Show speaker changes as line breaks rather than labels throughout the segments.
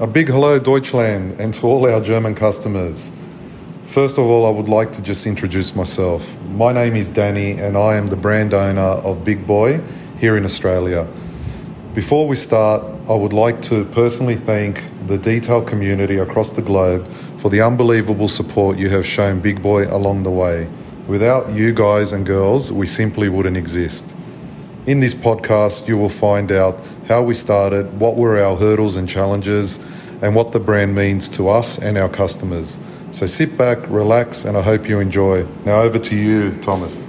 A big hello, Deutschland, and to all our German customers. First of all, I would like to just introduce myself. My name is Danny, and I am the brand owner of Big Boy here in Australia. Before we start, I would like to personally thank the detail community across the globe for the unbelievable support you have shown Big Boy along the way. Without you guys and girls, we simply wouldn't exist. In this podcast, you will find out how we started, what were our hurdles and challenges, and what the brand means to us and our customers. So sit back, relax, and I hope you enjoy. Now over to you, Thomas.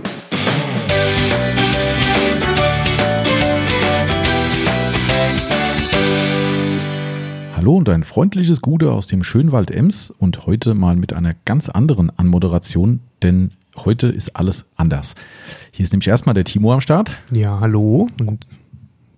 Hallo und ein freundliches Gute aus dem Schönwald Ems und heute mal mit einer ganz anderen Anmoderation, denn heute ist alles anders. Hier ist nämlich erstmal der Timo am Start.
Ja, hallo und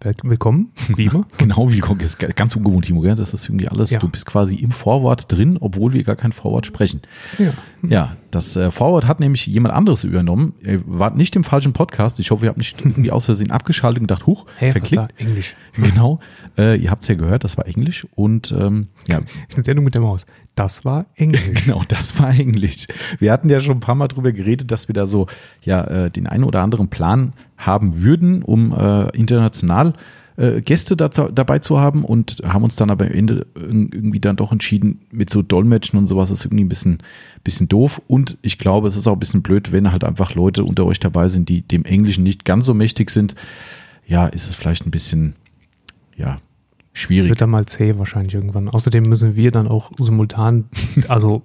willkommen.
Wie immer. genau, willkommen. Das ist ganz ungewohnt, Timo, gell? Das ist irgendwie alles, ja. du bist quasi im Vorwort drin, obwohl wir gar kein Vorwort sprechen. Ja. Ja, das äh, Vorwort hat nämlich jemand anderes übernommen. Ihr wart nicht im falschen Podcast. Ich hoffe, ihr habt nicht irgendwie aus Versehen abgeschaltet und gedacht, huch,
hey, verklickt. Englisch.
Genau. Äh, ihr habt es ja gehört, das war Englisch. Und ähm, ja.
Eine Sendung mit der Maus. Das war Englisch.
genau, das war Englisch. Wir hatten ja schon ein paar Mal drüber geredet, dass wir da so ja äh, den einen oder anderen Plan haben würden, um äh, international äh, Gäste da, dabei zu haben und haben uns dann aber am Ende irgendwie dann doch entschieden, mit so Dolmetschen und sowas ist irgendwie ein bisschen, bisschen doof. Und ich glaube, es ist auch ein bisschen blöd, wenn halt einfach Leute unter euch dabei sind, die dem Englischen nicht ganz so mächtig sind. Ja, ist es vielleicht ein bisschen, ja, schwierig. Es
wird dann mal zäh wahrscheinlich irgendwann. Außerdem müssen wir dann auch simultan, also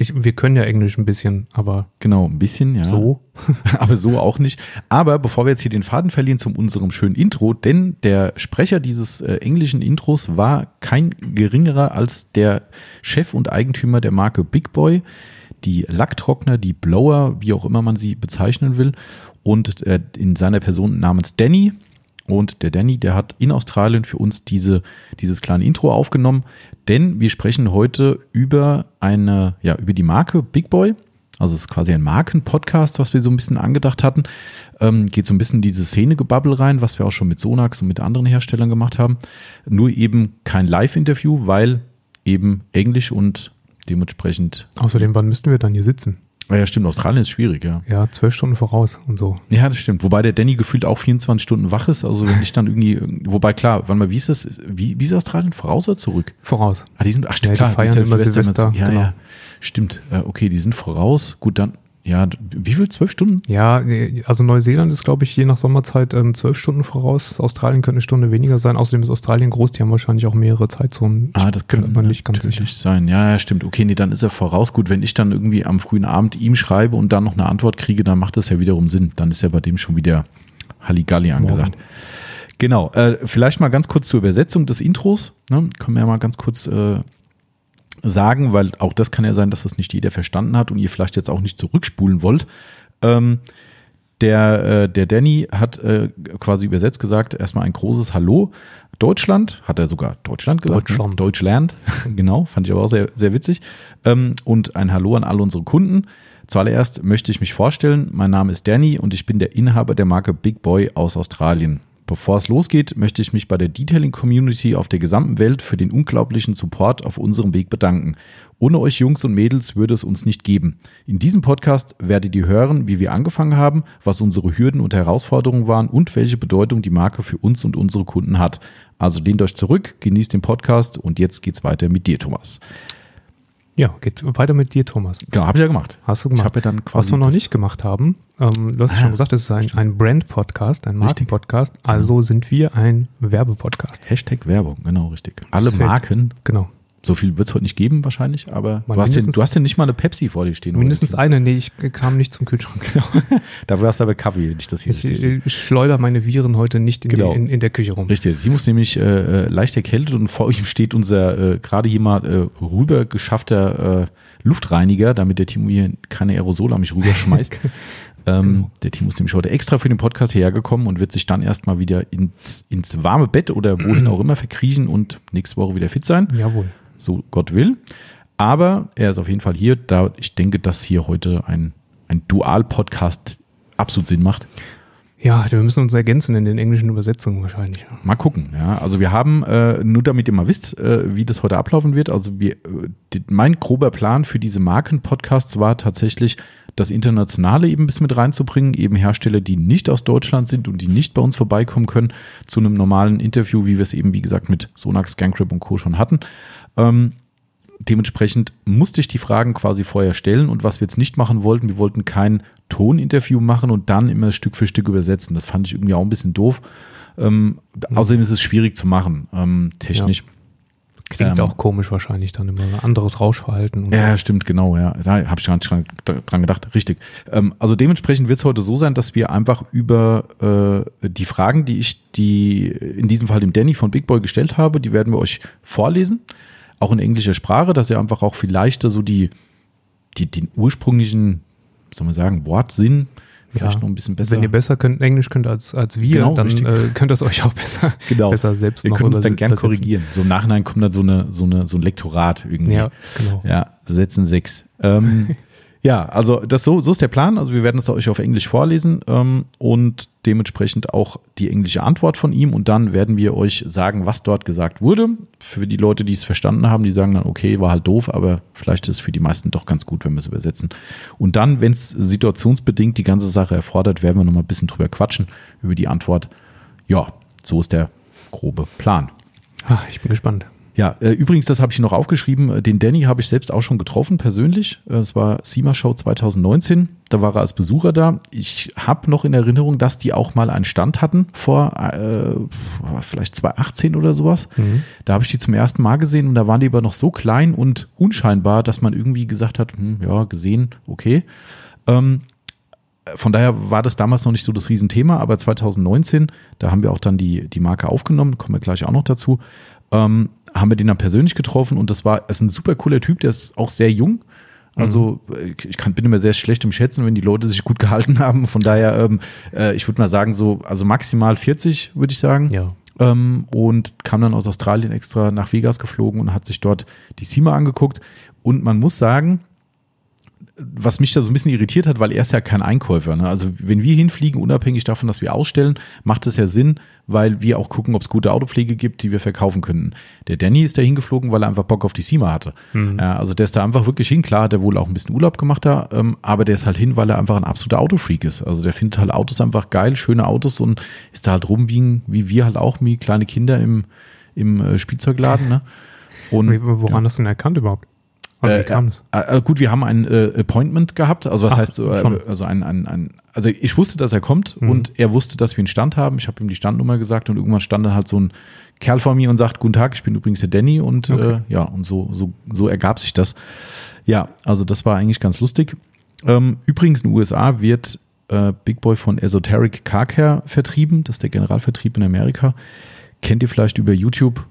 ich, wir können ja Englisch ein bisschen, aber.
Genau, ein bisschen, ja.
So.
aber so auch nicht. Aber bevor wir jetzt hier den Faden verlieren zu unserem schönen Intro, denn der Sprecher dieses äh, englischen Intros war kein geringerer als der Chef und Eigentümer der Marke Big Boy, die Lacktrockner, die Blower, wie auch immer man sie bezeichnen will. Und äh, in seiner Person namens Danny, und der Danny, der hat in Australien für uns diese, dieses kleine Intro aufgenommen, denn wir sprechen heute über eine, ja, über die Marke Big Boy. Also es ist quasi ein Markenpodcast, was wir so ein bisschen angedacht hatten. Ähm, geht so ein bisschen diese Szene-Gebabbel rein, was wir auch schon mit Sonax und mit anderen Herstellern gemacht haben. Nur eben kein Live-Interview, weil eben Englisch und dementsprechend.
Außerdem, wann müssten wir dann hier sitzen?
Ah ja, stimmt. Australien ist schwierig, ja.
Ja, zwölf Stunden voraus und so.
Ja, das stimmt. Wobei der Danny gefühlt auch 24 Stunden wach ist. Also wenn ich dann irgendwie, wobei klar, wann mal, wie ist das? Wie, wie ist Australien? Voraus oder zurück?
Voraus.
Ah, die sind, ach stimmt,
ja,
klar.
Die feiern die immer Silvester. Silvester
ja, genau. ja. Stimmt. Äh, okay, die sind voraus. Gut, dann, ja, wie viel? Zwölf Stunden?
Ja, also Neuseeland ist, glaube ich, je nach Sommerzeit ähm, zwölf Stunden voraus. Australien könnte eine Stunde weniger sein. Außerdem ist Australien groß, die haben wahrscheinlich auch mehrere Zeitzonen.
Ah, das könnte man nicht ganz sicher sein. Ja, ja, stimmt. Okay, nee, dann ist er voraus. Gut, wenn ich dann irgendwie am frühen Abend ihm schreibe und dann noch eine Antwort kriege, dann macht das ja wiederum Sinn. Dann ist ja bei dem schon wieder Halligalli angesagt. Morgen. Genau, äh, vielleicht mal ganz kurz zur Übersetzung des Intros. Ne? Können wir ja mal ganz kurz äh, sagen, weil auch das kann ja sein, dass das nicht jeder verstanden hat und ihr vielleicht jetzt auch nicht zurückspulen wollt. Ähm, der, äh, der Danny hat äh, quasi übersetzt gesagt, erstmal ein großes Hallo. Deutschland, hat er sogar Deutschland gesagt.
Ne? Deutschland.
Deutschland, genau, fand ich aber auch sehr, sehr witzig. Ähm, und ein Hallo an alle unsere Kunden. Zuallererst möchte ich mich vorstellen, mein Name ist Danny und ich bin der Inhaber der Marke Big Boy aus Australien. Bevor es losgeht, möchte ich mich bei der Detailing-Community auf der gesamten Welt für den unglaublichen Support auf unserem Weg bedanken. Ohne euch Jungs und Mädels würde es uns nicht geben. In diesem Podcast werdet ihr hören, wie wir angefangen haben, was unsere Hürden und Herausforderungen waren und welche Bedeutung die Marke für uns und unsere Kunden hat. Also lehnt euch zurück, genießt den Podcast und jetzt geht's weiter mit dir, Thomas.
Ja, geht weiter mit dir, Thomas.
Genau, habe ich ja gemacht.
Hast du gemacht. Ich
habe ja dann quasi
Was wir noch nicht gemacht haben, ähm, du hast ah, schon gesagt, es ist ein, ein Brand-Podcast, ein Marken-Podcast. Genau. Also sind wir ein Werbepodcast.
Hashtag Werbung, genau, richtig. Alle Marken.
Genau.
So viel wird es heute nicht geben, wahrscheinlich, aber du hast, den, du hast, ja nicht mal eine Pepsi vor dir stehen.
Mindestens eine, nee, ich kam nicht zum Kühlschrank.
Genau. da warst du aber Kaffee, wenn ich das hier
ich, ich, ich schleudere meine Viren heute nicht in, genau. die, in, in, der Küche rum.
Richtig, die muss nämlich äh, äh, leicht erkältet und vor ihm steht unser äh, gerade jemand äh, rübergeschaffter äh, Luftreiniger, damit der Timo hier keine Aerosole an mich rüberschmeißt. ähm, genau. Der Timo ist nämlich heute extra für den Podcast hergekommen und wird sich dann erstmal wieder ins, ins warme Bett oder wohin auch immer verkriechen und nächste Woche wieder fit sein.
Jawohl
so Gott will. Aber er ist auf jeden Fall hier, da ich denke, dass hier heute ein, ein Dual-Podcast absolut Sinn macht.
Ja, wir müssen uns ergänzen in den englischen Übersetzungen wahrscheinlich.
Mal gucken, ja. Also wir haben, äh, nur damit ihr mal wisst, äh, wie das heute ablaufen wird, also wir, äh, die, mein grober Plan für diese Marken-Podcasts war tatsächlich, das Internationale eben bis mit reinzubringen, eben Hersteller, die nicht aus Deutschland sind und die nicht bei uns vorbeikommen können, zu einem normalen Interview, wie wir es eben, wie gesagt, mit Sonax, Scancrib und Co. schon hatten. Ähm, dementsprechend musste ich die Fragen quasi vorher stellen und was wir jetzt nicht machen wollten, wir wollten kein Toninterview machen und dann immer Stück für Stück übersetzen. Das fand ich irgendwie auch ein bisschen doof. Ähm, mhm. Außerdem ist es schwierig zu machen, ähm, technisch. Ja.
Klingt ähm, auch komisch wahrscheinlich dann immer. Ein anderes Rauschverhalten.
ja, so. stimmt, genau, ja. Da habe ich gar nicht dran gedacht. Richtig. Ähm, also dementsprechend wird es heute so sein, dass wir einfach über äh, die Fragen, die ich die in diesem Fall dem Danny von Big Boy gestellt habe, die werden wir euch vorlesen auch in englischer Sprache, dass ihr einfach auch vielleicht so die, die, den ursprünglichen, soll man sagen, Wortsinn vielleicht ja. noch ein bisschen besser.
Wenn ihr besser könnt, Englisch könnt als, als wir, genau, dann äh, könnt ihr es euch auch besser,
genau.
besser selbst
ihr noch könnt es dann gern korrigieren. So im Nachhinein kommt dann so, eine, so, eine, so ein Lektorat irgendwie.
Ja, genau.
Ja, setzen sechs. Ähm, Ja, also das so, so ist der Plan. Also wir werden es euch auf Englisch vorlesen ähm, und dementsprechend auch die englische Antwort von ihm und dann werden wir euch sagen, was dort gesagt wurde. Für die Leute, die es verstanden haben, die sagen dann, okay, war halt doof, aber vielleicht ist es für die meisten doch ganz gut, wenn wir es übersetzen. Und dann, wenn es situationsbedingt die ganze Sache erfordert, werden wir nochmal ein bisschen drüber quatschen, über die Antwort. Ja, so ist der grobe Plan.
Ach, ich bin gespannt.
Ja, äh, übrigens, das habe ich noch aufgeschrieben. Äh, den Danny habe ich selbst auch schon getroffen, persönlich. Äh, es war SEMA Show 2019. Da war er als Besucher da. Ich habe noch in Erinnerung, dass die auch mal einen Stand hatten vor äh, vielleicht 2018 oder sowas. Mhm. Da habe ich die zum ersten Mal gesehen und da waren die aber noch so klein und unscheinbar, dass man irgendwie gesagt hat, hm, ja, gesehen, okay. Ähm, von daher war das damals noch nicht so das Riesenthema, aber 2019, da haben wir auch dann die, die Marke aufgenommen, kommen wir gleich auch noch dazu ähm, haben wir den dann persönlich getroffen und das war, ist ein super cooler Typ, der ist auch sehr jung. Also ich kann, bin immer sehr schlecht im Schätzen, wenn die Leute sich gut gehalten haben. Von daher, ähm, äh, ich würde mal sagen, so, also maximal 40, würde ich sagen.
Ja.
Ähm, und kam dann aus Australien extra nach Vegas geflogen und hat sich dort die SEMA angeguckt. Und man muss sagen, was mich da so ein bisschen irritiert hat, weil er ist ja kein Einkäufer. Ne? Also wenn wir hinfliegen, unabhängig davon, dass wir ausstellen, macht es ja Sinn, weil wir auch gucken, ob es gute Autopflege gibt, die wir verkaufen können. Der Danny ist da hingeflogen, weil er einfach Bock auf die SEMA hatte. Mhm. Ja, also der ist da einfach wirklich hin. Klar hat er wohl auch ein bisschen Urlaub gemacht da, ähm, aber der ist halt hin, weil er einfach ein absoluter Autofreak ist. Also der findet halt Autos einfach geil, schöne Autos und ist da halt rum wie, wie wir halt auch, wie kleine Kinder im, im äh, Spielzeugladen. Ne?
Und, Woran ja. hast du denn erkannt überhaupt?
Also wie kam? Äh, äh, gut, wir haben ein äh, Appointment gehabt, also was Ach, heißt so, äh, also ein, ein, ein, also ich wusste, dass er kommt mhm. und er wusste, dass wir einen Stand haben. Ich habe ihm die Standnummer gesagt und irgendwann stand dann halt so ein Kerl vor mir und sagt, guten Tag, ich bin übrigens der Danny und okay. äh, ja, und so, so, so ergab sich das. Ja, also das war eigentlich ganz lustig. Ähm, übrigens in den USA wird äh, Big Boy von Esoteric Car Care vertrieben, das ist der Generalvertrieb in Amerika. Kennt ihr vielleicht über YouTube?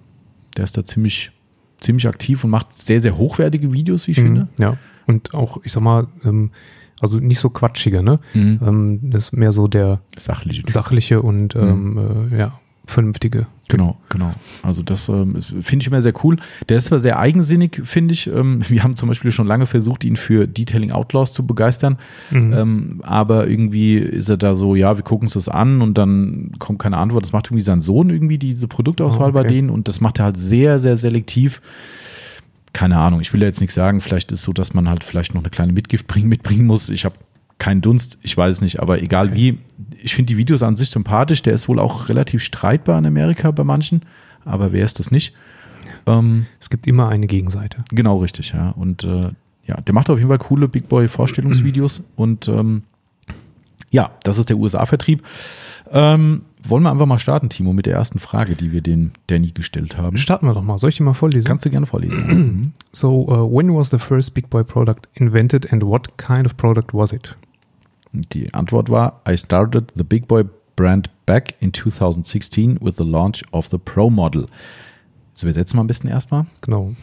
Der ist da ziemlich ziemlich aktiv und macht sehr, sehr hochwertige Videos, wie ich mhm, finde.
Ja, und auch, ich sag mal, ähm, also nicht so quatschige, ne? Mhm. Ähm, das ist mehr so der
sachliche,
sachliche und mhm. ähm, äh, ja, vernünftige.
Genau, genau. Also das ähm, finde ich immer sehr cool. Der ist zwar sehr eigensinnig, finde ich. Ähm, wir haben zum Beispiel schon lange versucht, ihn für Detailing Outlaws zu begeistern. Mhm. Ähm, aber irgendwie ist er da so, ja, wir gucken uns das an und dann kommt keine Antwort. Das macht irgendwie sein Sohn irgendwie, diese Produktauswahl oh, okay. bei denen. Und das macht er halt sehr, sehr selektiv keine Ahnung, ich will ja jetzt nichts sagen, vielleicht ist es so, dass man halt vielleicht noch eine kleine Mitgift bring, mitbringen muss. Ich habe keinen Dunst, ich weiß es nicht, aber egal okay. wie, ich finde die Videos an sich sympathisch. Der ist wohl auch relativ streitbar in Amerika bei manchen, aber wer ist das nicht?
Ähm, es gibt immer eine Gegenseite.
Genau, richtig, ja. Und äh, ja, der macht auf jeden Fall coole Big Boy Vorstellungsvideos und ähm, ja, das ist der USA-Vertrieb. Ähm, wollen wir einfach mal starten, Timo, mit der ersten Frage, die wir den Danny gestellt haben.
Starten wir doch mal. Soll ich die mal vorlesen?
Kannst du gerne vorlesen.
so, uh, when was the first Big Boy product invented and what kind of product was it?
Die Antwort war, I started the Big Boy brand back in 2016 with the launch of the Pro Model. So, wir setzen mal ein bisschen erstmal.
Genau.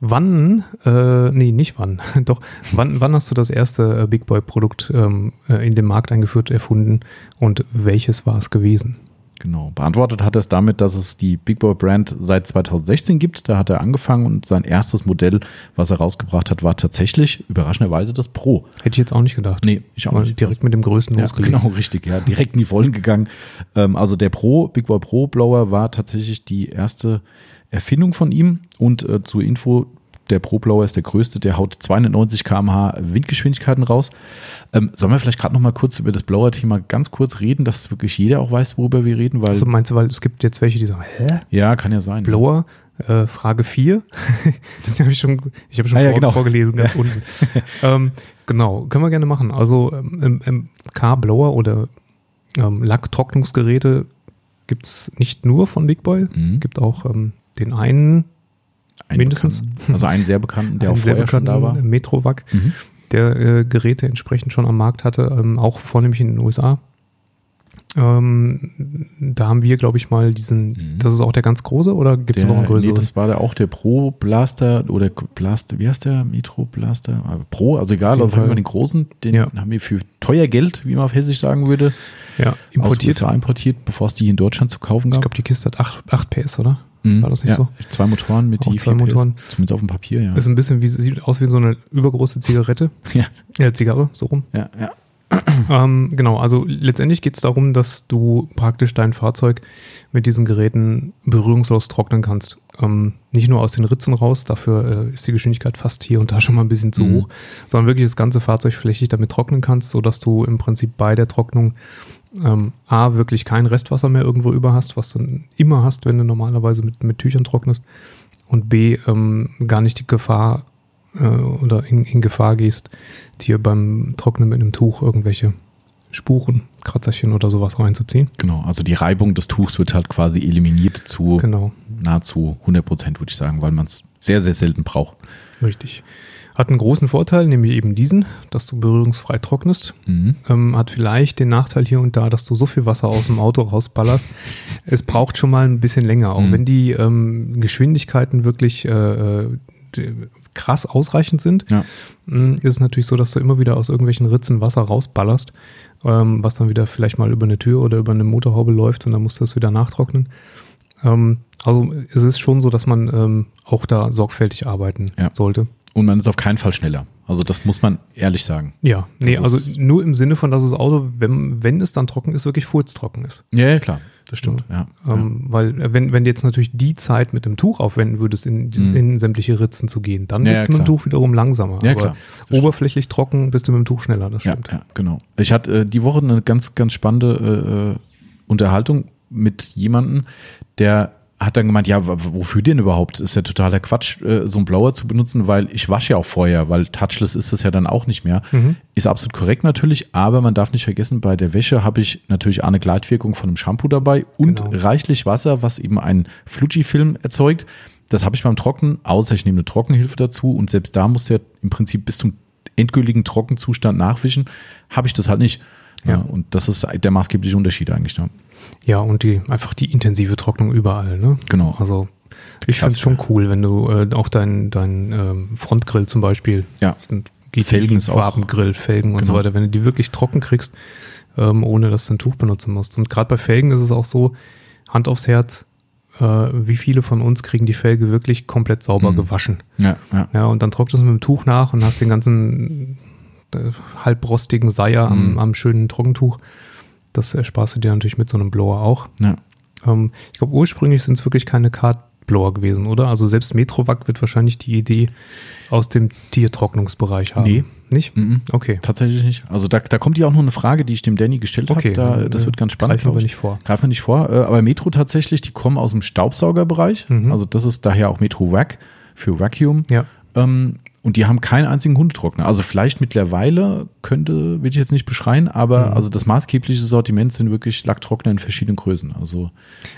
Wann, äh, nee, nicht wann, doch, wann, wann hast du das erste äh, Big Boy-Produkt ähm, äh, in den Markt eingeführt, erfunden und welches war es gewesen?
Genau. Beantwortet hat er es damit, dass es die Big Boy Brand seit 2016 gibt. Da hat er angefangen und sein erstes Modell, was er rausgebracht hat, war tatsächlich überraschenderweise das Pro.
Hätte ich jetzt auch nicht gedacht.
Nee, ich auch
Mal
nicht.
Direkt mit dem größten
Ja,
losgelegt.
genau, richtig. Ja, direkt in die Vollen gegangen. Ähm, also der Pro, Big Boy Pro Blower war tatsächlich die erste Erfindung von ihm. Und äh, zur Info, der Pro Blower ist der größte, der haut 290 km/h Windgeschwindigkeiten raus. Ähm, sollen wir vielleicht gerade noch mal kurz über das Blower-Thema ganz kurz reden, dass wirklich jeder auch weiß, worüber wir reden? Weil,
Also meinst du, weil es gibt jetzt welche, die sagen, hä?
ja, kann ja sein.
Blower? Äh, Frage 4. das habe ich schon, ich habe schon
Ah, ja,
vor,
genau.
vorgelesen, ganz unten. ähm, genau, können wir gerne machen. Also ähm, Car-Blower oder ähm, Lacktrocknungsgeräte gibt es nicht nur von Big Boy,
Mhm.
gibt auch ähm, den einen,
Einen
mindestens.
also einen sehr bekannten, der
einen
auch vorher schon da war.
Metrovac,
Mhm.
der äh, Geräte entsprechend schon am Markt hatte, ähm, auch vornehmlich in den USA. Ähm, da haben wir, glaube ich, mal diesen,
Mhm.
das ist auch der ganz große oder gibt es noch einen
nee,
größeren?
das war der auch der Pro Blaster oder Blaster, wie heißt der? Metro Blaster? Ah, Pro, also egal,
jeden
haben wir
Fall.
den großen, den
Ja.
haben wir für teuer Geld, wie man auf Hessisch sagen würde,
ja,
aus
importiert.
USA importiert, bevor es die hier in Deutschland zu kaufen
Ich
gab.
glaube, die Kiste hat 8, 8 PS, oder?
Mhm.
war das nicht
ja,
so?
Zwei Motoren mit
Auch
die
zwei
4 PS,
Motoren.
Zumindest auf dem Papier, ja.
Ist ein bisschen wie, sieht aus wie so eine übergroße Zigarette.
ja,
Äh, Zigarre, so rum.
ja, ja.
Ähm, genau, also letztendlich geht es darum, dass du praktisch dein Fahrzeug mit diesen Geräten berührungslos trocknen kannst. Ähm, nicht nur aus den Ritzen raus, dafür äh, ist die Geschwindigkeit fast hier und da schon mal ein bisschen zu
Mhm.
hoch, sondern wirklich das ganze Fahrzeug flächig damit trocknen kannst, sodass du im Prinzip bei der Trocknung ähm, A, wirklich kein Restwasser mehr irgendwo über hast, was du immer hast, wenn du normalerweise mit, mit Tüchern trocknest. Und B, ähm, gar nicht die Gefahr äh, oder in, in Gefahr gehst, dir beim Trocknen mit einem Tuch irgendwelche Spuren, Kratzerchen oder sowas reinzuziehen.
Genau, also die Reibung des Tuchs wird halt quasi eliminiert zu
Genau,
nahezu 100 Prozent, würde ich sagen, weil man es sehr, sehr selten braucht.
richtig. Hat einen großen Vorteil, nämlich eben diesen, dass du berührungsfrei trocknest.
Mhm.
Ähm, hat vielleicht den Nachteil hier und da, dass du so viel Wasser aus dem Auto rausballerst. Es braucht schon mal ein bisschen länger, auch
Mhm.
wenn die ähm, Geschwindigkeiten wirklich äh, äh, krass ausreichend sind.
Ja.
Mm, ist es natürlich so, dass du immer wieder aus irgendwelchen Ritzen Wasser rausballerst, ähm, was dann wieder vielleicht mal über eine Tür oder über eine Motorhaube läuft und dann musst du das wieder nachtrocknen. Ähm, also es ist schon so, dass man ähm, auch da sorgfältig arbeiten
Ja.
sollte.
Und man ist auf keinen Fall schneller. Also das muss man ehrlich sagen.
Ja, nee,
Das
also nur im Sinne von, dass das Auto, wenn, wenn es dann trocken ist, wirklich furztrocken ist.
Ja, ja klar, das stimmt. Ja,
Ähm, Weil äh, wenn, wenn du jetzt natürlich die Zeit mit dem Tuch aufwenden würdest, in,
Mhm.
in sämtliche Ritzen zu gehen, dann
Ja,
bist
ja,
du mit dem. Tuch wiederum langsamer.
Ja, klar. Das stimmt.
oberflächlich trocken bist du mit dem Tuch schneller, das
ja,
stimmt.
ja, genau. Ich hatte äh, die Woche eine ganz, ganz spannende äh, äh, Unterhaltung mit jemandem, der hat dann gemeint, ja, wofür denn überhaupt? Ist ja totaler Quatsch, äh, so einen Blower zu benutzen, weil ich wasche ja auch vorher, weil touchless ist das ja dann auch nicht mehr.
Mhm.
Ist absolut korrekt natürlich, aber man darf nicht vergessen, bei der Wäsche habe ich natürlich auch eine Gleitwirkung von einem Shampoo dabei und
Genau.
reichlich Wasser, was eben einen Flugy-Film erzeugt. Das habe ich beim Trocknen, außer ich nehme eine Trockenhilfe dazu und selbst da muss der im Prinzip bis zum endgültigen Trockenzustand nachwischen, habe ich das halt nicht. Ja.
Ja.
und das ist der maßgebliche Unterschied eigentlich. Ne?
Ja, und die einfach die intensive Trocknung überall, ne?
Genau.
Also ich finde es schon cool, wenn du äh, auch dein, dein ähm, Frontgrill zum Beispiel,
Ja. Felgen
Farbengrill, Felgen und so
Genau.
weiter, wenn du die wirklich trocken kriegst, ähm, ohne dass du ein Tuch benutzen musst. Und gerade bei Felgen ist es auch so, Hand aufs Herz, äh, wie viele von uns kriegen die Felge wirklich komplett sauber
Mhm.
gewaschen.
Ja, ja.
Ja, und dann trocknest du mit dem Tuch nach und hast den ganzen äh, halbrostigen Seier am,
Mhm.
am schönen Trockentuch. Das ersparst du dir natürlich mit so einem Blower auch.
ja.
Ähm, ich glaube, ursprünglich sind es wirklich keine Cardblower gewesen, oder? Also selbst Metrovac wird wahrscheinlich die Idee aus dem Tiertrocknungsbereich haben.
Nee.
Nicht?
Mhm.
Okay.
Tatsächlich nicht. Also da, da kommt ja auch noch eine Frage, die ich dem Danny gestellt
Okay.
habe. Da, das
äh,
wird ganz spannend.
Greifen wir nicht vor.
Greifen wir nicht vor. Äh, Aber Metro tatsächlich, die kommen aus dem Staubsaugerbereich.
Mhm.
Also das ist daher auch Metro Vac für Vacuum.
Ja.
Ähm, und die haben keinen einzigen Hundetrockner. Also vielleicht mittlerweile könnte, will ich jetzt nicht beschreien, aber
Mhm.
also das maßgebliche Sortiment sind wirklich Lacktrockner in verschiedenen Größen. Also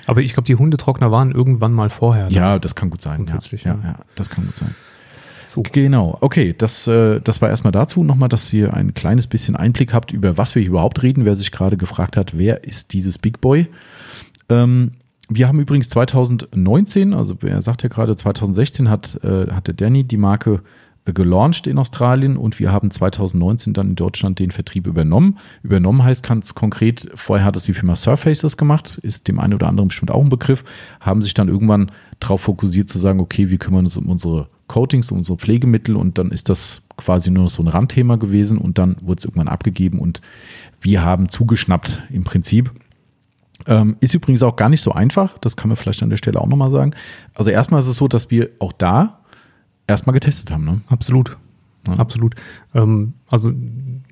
Aber ich glaube, die Hundetrockner waren irgendwann mal vorher. ne?
ja, das kann gut sein. Ja, ja,
ja.
das kann gut sein.
So.
Genau, okay, das, äh, das war erstmal dazu. Nochmal, dass ihr ein kleines bisschen Einblick habt, über was wir hier überhaupt reden. Wer sich gerade gefragt hat, wer ist dieses Big Boy? Ähm, wir haben übrigens 2019, also er sagt ja gerade 2016, hat, äh, hat der Danny die Marke gelauncht in Australien und wir haben 2019 dann in Deutschland den Vertrieb übernommen. Übernommen heißt ganz konkret, vorher hat es die Firma Surfaces gemacht, ist dem einen oder anderen bestimmt auch ein Begriff, haben sich dann irgendwann darauf fokussiert zu sagen, okay, wir kümmern uns um unsere Coatings, um unsere Pflegemittel und dann ist das quasi nur so ein Randthema gewesen und dann wurde es irgendwann abgegeben und wir haben zugeschnappt im Prinzip. Ähm, ist übrigens auch gar nicht so einfach, das kann man vielleicht an der Stelle auch nochmal sagen. Also erstmal ist es so, dass wir auch da erstmal getestet haben. Ne?
Absolut.
Ja.
Absolut. Ähm, also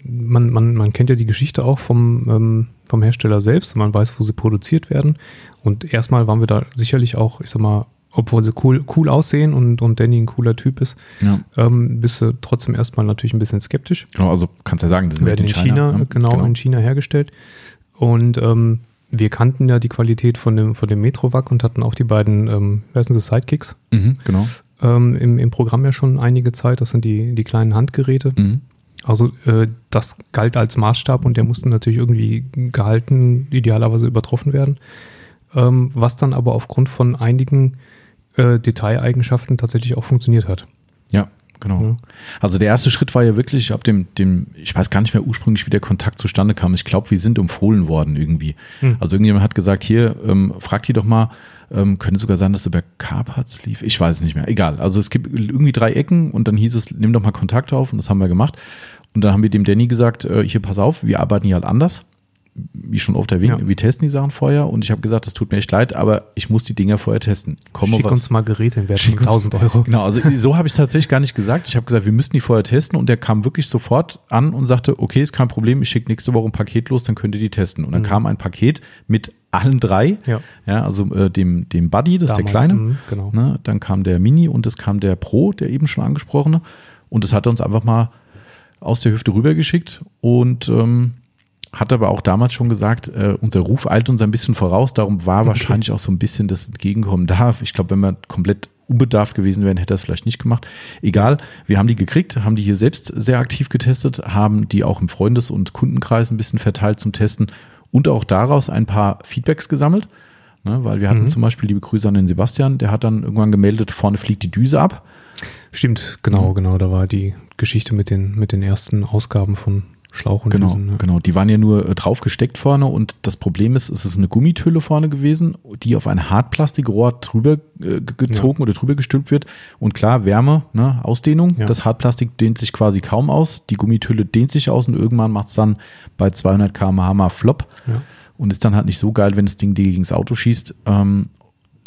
man, man, man kennt ja die Geschichte auch vom, ähm, vom Hersteller selbst, man weiß, wo sie produziert werden. Und erstmal waren wir da sicherlich auch, ich sag mal, obwohl sie cool, cool aussehen und, und Danny ein cooler Typ ist,
Ja.
ähm, bist du trotzdem erstmal natürlich ein bisschen skeptisch.
Genau, also kannst ja sagen, das sind
werden in China,
ne?
genau, in China hergestellt. Und ähm, wir kannten ja die Qualität von dem, von dem Metrovac und hatten auch die beiden, ähm, wer sind das, Sidekicks
Mhm, genau.
Ähm, im, im Programm ja schon einige Zeit. Das sind die, die kleinen Handgeräte.
Mhm.
Also äh, das galt als Maßstab und der musste natürlich irgendwie gehalten, idealerweise übertroffen werden. Ähm, was dann aber aufgrund von einigen äh, Detaileigenschaften tatsächlich auch funktioniert hat.
Ja, genau.
Ja.
Also der erste Schritt war ja wirklich ab dem, dem, ich weiß gar nicht mehr ursprünglich, wie der Kontakt zustande kam. Ich glaube, wir sind empfohlen worden irgendwie.
Hm.
Also irgendjemand hat gesagt, hier, ähm, frag die doch mal, ähm, könnte sogar sein, dass es über Carparts lief. Ich weiß es nicht mehr. Egal. Also es gibt irgendwie drei Ecken und dann hieß es, nimm doch mal Kontakt auf und das haben wir gemacht. Und dann haben wir dem Danny gesagt, äh, hier pass auf, wir arbeiten hier halt anders. Wie schon oft erwähnt,
Ja.
wir testen die Sachen vorher und ich habe gesagt, das tut mir echt leid, aber ich muss die Dinger vorher testen. Komm,
Schick
was-
uns mal Geräte in Wert von
Schick uns-
1000 Euro.
Genau, also so habe ich es tatsächlich gar nicht gesagt. Ich habe gesagt, wir müssten die vorher testen und der kam wirklich sofort an und sagte, okay, ist kein Problem, ich schicke nächste Woche ein Paket los, dann könnt ihr die testen. Und dann kam ein Paket mit allen drei,
Ja.
ja also äh, dem, dem Buddy, das ist der
Damals,
Kleine,
mhm, genau.
ne? dann kam der Mini und es kam der Pro, der eben schon angesprochene und das hat er uns einfach mal aus der Hüfte rübergeschickt und ähm, hat aber auch damals schon gesagt, äh, unser Ruf eilt uns ein bisschen voraus, darum war wahrscheinlich auch so ein bisschen das Entgegenkommen da. Ich glaube, wenn wir komplett unbedarft gewesen wären, hätte er es vielleicht nicht gemacht. Egal, wir haben die gekriegt, haben die hier selbst sehr aktiv getestet, haben die auch im Freundes- und Kundenkreis ein bisschen verteilt zum Testen und auch daraus ein paar Feedbacks gesammelt. Ne, weil wir hatten
Mhm.
zum Beispiel, liebe Grüße an den Sebastian, der hat dann irgendwann gemeldet, vorne fliegt die Düse ab.
Stimmt, genau, genau. Da war die Geschichte mit den, mit den ersten Ausgaben von Schlauch und
Genau,
Düsen, ja.
genau. Die waren ja nur äh, drauf gesteckt vorne und das Problem ist, es ist eine Gummithülle vorne gewesen, die auf ein Hartplastikrohr drüber äh, ge- gezogen oder drüber gestülpt wird. Und klar, Wärme, ne, Ausdehnung.
Ja.
Das Hartplastik dehnt sich quasi kaum aus. Die Gummithülle dehnt sich aus und irgendwann macht es dann bei 200 km/h mal Flop
Ja.
und ist dann halt nicht so geil, wenn das Ding dir gegen das Auto schießt. Ähm,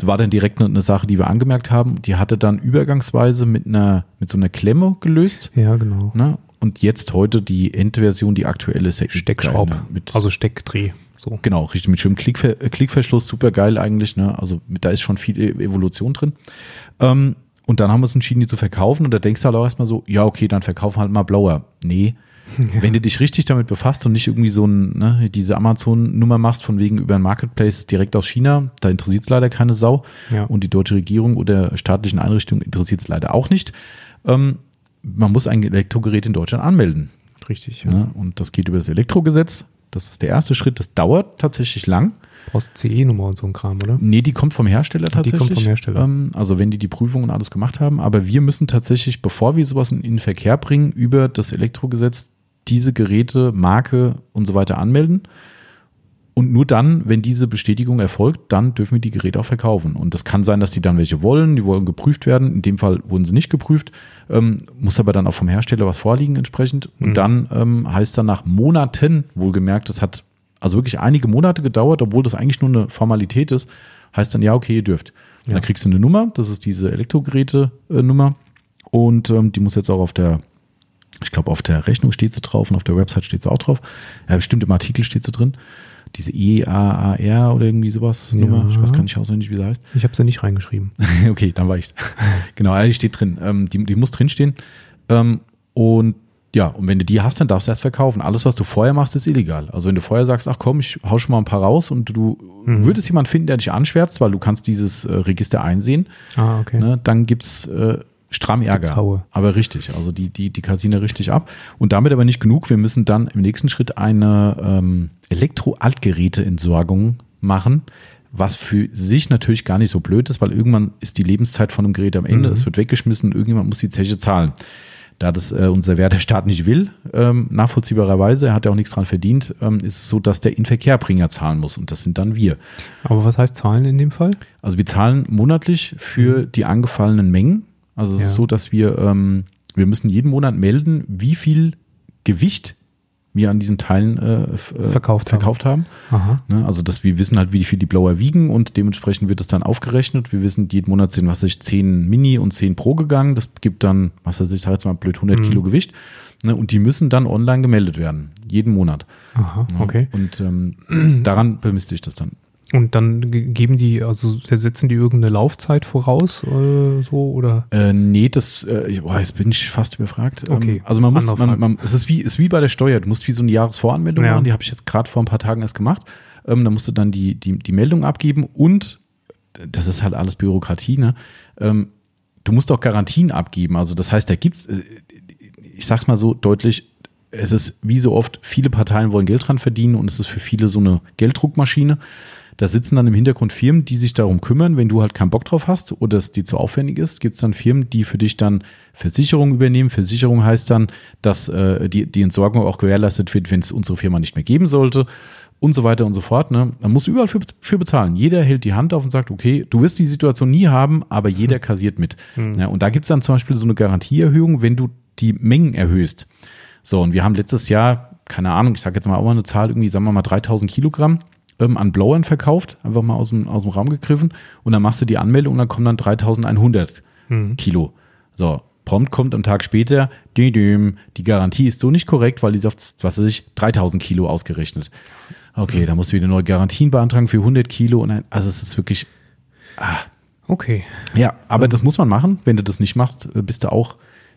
war dann direkt eine, eine Sache, die wir angemerkt haben. Die hatte dann übergangsweise mit einer mit so einer Klemme gelöst.
Ja, genau.
Ne? Und jetzt heute die Endversion, die aktuelle ist echt
Steckschraub.
geil? Mit,
Also Steckdreh. So.
genau, richtig, mit schönem Klickver Klickverschluss, super geil eigentlich. Ne? Also da ist schon viel E- Evolution drin. Ähm, und dann haben wir uns entschieden, die zu verkaufen. Und da denkst du halt auch erstmal so, ja, okay, dann verkaufen halt mal Blower. Nee. Wenn du dich richtig damit befasst und nicht irgendwie so ein, ne, diese Amazon-Nummer machst, von wegen über ein Marketplace direkt aus China, da interessiert es leider keine Sau.
Ja.
Und die deutsche Regierung oder staatlichen Einrichtungen interessiert es leider auch nicht. Ähm, man muss ein Elektrogerät in Deutschland anmelden.
Richtig. Ja.
Ne? Und das geht über das Elektrogesetz. Das ist der erste Schritt. Das dauert tatsächlich lang.
Brauchst CE-Nummer und so ein Kram, oder?
Nee, die kommt vom Hersteller
Die
tatsächlich.
kommt vom Hersteller.
Ähm, also wenn die die Prüfung und alles gemacht haben. Aber wir müssen tatsächlich, bevor wir sowas in den Verkehr bringen, über das Elektrogesetz diese Geräte, Marke und so weiter anmelden. Und nur dann, wenn diese Bestätigung erfolgt, dann dürfen wir die Geräte auch verkaufen. Und das kann sein, dass die dann welche wollen, die wollen geprüft werden. In dem Fall wurden sie nicht geprüft, ähm, muss aber dann auch vom Hersteller was vorliegen entsprechend. Und
Mhm.
dann ähm, heißt dann nach Monaten, wohlgemerkt, das hat also wirklich einige Monate gedauert, obwohl das eigentlich nur eine Formalität ist, heißt dann, ja, okay, ihr dürft.
Ja.
Dann kriegst du eine Nummer, das ist diese Elektrogeräte-Nummer. Und ähm, die muss jetzt auch auf der, ich glaube, auf der Rechnung steht sie drauf und auf der Website steht sie auch drauf. Ja, bestimmt im Artikel steht sie drin. Diese EAAR oder irgendwie sowas
Ja.
Nummer. Ich weiß gar nicht auswendig, wie sie heißt.
Ich habe sie nicht reingeschrieben.
okay, dann war ich's. genau, also die steht drin. Ähm, die, die muss drinstehen. Ähm, und ja, und wenn du die hast, dann darfst du erst verkaufen. Alles, was du vorher machst, ist illegal. Also wenn du vorher sagst, ach komm, ich hau schon mal ein paar raus und du
Mhm.
würdest jemanden finden, der dich anschwärzt, weil du kannst dieses äh, Register einsehen,
Ah, okay.
ne, dann gibt's äh, stramm Ärger. Aber richtig, also die, die, die da richtig ab. Und damit aber nicht genug. Wir müssen dann im nächsten Schritt eine ähm, Elektro-Altgeräte-Entsorgung machen, was für sich natürlich gar nicht so blöd ist, weil irgendwann ist die Lebenszeit von einem Gerät am Ende,
Mhm.
es wird weggeschmissen, irgendjemand muss die Zeche zahlen. Da das äh, unser Wert der Staat nicht will, ähm, nachvollziehbarerweise, er hat ja auch nichts dran verdient, ähm, ist es so, dass der Inverkehrbringer zahlen muss und das sind dann wir.
Aber was heißt Zahlen in dem Fall?
Also wir zahlen monatlich für die angefallenen Mengen. Also es.
Ja.
ist so, dass wir, ähm, wir müssen jeden Monat melden, wie viel Gewicht wir an diesen Teilen äh, f- äh,
Verkauft haben.
verkauft haben.
Aha.
Ne? Also dass wir wissen halt, wie viel die Blower wiegen und dementsprechend wird es dann aufgerechnet. Wir wissen, jeden Monat sind, was ich, 10 Mini und 10 Pro gegangen. Das gibt dann, was weiß ich, sag jetzt mal blöd, 100
Mhm.
Kilo Gewicht. Ne? Und die müssen dann online gemeldet werden. Jeden Monat.
Aha,
Ne?
okay.
Und ähm, daran bemisst ich das dann.
Und dann ge- geben die, also setzen die irgendeine Laufzeit voraus äh, so oder?
Äh, nee, das, äh, boah, jetzt bin ich fast überfragt.
Okay,
Ähm, also man muss, man, man, es ist wie, ist wie bei der Steuer. Du musst wie so eine Jahresvoranmeldung
Ja.
machen. Die habe ich jetzt gerade vor ein paar Tagen erst gemacht. Ähm, da musst du dann die, die, die Meldung abgeben und das ist halt alles Bürokratie, ne? Ähm, du musst auch Garantien abgeben. Also das heißt, da gibt's, äh, ich sag's mal so deutlich, es ist wie so oft, viele Parteien wollen Geld dran verdienen und es ist für viele so eine Gelddruckmaschine. Da sitzen dann im Hintergrund Firmen, die sich darum kümmern, wenn du halt keinen Bock drauf hast oder es dir zu aufwendig ist, gibt es dann Firmen, die für dich dann Versicherung übernehmen. Versicherung heißt dann, dass äh, die, die Entsorgung auch gewährleistet wird, wenn es unsere Firma nicht mehr geben sollte und so weiter und so fort. Ne? Man muss überall für, für bezahlen. Jeder hält die Hand auf und sagt, okay, du wirst die Situation nie haben, aber jeder kassiert mit. Ja, und da gibt es dann zum Beispiel so eine Garantieerhöhung, wenn du die Mengen erhöhst. So, und wir haben letztes Jahr, keine Ahnung, ich sage jetzt mal auch mal eine Zahl, irgendwie, sagen wir mal 3000 Kilogramm ähm, an Blowern verkauft, einfach mal aus dem, aus dem Raum gegriffen. Und dann machst du die Anmeldung und dann kommen dann 3100 Kilo. So, prompt kommt am Tag später, die Garantie ist so nicht korrekt, weil die ist auf, was weiß ich, 3000 Kilo ausgerechnet. Okay, da musst du wieder neue Garantien beantragen für 100 Kilo. Und dann, also es ist wirklich,
Okay.
ja, aber das muss man machen. Wenn du das nicht machst, äh, bist du auch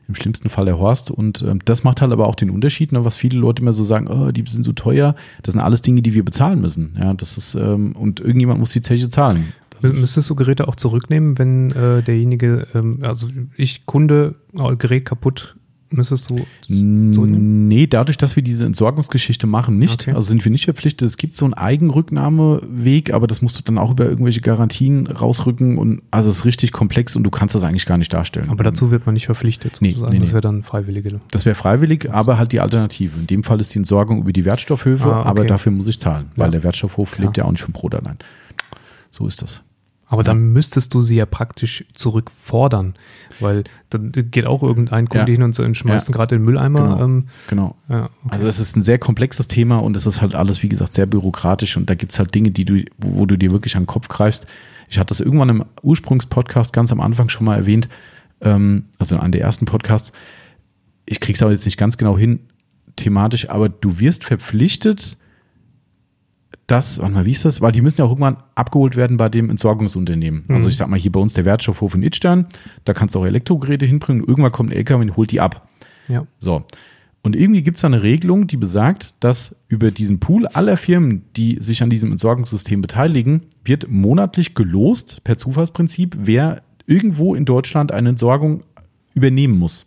im schlimmsten Fall der Horst. Und ähm, das macht halt aber auch den Unterschied, ne, was viele Leute immer so sagen, oh, die sind so teuer. Das sind alles Dinge, die wir bezahlen müssen. Ja, das ist, ähm, und irgendjemand muss die Zeche zahlen.
Müsstest du Geräte auch zurücknehmen, wenn äh, derjenige, ähm, also ich Kunde, äh, Gerät kaputt, müsstest du das zurücknehmen?
Nee, dadurch, dass wir diese Entsorgungsgeschichte machen, nicht.
Okay.
Also sind wir nicht verpflichtet. Es gibt so einen Eigenrücknahmeweg, aber das musst du dann auch über irgendwelche Garantien rausrücken und also es ist richtig komplex und du kannst das eigentlich gar nicht darstellen.
Aber dazu wird man nicht verpflichtet,
Nee,
sozusagen.
nee,
Das
nee.
wäre dann freiwillige.
Das wäre freiwillig, aber halt die Alternative. In dem Fall ist die Entsorgung über die Wertstoffhöfe,
Ah, okay.
aber dafür muss ich zahlen, weil
Ja.
der Wertstoffhof
Klar.
lebt ja auch nicht vom Brot allein. So ist das.
Aber dann müsstest du sie ja praktisch zurückfordern, weil dann geht auch irgendein Kunde
Ja.
hin und so und schmeißt
Ja.
gerade in den Mülleimer.
Genau.
Ähm,
Genau.
ja, okay.
Also es ist ein sehr komplexes Thema und es ist halt alles, wie gesagt, sehr bürokratisch und da gibt es halt Dinge, die du, wo, wo du dir wirklich an den Kopf greifst. Ich hatte das irgendwann im Ursprungspodcast ganz am Anfang schon mal erwähnt, ähm, also in einem der ersten Podcasts. Ich krieg's aber jetzt nicht ganz genau hin, thematisch, aber du wirst verpflichtet, dass, warte mal, wie ist das? Weil die müssen ja auch irgendwann abgeholt werden bei dem Entsorgungsunternehmen. Also ich sag mal, hier bei uns der Wertstoffhof in Idstein, da kannst du auch Elektrogeräte hinbringen. Irgendwann kommt ein LKW und holt die ab.
ja.
So. Und irgendwie gibt es da eine Regelung, die besagt, dass über diesen Pool aller Firmen, die sich an diesem Entsorgungssystem beteiligen, wird monatlich gelost, per Zufallsprinzip, wer irgendwo in Deutschland eine Entsorgung übernehmen muss.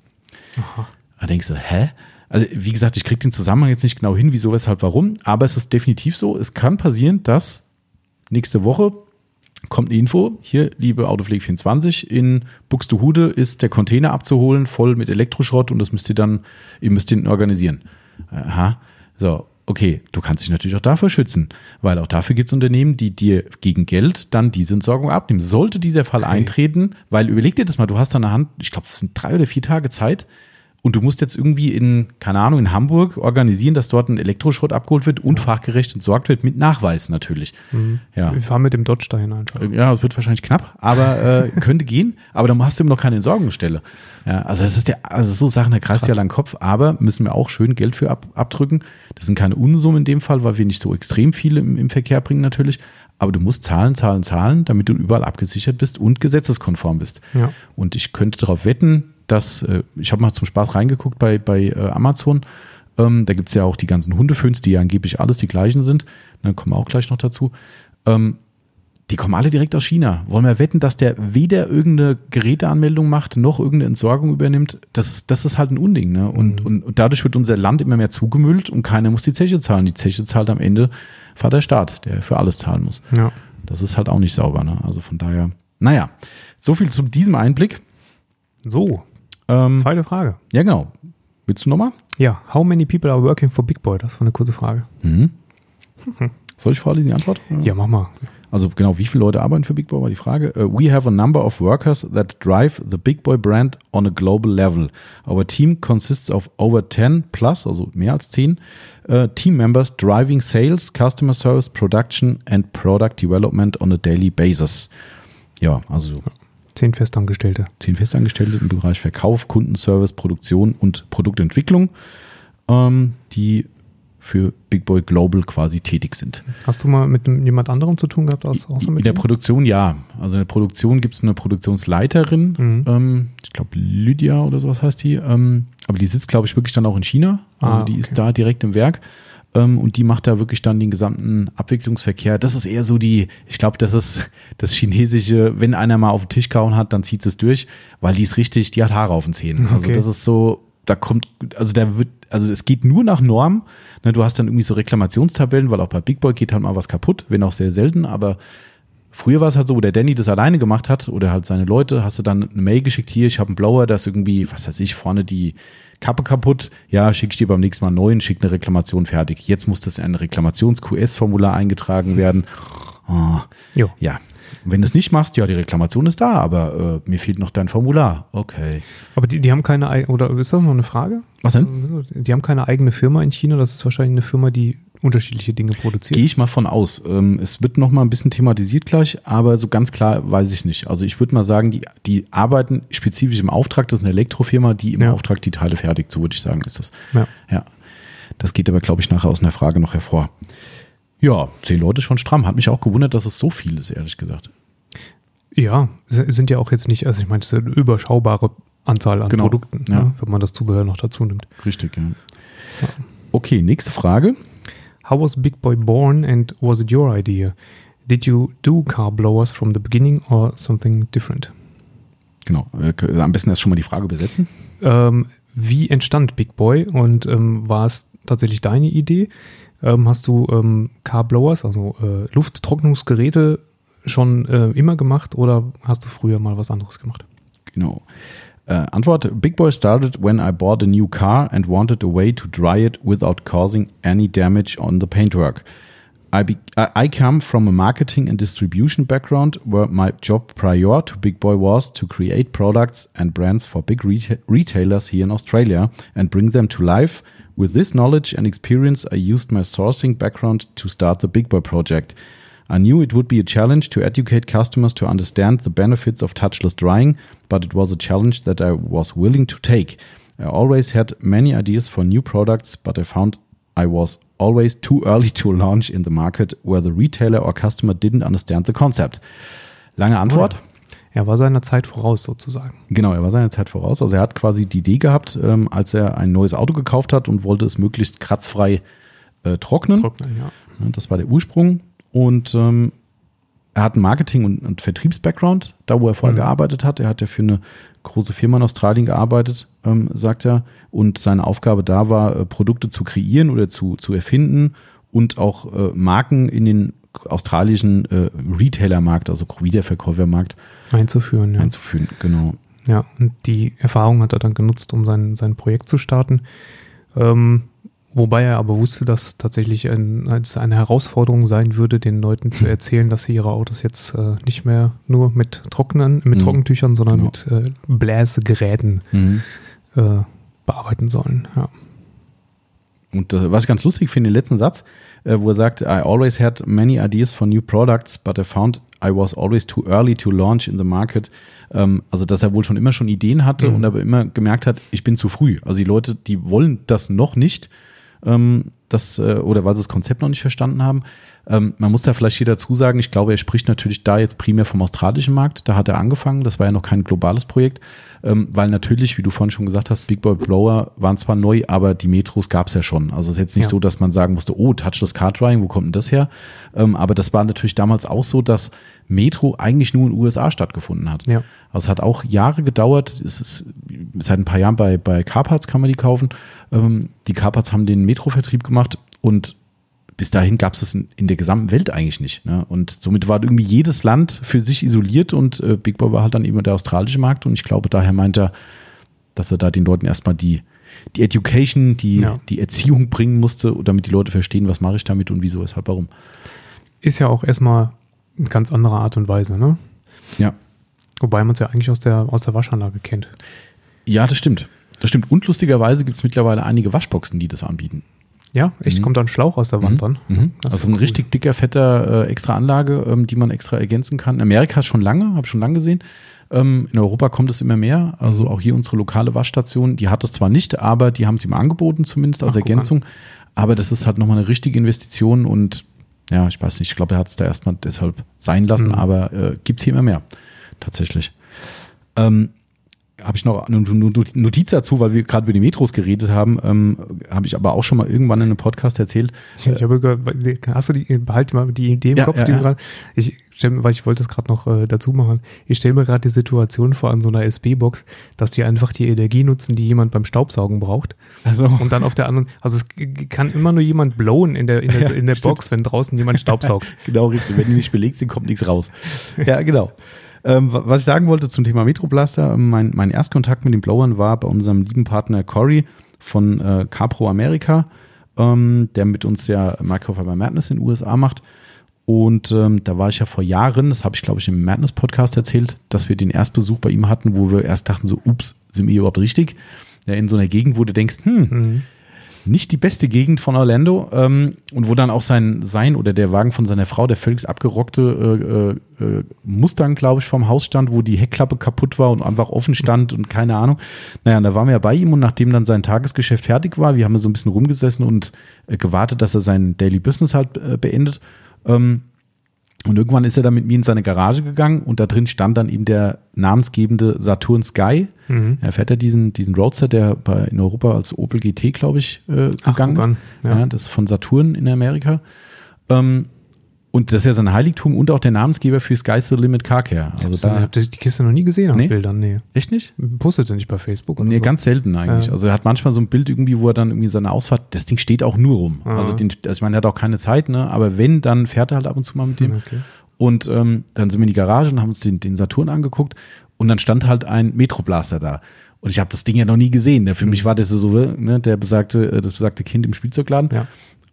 Da denkst du, hä? Also, wie gesagt, ich kriege den Zusammenhang jetzt nicht genau hin, wieso, weshalb, warum, aber es ist definitiv so, es kann passieren, dass nächste Woche kommt eine Info, hier, liebe Autopflege 24, in Buxtehude ist der Container abzuholen, voll mit Elektroschrott und das müsst ihr dann, ihr müsst den organisieren. Aha, so, okay, du kannst dich natürlich auch dafür schützen, weil auch dafür gibt es Unternehmen, die dir gegen Geld dann diese Entsorgung abnehmen. Sollte dieser Fall eintreten, weil überleg dir das mal, du hast an der Hand, ich glaube, es sind drei oder vier Tage Zeit, und du musst jetzt irgendwie in, keine Ahnung, in Hamburg organisieren, dass dort ein Elektroschrott abgeholt wird und fachgerecht entsorgt wird, mit Nachweis natürlich. Ja.
Wir fahren mit dem Dodge dahin einfach.
Ja, es wird wahrscheinlich knapp, aber äh, könnte gehen. Aber dann hast du immer noch keine Entsorgungsstelle. Ja, also das ist der, also so Sachen, da kreist ja lang Kopf, aber müssen wir auch schön Geld für ab, abdrücken. Das sind keine Unsummen in dem Fall, weil wir nicht so extrem viel im, im Verkehr bringen natürlich. Aber du musst zahlen, zahlen, zahlen, damit du überall abgesichert bist und gesetzeskonform bist.
Ja.
Und ich könnte darauf wetten, dass, äh, ich habe mal zum Spaß reingeguckt bei, bei äh, Amazon. Ähm, da gibt es ja auch die ganzen Hundeföhns, die ja angeblich alles die gleichen sind. Dann kommen wir auch gleich noch dazu. Ähm, die kommen alle direkt aus China. Wollen wir wetten, dass der weder irgendeine Geräteanmeldung macht, noch irgendeine Entsorgung übernimmt? Das ist, das ist halt ein Unding. Ne? Und, und, und dadurch wird unser Land immer mehr zugemüllt und keiner muss die Zeche zahlen. Die Zeche zahlt am Ende Vater Staat, der für alles zahlen muss.
Ja.
Das ist halt auch nicht sauber. Ne? Also von daher, naja, so viel zu diesem Einblick.
So,
Ähm,
zweite Frage.
ja, genau. Willst du nochmal?
Ja, how many people are working for Big Boy? Das war eine kurze Frage.
Mhm. Soll ich vorlesen die Antwort?
Ja, mach mal.
Also genau, wie viele Leute arbeiten für Big Boy war die Frage. Uh, we have a number of workers that drive the Big Boy brand on a global level. Our team consists of over 10 plus, also mehr als 10 uh, team members driving sales, customer service, production and product development on a daily basis. Ja, also
Zehn Festangestellte.
10 Festangestellte im Bereich Verkauf, Kundenservice, Produktion und Produktentwicklung, ähm, die für Big Boy Global quasi tätig sind.
Hast du mal mit jemand anderem zu tun gehabt, außer
In
mit
der
ihm?
Produktion ja. Also in der Produktion gibt es eine Produktionsleiterin,
Mhm.
ähm, ich glaube Lydia oder sowas heißt die, ähm, aber die sitzt, glaube ich, wirklich dann auch in China. Also
Ah,
die
okay.
ist da direkt im Werk. Ähm, und die macht da wirklich dann den gesamten Abwicklungsverkehr. Das ist eher so die, ich glaube, das ist das chinesische, wenn einer mal auf den Tisch gehauen hat, dann zieht es durch, weil die ist richtig, die hat Haare auf den Zähnen. Also
Okay.
das ist so, da kommt, also da wird, also es geht nur nach Norm. Ne, du hast dann irgendwie so Reklamationstabellen, weil auch bei Big Boy geht halt mal was kaputt, wenn auch sehr selten, aber Früher war es halt so, wo der Danny das alleine gemacht hat oder halt seine Leute, hast du dann eine Mail geschickt, hier, ich habe einen Blower, da ist irgendwie, was weiß ich, vorne die Kappe kaputt. Ja, schicke ich dir beim nächsten Mal einen neuen, schick eine Reklamation fertig. Jetzt muss das in ein Reklamations-QS-Formular eingetragen werden. Oh, ja. Und wenn du es nicht machst, ja, die Reklamation ist da, aber äh, mir fehlt noch dein Formular. Okay.
Aber die, die haben keine, ei- oder ist das noch eine Frage?
Was denn?
Die haben keine eigene Firma in China. Das ist wahrscheinlich eine Firma, die unterschiedliche Dinge produziert.
Gehe ich mal von aus. Ähm, es wird noch mal ein bisschen thematisiert gleich, aber so ganz klar weiß ich nicht. Also ich würde mal sagen, die, die arbeiten spezifisch im Auftrag. Das ist eine Elektrofirma, die im
Ja.
Auftrag die Teile fertigt. So würde ich sagen, ist das.
Ja.
Ja. Das geht aber, glaube ich, nachher aus einer Frage noch hervor. Ja, zehn Leute schon stramm. Hat mich auch gewundert, dass es so viel ist, ehrlich gesagt.
Ja, es sind ja auch jetzt nicht, also ich meine, es ist eine überschaubare Anzahl an
Genau,
Produkten,
ja.
ne, wenn man das Zubehör noch dazu nimmt.
Richtig, ja. Okay, nächste Frage.
How was Big Boy born and was it your idea? Did you do car blowers from the beginning or something different?
Genau. Äh, am besten erst schon mal die Frage besetzen.
Ähm, wie entstand Big Boy und ähm, war es tatsächlich deine Idee? Ähm, hast du ähm, Car Blowers, also äh, Lufttrocknungsgeräte, schon äh, immer gemacht oder hast du früher mal was anderes gemacht?
Genau. Äh, Antwort: Big Boy started when I bought a new car and wanted a way to dry it without causing any damage on the paintwork. I, be I come from a marketing and distribution background where my job prior to Big Boy was to create products and brands for big reta retailers here in Australia and bring them to life. With this knowledge and experience, I used my sourcing background to start the Big Boy project. I knew it would be a challenge to educate customers to understand the benefits of touchless drying, but it was a challenge that I was willing to take. I always had many ideas for new products, but I found I was always too early to launch in the market where the retailer or customer didn't understand the concept. Lange Antwort.
Er war seiner Zeit voraus sozusagen.
Genau, er war seiner Zeit voraus. Also er hat quasi die Idee gehabt, ähm, als er ein neues Auto gekauft hat und wollte es möglichst kratzfrei äh, trocknen.
Trocknen. Ja,
Das war der Ursprung. Und ähm, er hat einen Marketing- und, und Vertriebs-Background, da wo er vorher
Mhm.
gearbeitet hat. Er hat ja für eine große Firma in Australien gearbeitet, ähm, sagt er. Und seine Aufgabe da war, äh, Produkte zu kreieren oder zu, zu erfinden und auch äh, Marken in den australischen äh, Retailer-Markt, also Wiederverkäufermarkt
Einzuführen, ja.
einzuführen. Genau.
Ja, und die Erfahrung hat er dann genutzt, um sein, sein Projekt zu starten. Ähm, wobei er aber wusste, dass tatsächlich ein, es eine Herausforderung sein würde, den Leuten zu erzählen, dass sie ihre Autos jetzt äh, nicht mehr nur mit Trocknen, mit
Mhm.
Trockentüchern, sondern
Genau.
mit äh, Bläsegeräten
Mhm.
äh, bearbeiten sollen. Ja.
Und äh, was ich ganz lustig finde, den letzten Satz, äh, wo er sagt, I always had many ideas for new products, but I found I was always too early to launch in the market. Ähm, also, dass er wohl schon immer schon Ideen hatte
Mhm.
und aber immer gemerkt hat, ich bin zu früh. Also die Leute, die wollen das noch nicht, ähm, das, äh, oder weil sie das Konzept noch nicht verstanden haben. Ähm, man muss da vielleicht hier dazu sagen, ich glaube, er spricht natürlich da jetzt primär vom australischen Markt. Da hat er angefangen, das war ja noch kein globales Projekt, ähm, weil natürlich, wie du vorhin schon gesagt hast, Big Boy Blower waren zwar neu, aber die Metros gab es ja schon. Also es ist jetzt nicht
Ja.
so, dass man sagen musste, oh, Touchless Card Drying, wo kommt denn das her? Ähm, aber das war natürlich damals auch so, dass Metro eigentlich nur in den USA stattgefunden hat.
Ja.
Also es hat auch Jahre gedauert. Es ist seit ein paar Jahren bei, bei Carparts kann man die kaufen. Ähm, die Carparts haben den Metro-Vertrieb gemacht und bis dahin gab es das in, in, der gesamten Welt eigentlich nicht. Ne? Und somit war irgendwie jedes Land für sich isoliert und äh, Big Boy war halt dann immer der australische Markt und ich glaube, daher meint er, dass er da den Leuten erstmal die, die Education, die, ja. die Erziehung bringen musste, damit die Leute verstehen, was mache ich damit und wieso, weshalb, warum.
Ist ja auch erstmal eine ganz andere Art und Weise, ne?
Ja.
Wobei man es ja eigentlich aus der, aus der Waschanlage kennt.
Ja, das stimmt. Das stimmt. Und lustigerweise gibt es mittlerweile einige Waschboxen, die das anbieten.
Ja, echt? Mhm. Kommt da ein Schlauch aus der Wand mhm. dran?
Mhm. Das also ein cool. richtig dicker, fetter äh, extra Anlage, ähm, die man extra ergänzen kann. In Amerika schon lange, habe schon lange gesehen. Ähm, in Europa kommt es immer mehr. Also mhm. auch hier unsere lokale Waschstation, die hat es zwar nicht, aber die haben es ihm angeboten, zumindest als Ach, Ergänzung. Aber das ist halt nochmal eine richtige Investition und ja, ich weiß nicht, ich glaube, er hat es da erstmal deshalb sein lassen, mhm. aber äh, gibt es hier immer mehr. Tatsächlich. Ähm, habe ich noch eine Notiz dazu, weil wir gerade über die Metros geredet haben, ähm, habe ich aber auch schon mal irgendwann in einem Podcast erzählt.
Ich, ich habe gehört, hast du die, behalte mal die Idee im ja, Kopf, ja, die ja. Grad, ich stell, weil ich wollte das gerade noch äh, dazu machen. Ich stelle mir gerade die Situation vor an so einer SB-Box, dass die einfach die Energie nutzen, die jemand beim Staubsaugen braucht. Also. Und dann auf der anderen, also es kann immer nur jemand blowen in der, in der, in der Box, wenn draußen jemand Staubsaugt.
genau, richtig. Wenn die nicht belegt sind, kommt nichts raus. Ja, genau. Ähm, was ich sagen wollte zum Thema Metroblaster, ähm, mein, mein Erstkontakt mit den Blowern war bei unserem lieben Partner Cory von äh, Capro America, ähm, der mit uns ja Microfiber Madness in den USA macht. Und ähm, da war ich ja vor Jahren, das habe ich glaube ich im Madness Podcast erzählt, dass wir den Erstbesuch bei ihm hatten, wo wir erst dachten so, ups, sind wir überhaupt richtig? Ja, in so einer Gegend, wo du denkst, hm, mhm nicht die beste Gegend von Orlando ähm, und wo dann auch sein, sein oder der Wagen von seiner Frau, der völlig abgerockte äh, äh, Mustang, glaube ich, vom Haus stand, wo die Heckklappe kaputt war und einfach offen stand und keine Ahnung. Naja, da waren wir ja bei ihm und nachdem dann sein Tagesgeschäft fertig war, wir haben so ein bisschen rumgesessen und äh, gewartet, dass er sein Daily Business halt äh, beendet. Ähm, und irgendwann ist er dann mit mir in seine Garage gegangen und da drin stand dann eben der namensgebende Saturn Sky. Mhm. Er fährt ja diesen, diesen Roadster, der bei, in Europa als Opel GT, glaube ich, äh, gegangen Ach, ist. Ja. ja. das ist von Saturn in Amerika. Ähm, und das ist ja sein Heiligtum und auch der Namensgeber für Sky's the Limit Car Care.
Also ich habe die Kiste noch nie gesehen auf nee? Bildern. Nee.
Echt nicht?
Postet er nicht bei Facebook?
nee, so? ganz selten eigentlich. Ja. Also er hat manchmal so ein Bild irgendwie, wo er dann irgendwie seine Ausfahrt, das Ding steht auch nur rum. Aha. Also den, also ich meine, er hat auch keine Zeit, ne? aber wenn, dann fährt er halt ab und zu mal mit dem. Okay. Und ähm, dann sind wir in die Garage und haben uns den, den Saturn angeguckt und dann stand halt ein Metroblaster da. Und ich habe das Ding ja noch nie gesehen. Ne? Für mhm. mich war das so, ne, der besagte, äh, das besagte Kind im Spielzeugladen. Ja.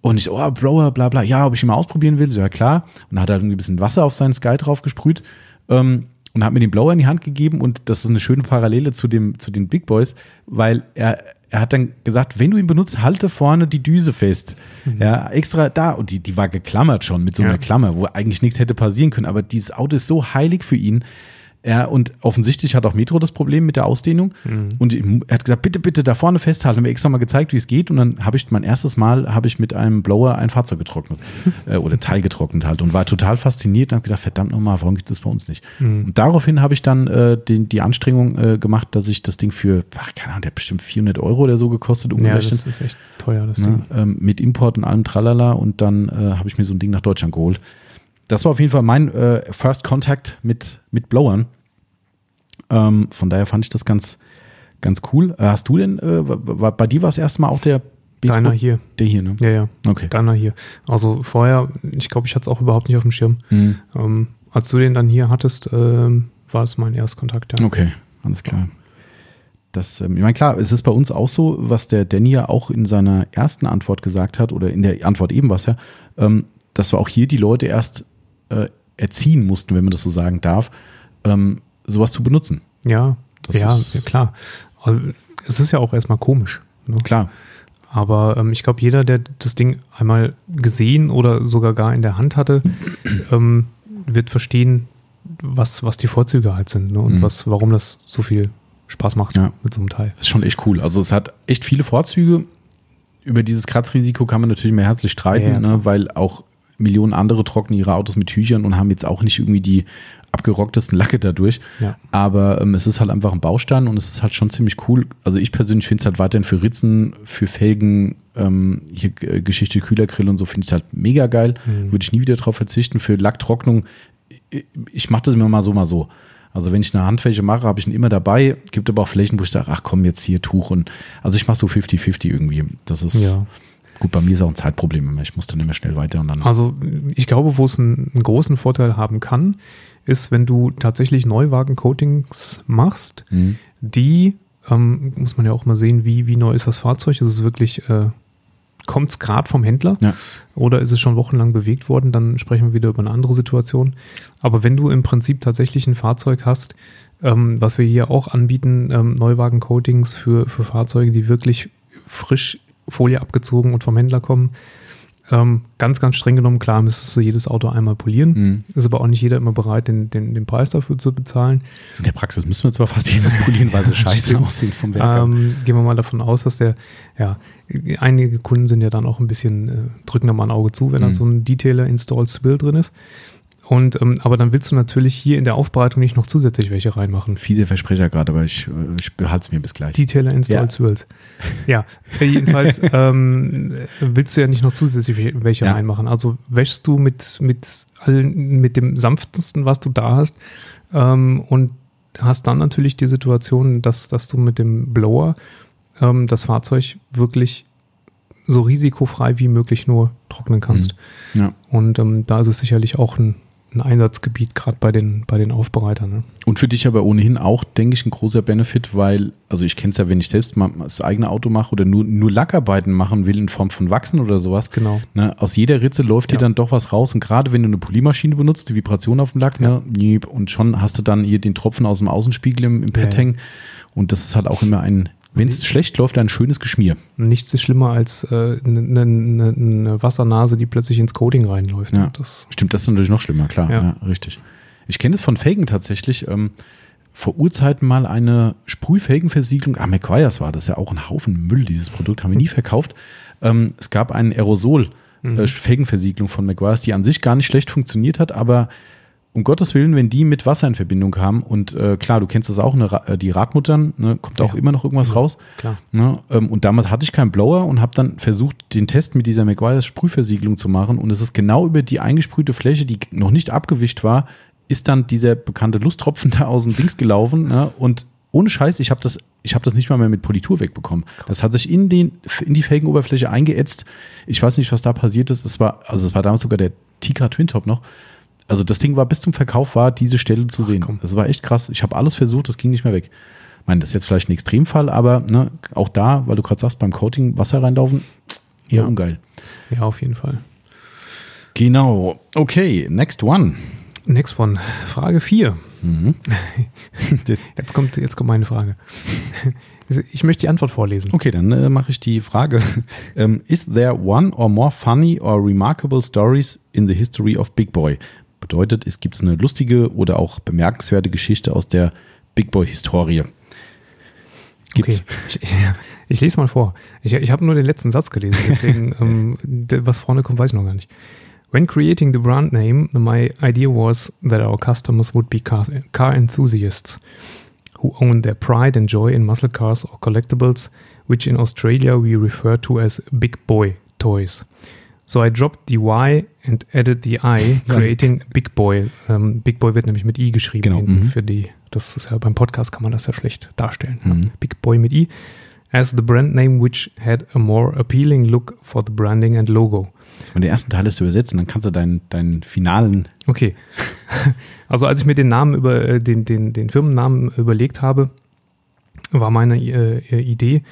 Und ich so, oh, Bro, bla bla, ja, ob ich ihn mal ausprobieren will. So, ja, klar. Und hat halt ein bisschen Wasser auf seinen Sky drauf gesprüht. Ähm, und hat mir den Blower in die Hand gegeben und das ist eine schöne Parallele zu dem zu den Big Boys, weil er er hat dann gesagt, wenn du ihn benutzt, halte vorne die Düse fest. Mhm. Ja, extra da und die die war geklammert schon mit so einer ja. Klammer, wo eigentlich nichts hätte passieren können, aber dieses Auto ist so heilig für ihn, er, und offensichtlich hat auch Metro das Problem mit der Ausdehnung. Mhm. Und er hat gesagt, bitte, bitte da vorne festhalten. Haben wir extra mal gezeigt, wie es geht. Und dann habe ich mein erstes Mal habe ich mit einem Blower ein Fahrzeug getrocknet. äh, oder Teil getrocknet halt. Und war total fasziniert und habe gedacht, verdammt nochmal, warum gibt es bei uns nicht? Mhm. Und daraufhin habe ich dann äh, den, die Anstrengung äh, gemacht, dass ich das Ding für, ach, keine Ahnung, der hat bestimmt 400 Euro oder so gekostet.
Ja, das ist echt teuer, das
ne? Ding. Ähm, mit Import und allem Tralala. Und dann äh, habe ich mir so ein Ding nach Deutschland geholt. Das war auf jeden Fall mein äh, First Contact mit, mit Blowern. Ähm, von daher fand ich das ganz, ganz cool. Äh, hast du denn, äh, war, bei dir war es erstmal auch der
Deiner hier.
Der hier, ne?
Ja, ja. Okay. Deiner hier. Also vorher, ich glaube, ich hatte es auch überhaupt nicht auf dem Schirm. Mhm. Ähm, als du den dann hier hattest, ähm, war es mein Erstkontakt,
ja. Okay, alles klar. Das, ähm, ich meine, klar, es ist bei uns auch so, was der Danny ja auch in seiner ersten Antwort gesagt hat, oder in der Antwort eben was ja, ähm, dass wir auch hier die Leute erst äh, erziehen mussten, wenn man das so sagen darf, ähm, sowas zu benutzen.
Ja, das ja, ja, klar. Also, es ist ja auch erstmal komisch.
Ne? Klar.
Aber ähm, ich glaube, jeder, der das Ding einmal gesehen oder sogar gar in der Hand hatte, ähm, wird verstehen, was, was die Vorzüge halt sind ne? und mhm. was, warum das so viel Spaß macht
ja.
mit so einem Teil.
Das ist schon echt cool. Also es hat echt viele Vorzüge. Über dieses Kratzrisiko kann man natürlich mehr herzlich streiten, ja, ne? weil auch Millionen andere trocknen ihre Autos mit Tüchern und haben jetzt auch nicht irgendwie die abgerocktesten Lacke dadurch. Ja. Aber ähm, es ist halt einfach ein Baustein und es ist halt schon ziemlich cool. Also ich persönlich finde es halt weiterhin für Ritzen, für Felgen, ähm, hier äh, Geschichte Kühlergrill und so finde ich es halt mega geil. Mhm. Würde ich nie wieder drauf verzichten. Für Lacktrocknung, ich, ich mache das immer mal so, mal so. Also wenn ich eine Handfläche mache, habe ich ihn immer dabei. Gibt aber auch Flächen, wo ich sage, ach komm, jetzt hier Tuch und also ich mache so 50-50 irgendwie. Das ist.
Ja.
Gut, bei mir ist auch ein Zeitproblem. Ich muss dann immer schnell weiter und dann.
Also ich glaube, wo es einen, einen großen Vorteil haben kann, ist, wenn du tatsächlich Neuwagen-Coatings machst,
Mhm.
die, ähm, muss man ja auch mal sehen, wie, wie neu ist das Fahrzeug? Ist es wirklich, äh, kommt es gerade vom Händler
Ja.
oder ist es schon wochenlang bewegt worden? Dann sprechen wir wieder über eine andere Situation. Aber wenn du im Prinzip tatsächlich ein Fahrzeug hast, ähm, was wir hier auch anbieten, ähm, Neuwagen-Coatings für, für Fahrzeuge, die wirklich frisch Folie abgezogen und vom Händler kommen, ähm, ganz, ganz streng genommen, klar, müsstest du jedes Auto einmal polieren.
Mhm.
Ist aber auch nicht jeder immer bereit, den, den, den Preis dafür zu bezahlen.
In der Praxis müssen wir zwar fast jedes polieren, weil sie scheiße aussehen vom Werk.
Ähm, gehen wir mal davon aus, dass der, ja, einige Kunden sind ja dann auch ein bisschen, äh, drücken da mal ein Auge zu, wenn da
Mhm.
so ein Detailer Installed Spill drin ist. Und, ähm, aber dann willst du natürlich hier in der Aufbereitung nicht noch zusätzlich welche reinmachen.
Viele Versprecher gerade, aber ich, äh, ich behalte es mir bis gleich.
Detailer Installed
Ja.
Spills. Ja, jedenfalls ähm, willst du ja nicht noch zusätzlich welche
Ja.
reinmachen. Also wäschst du mit, mit, allen, mit dem sanftesten, was du da hast, ähm, und hast dann natürlich die Situation, dass, dass du mit dem Blower ähm, das Fahrzeug wirklich so risikofrei wie möglich nur trocknen kannst.
Ja.
Und ähm, da ist es sicherlich auch ein, ein Einsatzgebiet, gerade bei den, bei den Aufbereitern. Ne?
Und für dich aber ohnehin auch, denke ich, ein großer Benefit, weil, also ich kenne es ja, wenn ich selbst mal das eigene Auto mache oder nur, nur Lackarbeiten machen will in Form von Wachsen oder sowas,
Genau.
ne, aus jeder Ritze läuft dir
Ja.
dann doch was raus. Und gerade wenn du eine Poliermaschine benutzt, die Vibration auf dem Lack, ne, niep, und schon hast du dann hier den Tropfen aus dem Außenspiegel im, im Pad
Ja, ja.
hängen. Und das ist halt auch immer ein, wenn es schlecht läuft, ein schönes Geschmier.
Nichts ist schlimmer als äh, eine ne, ne, ne Wassernase, die plötzlich ins Coating reinläuft.
Ja.
Das,
Stimmt, das ist natürlich noch schlimmer, klar. Ja,
Ja.
richtig. Ich kenne es von Felgen tatsächlich. Ähm, vor Urzeiten mal eine Sprühfelgenversiegelung. Ah, McGuire's war das ja auch ein Haufen Müll, dieses Produkt, haben wir nie verkauft. Ähm, es gab einen Aerosol.
Mhm.
Äh, Felgenversiegelung von McGuire's, die an sich gar nicht schlecht funktioniert hat, aber um Gottes Willen, wenn die mit Wasser in Verbindung kamen und äh, klar, du kennst das auch, äh, die Radmuttern, ne, kommt auch
Ja.
immer noch irgendwas raus.
klar.
Ne? Ähm, und damals hatte ich keinen Blower und habe dann versucht, den Test mit dieser McGuire's Sprühversiegelung zu machen. Und es ist genau über die eingesprühte Fläche, die noch nicht abgewischt war, ist dann dieser bekannte Lusttropfen da aus dem Dings gelaufen. Ne? Und ohne Scheiß, ich habe das, ich habe das nicht mal mehr mit Politur wegbekommen. Das hat sich in, den, in die Felgenoberfläche eingeätzt. Ich weiß nicht, was da passiert ist. Es war, also es war damals sogar der Tika Twin Top noch. Also das Ding war bis zum Verkauf war diese Stelle zu sehen.
komm.
Das war echt krass. Ich habe alles versucht, das ging nicht mehr weg. Ich meine, das ist jetzt vielleicht ein Extremfall, aber ne, auch da, weil du gerade sagst, beim Coating Wasser reinlaufen, eher
Ja.
ungeil.
Ja, auf jeden Fall.
Genau. Okay, next one.
Next one. Frage 4.
Mhm.
Jetzt kommt, jetzt kommt meine Frage. Ich möchte die Antwort vorlesen.
Okay, dann äh, mache ich die Frage. ähm, is there one or more funny or remarkable stories in the history of Big Boy? Bedeutet, es gibt eine lustige oder auch bemerkenswerte Geschichte aus der Big Boy-Historie. Gibt's?
Okay, ich, ich, lese mal vor. Ich, ich habe nur den letzten Satz gelesen, deswegen, ähm, was vorne kommt, weiß ich noch gar nicht. When creating the brand name, my idea was that our customers would be car, car enthusiasts who own their pride and joy in muscle cars or collectibles, which in Australia we refer to as big boy toys. So I dropped the Y and added the I, creating Big Boy. Ähm, Big Boy wird nämlich mit I geschrieben.
Genau, mhm.
Für die, das ist ja beim Podcast kann man das ja schlecht darstellen.
Mhm.
Big Boy mit I. As the brand name, which had a more appealing look for the branding and logo.
Und den ersten Teil ist übersetzen, dann kannst du deinen, deinen finalen.
Okay. Also als ich mir den Namen über äh, den, den, den Firmennamen überlegt habe, war meine äh, Idee,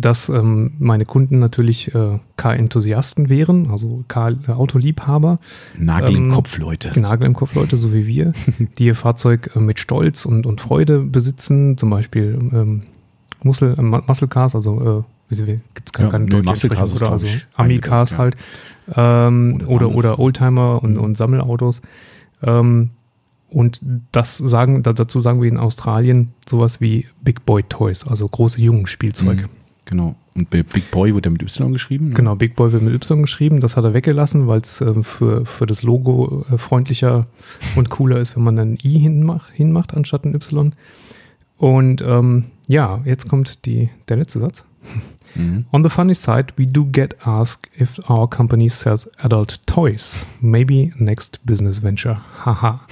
dass ähm, meine Kunden natürlich äh, Car-Enthusiasten wären, also Car-Autoliebhaber,
Nagel im
Ähm,
Kopf, Leute.
Nagel im Kopf Leute, so wie wir, die ihr Fahrzeug äh, mit Stolz und, und Freude besitzen, zum Beispiel ähm, Muscle, äh, Mu- Muscle Cars, also äh, gibt es gar
Ja,
keine
nee,
deutsche
Cars
oder also Ami-Cars
eingedeutscht, ja.
halt ähm,
Oder
oder, oder Oldtimer und,
Mhm.
und Sammelautos. Ähm, und das sagen, da, dazu sagen wir in Australien sowas wie Big Boy Toys, also große Jungenspielzeug.
Mhm. Genau. Und bei Big Boy wird er mit Y geschrieben. ne?
Genau, Big Boy wird mit Y geschrieben. Das hat er weggelassen, weil es ähm, für, für das Logo äh, freundlicher und cooler ist, wenn man ein I hinmacht, hinmacht anstatt ein Y. Und ähm, ja, jetzt kommt die, der letzte Satz.
Mhm.
On the funny side, we do get asked if our company sells adult toys. Maybe next business venture. Haha.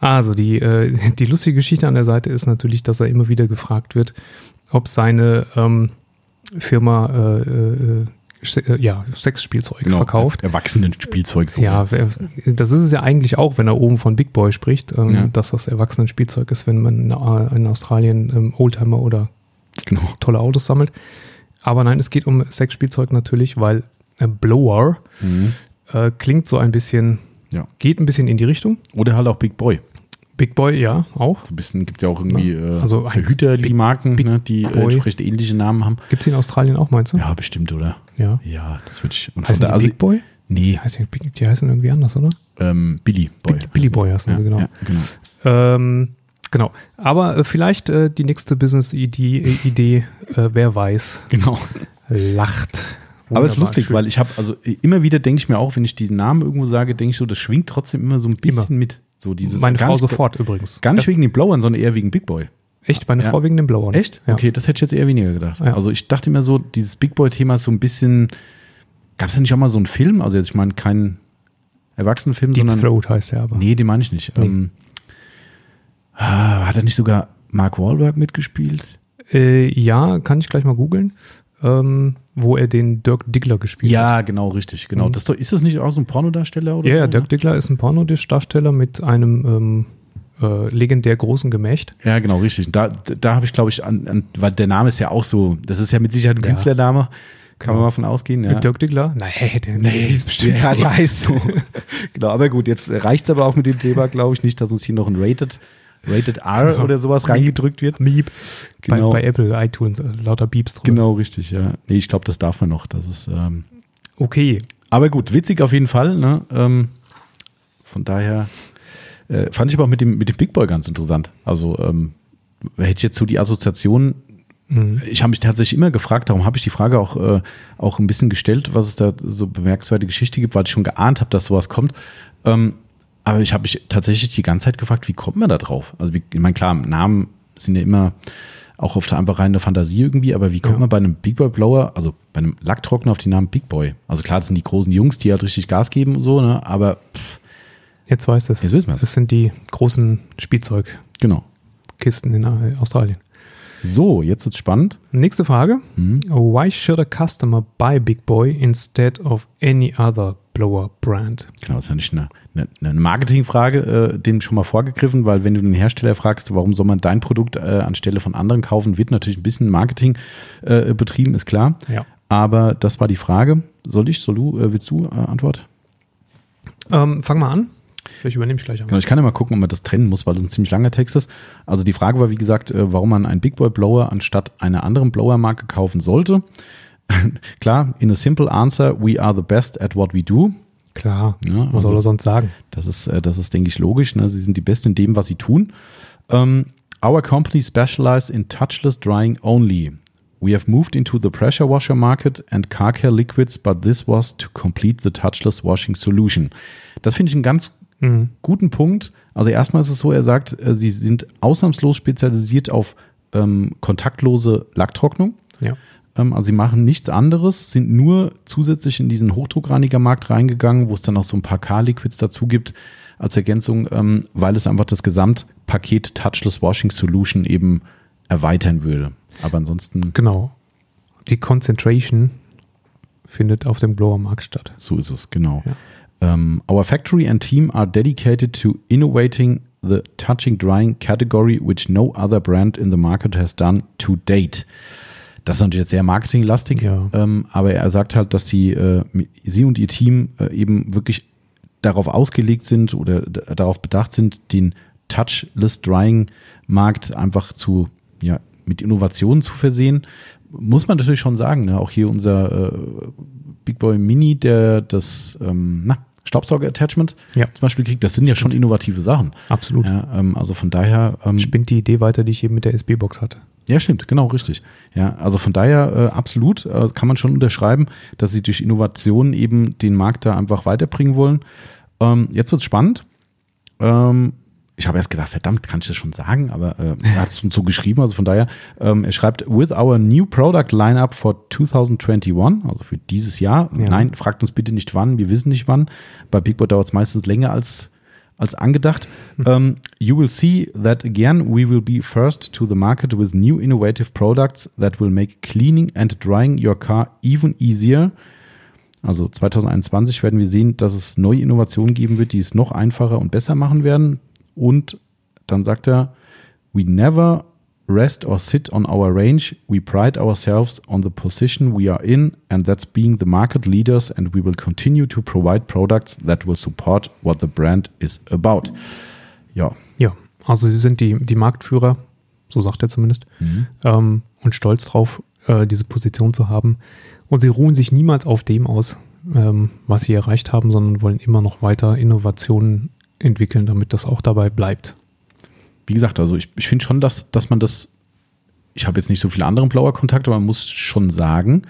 Also die, äh, die lustige Geschichte an der Seite ist natürlich, dass er immer wieder gefragt wird, ob seine ähm, Firma äh, äh, äh, ja, Sexspielzeug verkauft.
Erwachsenen-Spielzeug. So
Ja, das ist es ja eigentlich auch, wenn er oben von Big Boy spricht, ähm,
Ja.
dass das Erwachsenenspielzeug ist, wenn man in, in Australien ähm, Oldtimer oder
genau.
tolle Autos sammelt. Aber nein, es geht um Sexspielzeug natürlich, weil äh, Blower äh, klingt so ein bisschen,
Ja.
geht ein bisschen in die Richtung.
Oder halt auch Big Boy.
Big Boy, ja, auch.
So ein bisschen gibt es ja auch irgendwie äh,
Also ein
Verhüter, die Marken,
Big
ne, die äh,
Boy.
entsprechend ähnliche Namen haben.
Gibt es in Australien auch, meinst du?
Ja, bestimmt, oder?
Ja.
Ja, das würde ich. Und da- also-
Big Boy?
Nee,
Die heißen, Big- die heißen irgendwie anders, oder?
ähm, Billy Boy.
Bill- Billy Boy heißen
ja,
genau.
Ja, genau.
Ähm, genau. Aber äh, vielleicht äh, die nächste Business-Idee, äh, Idee, äh, wer weiß,
genau.
lacht.
Aber es ist
Wunderbar,
lustig,
schön.
weil ich habe, also immer wieder denke ich mir auch, wenn ich diesen Namen irgendwo sage, denke ich so, das schwingt trotzdem immer so ein bisschen mit. So dieses
Meine Frau sofort übrigens.
Gar nicht
Das-
wegen den Blowern, sondern eher wegen Big Boy.
Echt, meine
Ja.
Frau wegen dem Blauern.
Echt?
Ja.
Okay, das hätte ich jetzt eher weniger gedacht.
Ja.
Also ich dachte mir so, dieses Big Boy-Thema ist so ein bisschen. Gab es da nicht auch mal so einen Film? Also jetzt, ich meine, kein Erwachsenenfilm,
Deep
sondern.
Throat heißt er aber.
Nee, den meine ich nicht.
Nee.
Ähm, ah, hat er nicht sogar Mark Wahlberg mitgespielt?
Äh, ja, kann ich gleich mal googeln. Ähm, wo er den Dirk Diggler gespielt hat.
Ja, genau, richtig. Genau.
Mhm.
Das ist, das nicht auch so ein Pornodarsteller oder
Ja,
so?
ja, Dirk Diggler ist ein Pornodarsteller mit einem ähm, äh, legendär großen Gemächt.
Ja, genau, richtig. Da, da habe ich, glaube ich, an, an, weil der Name ist ja auch so, das ist ja mit Sicherheit ein
Ja.
Künstlername, kann
Genau.
man mal von ausgehen. Ja.
Mit Dirk Diggler? Nee, der
Nee,
ist bestimmt
ja,
so.
heißt so. genau, aber gut, jetzt reicht es aber auch mit dem Thema, glaube ich, nicht, dass uns hier noch ein Rated, Rated R
Genau.
oder sowas reingedrückt wird.
Miep.
Genau.
Bei, bei Apple, iTunes, äh, lauter Beeps drin.
Genau, richtig, ja. Nee, ich glaube, das darf man noch. Das ist, ähm,
Okay.
aber gut, witzig auf jeden Fall. Ne? Ähm, von daher äh, fand ich aber auch mit dem, mit dem Big Boy ganz interessant. Also ähm, hätte ich jetzt so die Assoziation
Mhm.
ich habe mich tatsächlich immer gefragt, darum habe ich die Frage auch, äh, auch ein bisschen gestellt, was es da so bemerkenswerte Geschichte gibt, weil ich schon geahnt habe, dass sowas kommt. Ähm, aber ich habe mich tatsächlich die ganze Zeit gefragt, wie kommt man da drauf? Also, wie, ich meine, klar, Namen sind ja immer auch oft einfach rein der Fantasie irgendwie, aber wie kommt
Ja.
man bei einem Big Boy Blower, also bei einem Lacktrockner auf den Namen Big Boy? Also klar, das sind die großen Jungs, die halt richtig Gas geben und so, ne? aber pff,
Jetzt weiß es.
Jetzt wissen wir's.
Das sind die großen Spielzeugkisten
genau.
in äh, Australien.
So, jetzt wird's spannend.
Nächste Frage.
Mhm.
Why should a customer buy Big Boy instead of any other blower brand?
Genau, das ist ja nicht eine, eine, eine Marketingfrage, äh, dem schon mal vorgegriffen, weil wenn du den Hersteller fragst, warum soll man dein Produkt äh, anstelle von anderen kaufen, wird natürlich ein bisschen Marketing äh, betrieben, ist klar.
Ja.
Aber das war die Frage. Soll ich, soll du, äh, willst du äh, Antwort?
Ähm, fang mal an. Vielleicht übernehme ich gleich
Genau,
an.
ich kann ja mal gucken, ob man das trennen muss, weil das ein ziemlich langer Text ist. Also die Frage war, wie gesagt, äh, warum man einen Big Boy Blower anstatt einer anderen Blower-Marke kaufen sollte. Klar, in a simple answer, we are the best at what we do.
Klar.
Ja,
Was
also-
soll er sonst sagen?
Das ist, äh, das ist denke ich, logisch. Ne? Sie sind die Besten in dem, was sie tun. Um, our company specializes in touchless drying only. We have moved into the pressure washer market and car care liquids, but this was to complete the touchless washing solution. Das finde ich einen ganz
Mhm.
guten Punkt. Also erstmal ist es so, er sagt, äh, sie sind ausnahmslos spezialisiert auf ähm, kontaktlose Lacktrocknung.
Ja.
Ähm, also sie machen nichts anderes, sind nur zusätzlich in diesen Hochdruckreinigermarkt reingegangen, wo es dann auch so ein paar K-Liquids dazu gibt als Ergänzung, ähm, weil es einfach das Gesamtpaket Touchless Washing Solution eben erweitern würde. Aber ansonsten,
Genau. Die Concentration findet auf dem Blower-Markt statt.
so ist es, genau.
Ja.
Um, our factory and team are dedicated to innovating the touching drying category, which no other brand in the market has done to date. Das ist natürlich jetzt sehr marketinglastig,
Ja.
ähm, aber er sagt halt, dass sie, äh, sie und ihr Team äh, eben wirklich darauf ausgelegt sind oder darauf bedacht sind, den Touchless Drying Markt einfach zu, ja, mit Innovationen zu versehen. Muss man natürlich schon sagen, ne? auch hier unser äh, Big Boy Mini, der das ähm, na, Staubsauger-Attachment
Ja.
zum Beispiel kriegt, das sind ja schon innovative Sachen.
Absolut.
Ja, ähm, also von daher. Ähm,
Spinnt die Idee weiter, die ich eben mit der SB-Box hatte.
ja, stimmt, genau, richtig. Ja, also von daher äh, absolut äh, kann man schon unterschreiben, dass sie durch Innovationen eben den Markt da einfach weiterbringen wollen. Ähm, jetzt wird's spannend. Ähm, ich habe erst gedacht, verdammt, kann ich das schon sagen, aber äh, er hat es so geschrieben, also von daher, ähm, er schreibt, with our new product lineup for 2021, also für dieses Jahr.
Ja.
Nein, fragt uns bitte nicht wann, wir wissen nicht wann. Bei Big Boy dauert es meistens länger als als angedacht. Um, you will see that again, we will be first to the market with new innovative products that will make cleaning and drying your car even easier Also 2021 werden wir sehen, dass es neue Innovationen geben wird, die es noch einfacher und besser machen werden. Und dann sagt er, we never rest or sit on our range. We pride ourselves on the position we are in, and that's being the market leaders, and we will continue to provide products that will support what the brand is about. Ja.
Ja, also sie sind die, die Marktführer, so sagt er zumindest,
Mhm.
ähm, und stolz drauf, äh, diese Position zu haben. Und sie ruhen sich niemals auf dem aus, ähm, was sie erreicht haben, sondern wollen immer noch weiter Innovationen entwickeln, damit das auch dabei bleibt.
Wie gesagt, also ich, ich finde schon, dass, dass man das, ich habe jetzt nicht so viele andere Blower-Kontakte, aber man muss schon sagen,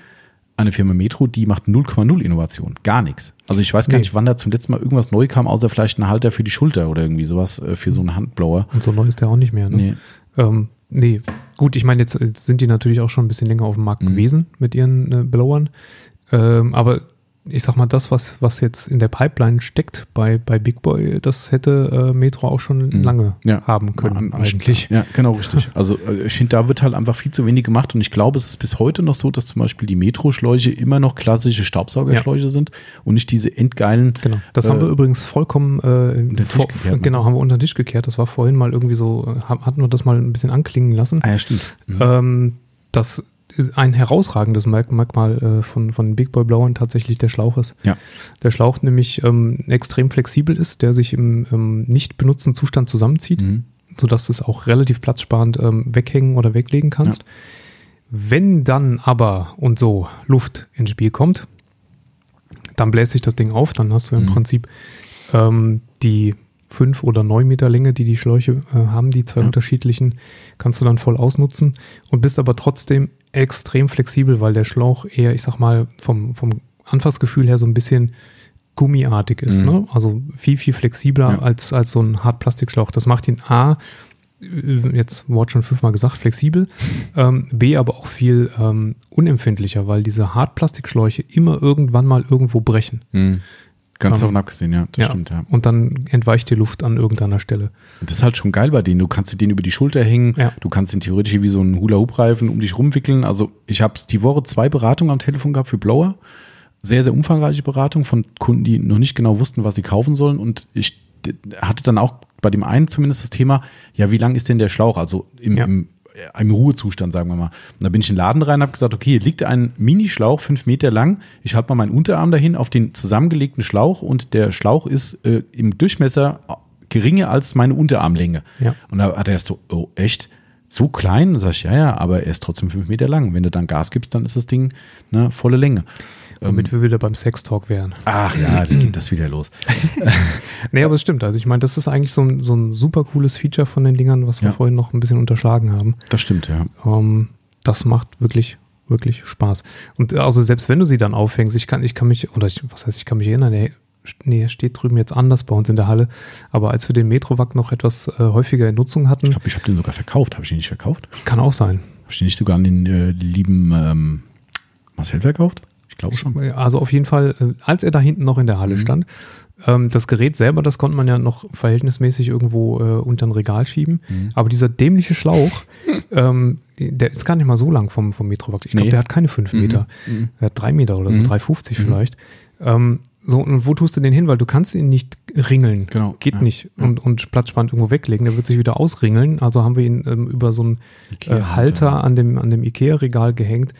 eine Firma Metro, die macht 0,0 Innovation. Gar nichts. Also ich weiß gar
Nee.
nicht, wann da zum letzten Mal irgendwas neu kam, außer vielleicht ein Halter für die Schulter oder irgendwie sowas äh, für so einen Handblower.
Und so neu ist der auch nicht mehr. Ne?
Nee.
Ähm, nee, gut, ich meine, jetzt, jetzt sind die natürlich auch schon ein bisschen länger auf dem Markt
Mhm.
gewesen mit ihren äh, Blowern. Ähm, aber ich sag mal, das, was, was jetzt in der Pipeline steckt bei, bei Big Boy, das hätte äh, Metro auch schon
Mhm.
lange
Ja.
haben können,
An-
eigentlich.
Ja, genau, richtig. Also äh, ich finde, da wird halt einfach viel zu wenig gemacht und ich glaube, es ist bis heute noch so, dass zum Beispiel die Metro-Schläuche immer noch klassische Staubsaugerschläuche sind und nicht diese endgeilen.
Genau. Das haben
Äh,
wir übrigens vollkommen äh,
den Tisch
vor,
gekehrt,
genau, haben wir unter den Tisch gekehrt. Das war vorhin mal irgendwie so, äh, ha- hatten wir das mal ein bisschen anklingen lassen.
Ah ja, stimmt. Mhm.
Ähm, das ist ein herausragendes Merk- Merkmal äh, von, von Big Boy Blauern tatsächlich der Schlauch ist.
Ja.
Der Schlauch nämlich ähm, extrem flexibel ist, der sich im ähm, nicht benutzten Zustand zusammenzieht,
Mhm.
sodass du es auch relativ platzsparend ähm, weghängen oder weglegen kannst. Wenn dann aber und so Luft ins Spiel kommt, dann bläst sich das Ding auf, dann hast du im
Mhm.
Prinzip ähm, die fünf oder neun Meter Länge, die die Schläuche äh, haben, die zwei
Ja.
unterschiedlichen, kannst du dann voll ausnutzen und bist aber trotzdem extrem flexibel, weil der Schlauch eher, ich sag mal, vom, vom Anfassgefühl her so ein bisschen gummiartig ist.
Mhm.
Ne? Also viel, viel flexibler
Ja.
als, als so ein Hartplastikschlauch. Das macht ihn A, äh, jetzt Wort schon fünfmal gesagt, flexibel, ähm, B, aber auch viel ähm, unempfindlicher, weil diese Hartplastikschläuche immer irgendwann mal irgendwo brechen.
Mhm. Ganz
Ähm,
davon abgesehen, ja, das
Ja.
stimmt, ja.
Und dann entweicht die Luft an irgendeiner Stelle.
Das ist halt schon geil bei denen. Du kannst dir den über die Schulter hängen,
Ja.
du kannst ihn theoretisch wie so einen Hula-Hoop-Reifen um dich rumwickeln. Also ich habe die Woche zwei Beratungen am Telefon gehabt für Blower. Sehr, sehr umfangreiche Beratung von Kunden, die noch nicht genau wussten, was sie kaufen sollen. Und ich hatte dann auch bei dem einen zumindest das Thema, ja, wie lang ist denn der Schlauch? Also im,
Ja.
im, äh, im Ruhezustand, sagen wir mal. Und da bin ich in den Laden rein und habe gesagt, okay, hier liegt ein Minischlauch, fünf Meter lang. Ich halte mal meinen Unterarm dahin auf den zusammengelegten Schlauch und der Schlauch ist äh, im Durchmesser geringer als meine Unterarmlänge.
Ja.
Und da hat er erst so, oh, echt? So klein? Sag ich, ja, ja, aber er ist trotzdem fünf Meter lang. Wenn du dann Gas gibst, dann ist das Ding ne, volle Länge.
Womit wir wieder beim Sex-Talk wären.
Ach ja, das geht das wieder los.
Nee, aber es stimmt. Also ich meine, das ist eigentlich so ein, so ein super cooles Feature von den Dingern, was wir
Ja.
vorhin noch ein bisschen unterschlagen haben.
Das stimmt, ja.
Ähm, das macht wirklich, wirklich Spaß. Und äh, also selbst wenn du sie dann aufhängst, ich kann, ich kann mich, oder ich, was heißt, ich kann mich erinnern, nee, nee, er steht drüben jetzt anders bei uns in der Halle. Aber als wir den Metrovac noch etwas äh, häufiger in Nutzung hatten,
Ich glaube, ich habe den sogar verkauft. Habe ich den nicht verkauft?
kann auch sein.
Habe ich den nicht sogar an den äh, lieben ähm, Marcel verkauft? Ich glaube schon.
Also auf jeden Fall, äh, als er da hinten noch in der
Mhm.
Halle stand, ähm, das Gerät selber, das konnte man ja noch verhältnismäßig irgendwo äh, unter ein Regal schieben.
Mhm.
Aber dieser dämliche Schlauch, ähm, der ist gar nicht mal so lang vom, vom Metrovac. Ich glaube,
Nee.
der hat keine fünf
Mhm.
Meter.
Mhm.
Er hat drei Meter oder so,
Mhm.
3,50 vielleicht. Ähm, so, und wo tust du den hin? Weil du kannst ihn nicht ringeln.
Genau,
Geht
ja,
nicht.
ja.
Und, und platzsparend irgendwo weglegen. Der wird sich wieder ausringeln. Also haben wir ihn ähm, über so einen äh. Halter an dem, an dem Ikea-Regal gehängt.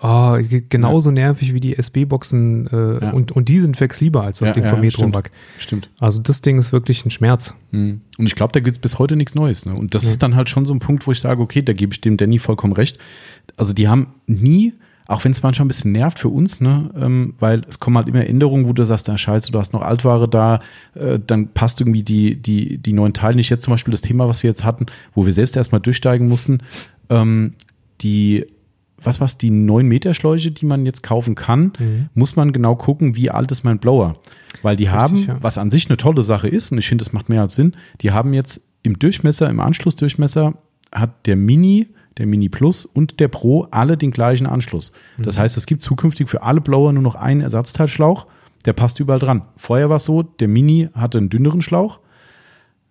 Oh, genauso nervig wie die SB-Boxen äh,
Ja.
und, und die sind flexibler als das
Ja,
Ding
ja,
vom
stimmt.
Metrovac.
Stimmt.
Also das Ding ist wirklich ein Schmerz.
Mhm. Und ich glaube, da gibt es bis heute nichts Neues. Ne? Und das ist dann halt schon so ein Punkt, wo ich sage, okay, da gebe ich dem Danny vollkommen recht. Also die haben nie, auch wenn es manchmal ein bisschen nervt für uns, ne, ähm, weil es kommen halt immer Änderungen, wo du sagst, na scheiße, du hast noch Altware da, äh, dann passt irgendwie die, die, die neuen Teile nicht. Jetzt zum Beispiel das Thema, was wir jetzt hatten, wo wir selbst erstmal durchsteigen mussten, ähm, die was war's, die 9 Meter Schläuche, die man jetzt kaufen kann,
Mhm.
muss man genau gucken, wie alt ist mein Blower. Weil die haben,
ja.
was an sich eine tolle Sache ist, und ich finde, das macht mehr als Sinn, die haben jetzt im Durchmesser, im Anschlussdurchmesser, hat der Mini, der Mini Plus und der Pro alle den gleichen Anschluss. Das heißt, es gibt zukünftig für alle Blower nur noch einen Ersatzteilschlauch, der passt überall dran. Vorher war es so, der Mini hatte einen dünneren Schlauch,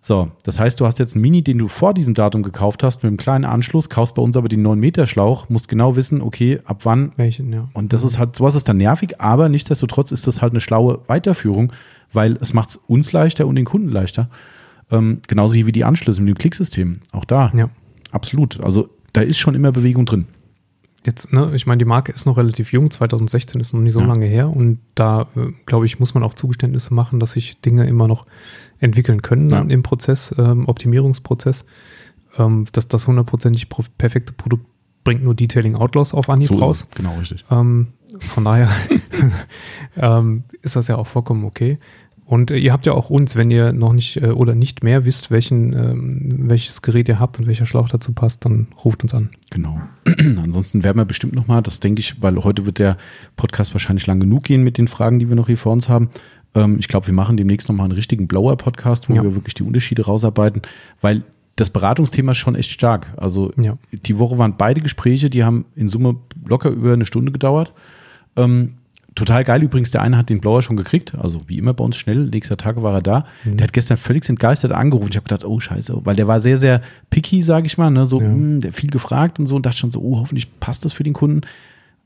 So, das heißt, du hast jetzt einen Mini, den du vor diesem Datum gekauft hast, mit einem kleinen Anschluss, kaufst bei uns aber den 9-Meter-Schlauch, musst genau wissen, okay, ab wann.
Welchen, ja.
Und das ist halt, sowas ist dann nervig, aber nichtsdestotrotz ist das halt eine schlaue Weiterführung, weil es macht es uns leichter und den Kunden leichter. Ähm, genauso wie die Anschlüsse mit dem Klicksystem. Auch da.
Ja.
Absolut. Also da ist schon immer Bewegung drin.
Jetzt, ne, ich meine, die Marke ist noch relativ jung, 2016 ist noch nicht so
Ja.
lange her und da, äh, glaube ich, muss man auch Zugeständnisse machen, dass sich Dinge immer noch entwickeln können
Ja.
im Prozess, ähm, Optimierungsprozess. Ähm, dass das hundertprozentig pro- perfekte Produkt bringt nur Detailing Outlaws auf Anhieb
so
raus.
Genau, richtig.
Ähm, von daher ähm, ist das ja auch vollkommen okay. Und äh, ihr habt ja auch uns, wenn ihr noch nicht äh, oder nicht mehr wisst, welchen, ähm, welches Gerät ihr habt und welcher Schlauch dazu passt, dann ruft uns an.
Genau. Ansonsten werden wir bestimmt nochmal, das denke ich, weil heute wird der Podcast wahrscheinlich lang genug gehen mit den Fragen, die wir noch hier vor uns haben. Ähm, ich glaube, wir machen demnächst nochmal einen richtigen Blower-Podcast, wo
Ja.
wir wirklich die Unterschiede rausarbeiten, weil das Beratungsthema ist schon echt stark. Also
Ja.
die Woche waren beide Gespräche, die haben in Summe locker über eine Stunde gedauert. Ähm, total geil übrigens, der eine hat den Blower schon gekriegt, also wie immer bei uns schnell, nächster Tag war er da.
Mhm.
Der hat gestern völlig entgeistert angerufen. Ich habe gedacht, oh scheiße, weil der war sehr, sehr picky, sage ich mal, ne? so
Ja.
mh, der viel gefragt und so und dachte schon so, oh, hoffentlich passt das für den Kunden.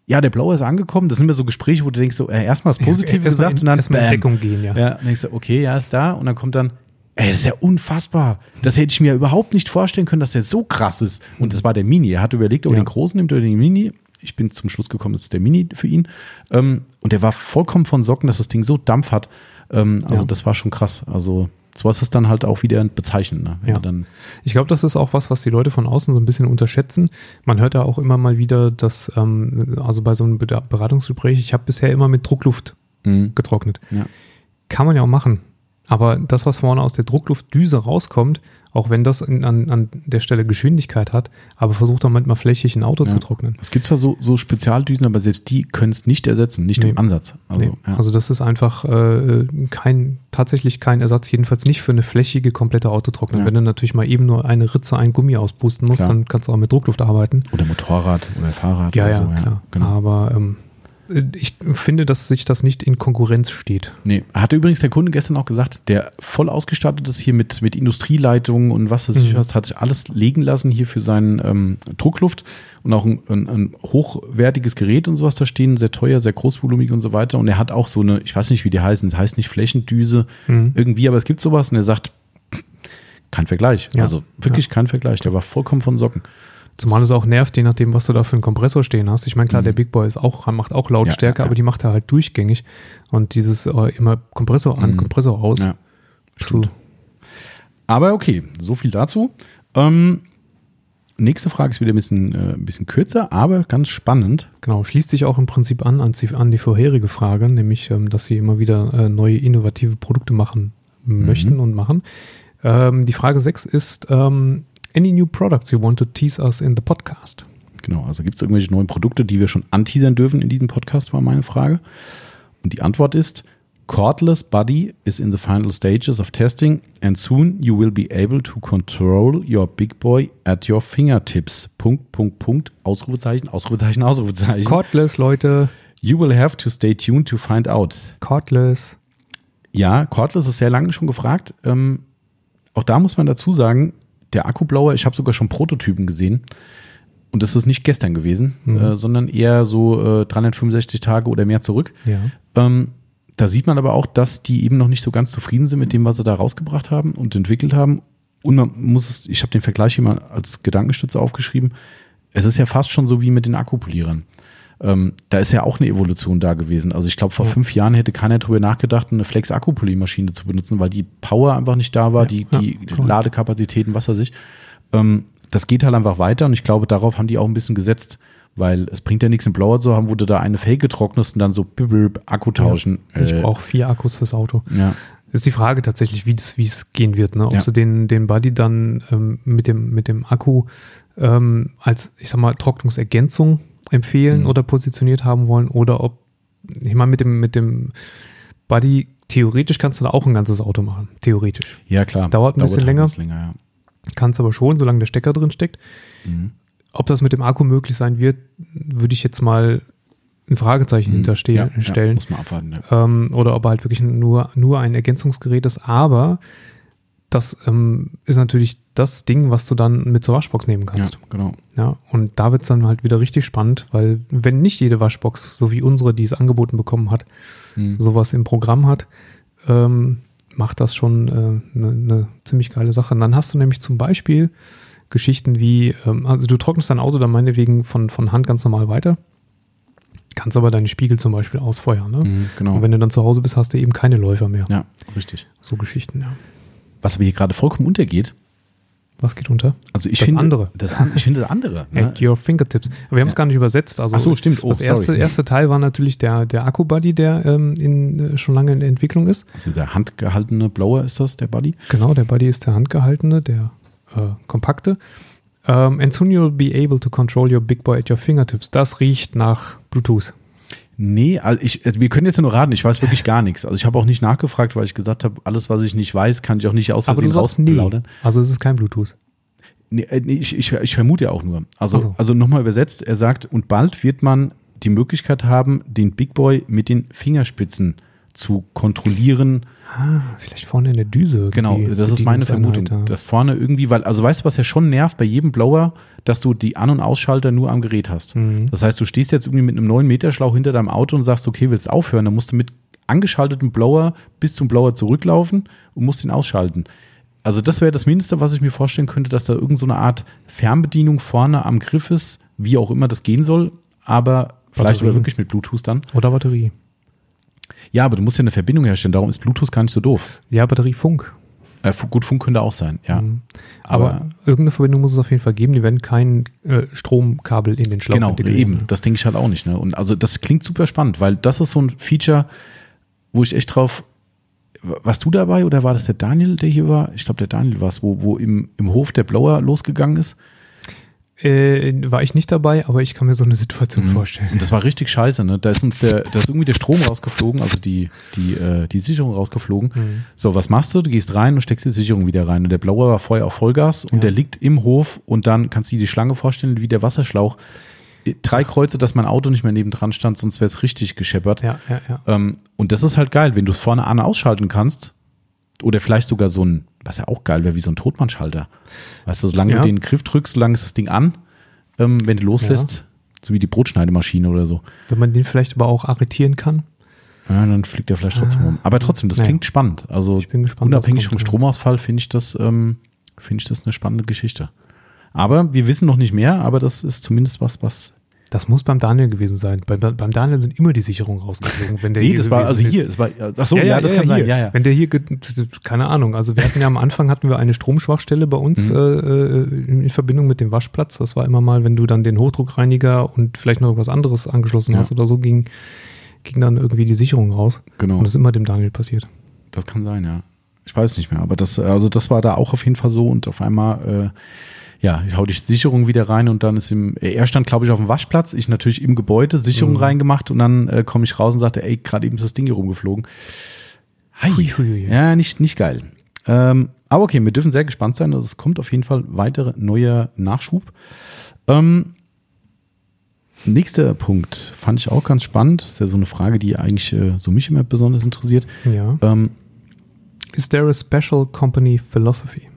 Ja, der Blower ist angekommen. Das sind immer so Gespräche, wo du denkst, so, äh, erstmal das Positive
Erstmal
gesagt
in-
und dann
erstmal in. Deckung gehen, ja.
Ja, dann denkst du, okay, ja, ist da. Und dann kommt dann, ey, das ist ja unfassbar. Das hätte ich mir überhaupt nicht vorstellen können, dass der so krass ist. Und das war der Mini. Er hat überlegt, ob er
Ja.
den großen nimmt oder den Mini. Ich bin zum Schluss gekommen, das ist der Mini für ihn. Ähm, und der war vollkommen von Socken, dass das Ding so Dampf hat. Ähm, also
Ja.
das war schon krass. Also sowas ist dann halt auch wieder bezeichnend. Ne?
Ja.
Dann,
Ich glaube, das ist auch was, was die Leute von außen so ein bisschen unterschätzen. Man hört ja auch immer mal wieder, dass, ähm, also bei so einem Beratungsgespräch, ich habe bisher immer mit Druckluft
Mhm.
getrocknet.
Ja.
Kann man ja auch machen. Aber das, was vorne aus der Druckluftdüse rauskommt, auch wenn das in, an, an der Stelle Geschwindigkeit hat, aber versucht doch manchmal flächig ein Auto
Ja.
zu trocknen.
Es gibt zwar so, so Spezialdüsen, aber selbst die können es nicht ersetzen, nicht
Nee.
im Ansatz. Also,
Nee.
ja.
Also das ist einfach äh, kein, tatsächlich kein Ersatz, jedenfalls nicht für eine flächige, komplette Autotrocknung.
Ja.
Wenn du natürlich mal eben nur eine Ritze, ein Gummi auspusten musst,
Klar.
dann kannst du auch mit Druckluft arbeiten.
oder Motorrad oder Fahrrad
Ja,
oder
ja,
so.
klar.
genau.
Aber ähm, ich finde, dass sich das nicht in Konkurrenz steht.
Nee, hatte übrigens der Kunde gestern auch gesagt, der voll ausgestattet ist hier mit, mit Industrieleitungen und was weiß ich
Mhm.
was, hat sich alles legen lassen hier für seinen ähm, Druckluft und auch ein, ein, ein hochwertiges Gerät und sowas da stehen, sehr teuer, sehr großvolumig und so weiter. Und er hat auch so eine, ich weiß nicht, wie die heißen, es heißt nicht Flächendüse
Mhm.
irgendwie, aber es gibt sowas und er sagt, kein Vergleich.
Ja.
Also wirklich kein Vergleich. Der war vollkommen von Socken.
Zumal es auch nervt, je nachdem, was du da für einen Kompressor stehen hast. Ich meine, klar,
Mhm.
der Big Boy ist auch, macht auch Lautstärke,
Ja, ja,
aber die macht er halt durchgängig. Und dieses äh, immer Kompressor an,
Mhm.
Kompressor aus.
Ja, stimmt. Aber okay, so viel dazu. Ähm, nächste Frage ist wieder ein bisschen, äh, ein bisschen kürzer, aber ganz spannend.
Genau, schließt sich auch im Prinzip an an, die- an die vorherige Frage, nämlich, ähm, dass sie immer wieder äh, neue innovative Produkte machen möchten und machen. Ähm, die Frage 6 ist, ähm, any new products you want to tease us in the podcast?
Genau, also gibt es irgendwelche neuen Produkte, die wir schon anteasern dürfen in diesem Podcast, war meine Frage. Und die Antwort ist, Cordless Buddy is in the final stages of testing and soon you will be able to control your big boy at your fingertips. Punkt, Punkt, Punkt, Ausrufezeichen, Ausrufezeichen, Ausrufezeichen.
Cordless, Leute,
you will have to stay tuned to find out.
Cordless.
Ja, Cordless ist sehr lange schon gefragt. Ähm, auch da muss man dazu sagen, der Akkublower, ich habe sogar schon Prototypen gesehen. Und das ist nicht gestern gewesen,
Mhm.
äh, sondern eher so äh, 365 Tage oder mehr zurück.
Ja.
Ähm, da sieht man aber auch, dass die eben noch nicht so ganz zufrieden sind mit dem, was sie da rausgebracht haben und entwickelt haben. Und man muss es, ich habe den Vergleich hier mal als Gedankenstütze aufgeschrieben. Es ist ja fast schon so wie mit den Akkupolierern. Ähm, da ist ja auch eine Evolution da gewesen. Also ich glaube, vor
Ja.
fünf Jahren hätte keiner drüber nachgedacht, eine Flex-Akkupoliermaschine zu benutzen, weil die Power einfach nicht da war,
Ja,
die,
ja,
die
korrekt.
Ladekapazitäten, was weiß ich. Ähm, das geht halt einfach weiter und ich glaube, darauf haben die auch ein bisschen gesetzt, weil es bringt ja nichts, einen Blower zu haben, wo du da eine Fake getrocknest und dann so bip, bip, Akku tauschen.
Ich
Äh,
brauche vier Akkus fürs Auto.
ja.
Ist die Frage tatsächlich, wie es wie es gehen wird, ne? Ob
Ja.
sie den, den Buddy dann ähm, mit, dem, mit dem Akku ähm, als, ich sag mal, Trocknungsergänzung empfehlen
Mhm.
oder positioniert haben wollen oder ob, ich meine, mit dem, mit dem Buddy, theoretisch kannst du da auch ein ganzes Auto machen. Theoretisch.
ja, klar.
Dauert ein bisschen
halt
länger.
länger ja.
Kannst aber schon, solange der Stecker drin steckt.
Mhm.
Ob das mit dem Akku möglich sein wird, würde ich jetzt mal ein Fragezeichen hinterstellen.
Mhm. Ja, ja,
stellen.
muss man abwarten. Ja.
ähm, oder ob er halt wirklich nur, nur ein Ergänzungsgerät ist. Aber das ähm, ist natürlich das Ding, was du dann mit zur Waschbox nehmen kannst.
Ja, genau.
Ja, und da wird es dann halt wieder richtig spannend, weil wenn nicht jede Waschbox, so wie unsere, die es angeboten bekommen hat,
Mhm.
sowas im Programm hat, ähm, macht das schon eine äh, ne, ne ziemlich geile Sache. Und dann hast du nämlich zum Beispiel Geschichten wie, ähm, also du trocknest dein Auto dann meinetwegen von, von Hand ganz normal weiter, kannst aber deine Spiegel zum Beispiel ausfeuern. Ne?
Mhm, genau.
Und wenn du dann zu Hause bist, hast du eben keine Läufer mehr.
ja, richtig.
So Geschichten, ja.
Was aber hier gerade vollkommen untergeht,
Was geht unter?
also ich
Das
finde
andere.
Das, ich finde das andere. ne?
At your fingertips. Aber wir haben es
Ja.
gar nicht übersetzt. Also
Ach so, stimmt. Oh,
das erste,
sorry.
erste Teil war natürlich der, der Akku-Buddy, der ähm, in, äh, schon lange in der Entwicklung ist.
Also dieser handgehaltene Blower ist das, der Buddy.
Genau, der Buddy ist der handgehaltene, der äh, kompakte. Ähm, and soon you'll be able to control your big boy at your fingertips. Das riecht nach Bluetooth.
Nee, also ich, also wir können jetzt nur raten, ich weiß wirklich gar nichts. Also ich habe auch nicht nachgefragt, weil ich gesagt habe, alles, was ich nicht weiß, kann ich auch nicht aus Versehen
sagst nee.
rausplaudern.
Also es ist kein Bluetooth.
Nee, äh, nee, ich, ich, ich vermute ja auch nur. Also,
so.
also nochmal übersetzt, er sagt, und bald wird man die Möglichkeit haben, den Big Boy mit den Fingerspitzen zu kontrollieren.
Ah, vielleicht vorne in der Düse.
Genau, das ist meine Vermutung.
ja.
Dass vorne irgendwie, weil, also weißt du, was ja schon nervt bei jedem Blower, dass du die An- und Ausschalter nur am Gerät hast.
Mhm.
Das heißt, du stehst jetzt irgendwie mit einem 9 Meter Schlauch hinter deinem Auto und sagst, okay, willst aufhören, dann musst du mit angeschaltetem Blower bis zum Blower zurücklaufen und musst ihn ausschalten. Also das wäre das Mindeste, was ich mir vorstellen könnte, dass da irgendeine so eine Art Fernbedienung vorne am Griff ist, wie auch immer das gehen soll, aber vielleicht
Batterien.
aber wirklich mit Bluetooth dann.
Oder Batterie.
Ja, aber du musst ja eine Verbindung herstellen, darum ist Bluetooth gar nicht so doof.
Ja, Batteriefunk.
Äh, gut, Funk könnte auch sein, ja.
Mhm. Aber, irgendeine Verbindung muss es auf jeden Fall geben. Die werden kein äh, Stromkabel in den Schlauch
Genau, eben. Das denke ich halt auch nicht. Ne? Und also das klingt super spannend, weil das ist so ein Feature, wo ich echt drauf. Warst du dabei oder war das der Daniel, der hier war? Ich glaube, der Daniel war es, wo, wo im, im Hof der Blower losgegangen ist.
Äh, war ich nicht dabei, aber ich kann mir so eine Situation
Mhm.
vorstellen.
Und das war richtig scheiße. Ne? Da ist uns der, da ist irgendwie der Strom rausgeflogen, also die, die, äh, die Sicherung rausgeflogen.
Mhm.
So, was machst du? Du gehst rein und steckst die Sicherung wieder rein. Und der Blower war vorher auf Vollgas und
Ja.
der liegt im Hof und dann kannst du dir die Schlange vorstellen, wie der Wasserschlauch. Drei Kreuze, dass mein Auto nicht mehr nebendran stand, sonst wäre es richtig gescheppert.
Ja, ja, ja.
Ähm, und das ist halt geil, wenn du es vorne an ausschalten kannst. Oder vielleicht sogar so ein, was ja auch geil wäre, wie so ein Totmannschalter. Weißt du, solange
Ja.
du den Griff drückst, solange ist das Ding an. Ähm, wenn du loslässt, so wie die Brotschneidemaschine oder so.
Wenn man den vielleicht aber auch arretieren kann.
Ja, dann fliegt der vielleicht trotzdem rum. Aber trotzdem, das
Naja.
klingt spannend. Also
Ich bin gespannt,
unabhängig vom
ja.
Stromausfall finde ich das, ähm, finde ich das eine spannende Geschichte. Aber wir wissen noch nicht mehr, aber das ist zumindest was, was.
Das muss beim Daniel gewesen sein. Bei, bei- beim Daniel sind immer die Sicherungen rausgeflogen. Wenn der
Nee, das war also hier. Es war, ach so, ja, das kann
hier.
sein. Ja, ja.
Wenn der hier, keine Ahnung, also wir hatten ja am Anfang hatten wir eine Stromschwachstelle bei uns
Mhm.
äh, äh, in Verbindung mit dem Waschplatz. Das war immer mal, wenn du dann den Hochdruckreiniger und vielleicht noch irgendwas anderes angeschlossen
Ja.
hast oder so, ging, ging dann irgendwie die Sicherung raus.
Genau.
Und das ist immer dem Daniel passiert.
Das kann sein, ja. Ich weiß nicht mehr, aber das, also das war da auch auf jeden Fall so und auf einmal, äh, ja, ich hau die Sicherung wieder rein und dann ist im, er stand, glaube ich, auf dem Waschplatz, ich natürlich im Gebäude, Sicherung
Mhm.
reingemacht und dann äh, komme ich raus und sagte, ey, gerade eben ist das Ding hier rumgeflogen. Hi.
Hui, hui, hui.
Ja, nicht, nicht geil. Ähm, aber okay, wir dürfen sehr gespannt sein. Also es kommt auf jeden Fall weitere neuer Nachschub. Ähm, nächster Punkt fand ich auch ganz spannend. Das ist ja so eine Frage, die eigentlich äh, so mich immer besonders interessiert.
Ja.
Ähm,
Is there a special company philosophy?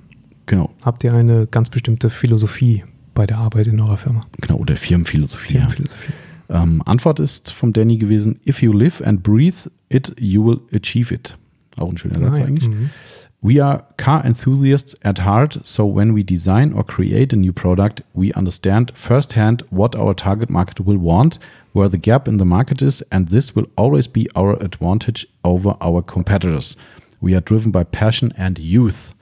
Genau,
Habt ihr eine ganz bestimmte Philosophie bei der Arbeit in eurer Firma?
genau, oder Firmenphilosophie. Ja.
Firmenphilosophie.
Ähm, Antwort ist vom Danny gewesen: If you live and breathe it, you will achieve it. Auch ein schöner Satz
Ah, ja.
eigentlich.
Mhm.
We are car enthusiasts at heart, so when we design or create a new product, we understand firsthand what our target market will want, where the gap in the market is, and this will always be our advantage over our competitors. We are driven by passion and youth.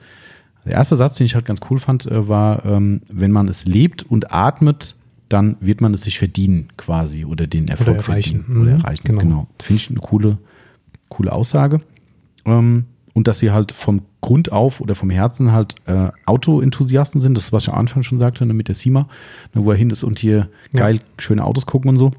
Der erste Satz, den ich halt ganz cool fand, äh, war, ähm, wenn man es lebt und atmet, dann wird man es sich verdienen quasi oder den Erfolg
erreichen.
verdienen oder
Mhm,
erreichen.
genau.
Genau. Finde ich eine coole, coole Aussage. Ähm, und dass sie halt vom Grund auf oder vom Herzen halt äh, Auto-Enthusiasten sind. Das ist, was ich am Anfang schon sagte, ne, mit der SIMA, ne, wo er hin ist und hier
Ja.
geil schöne Autos gucken und so.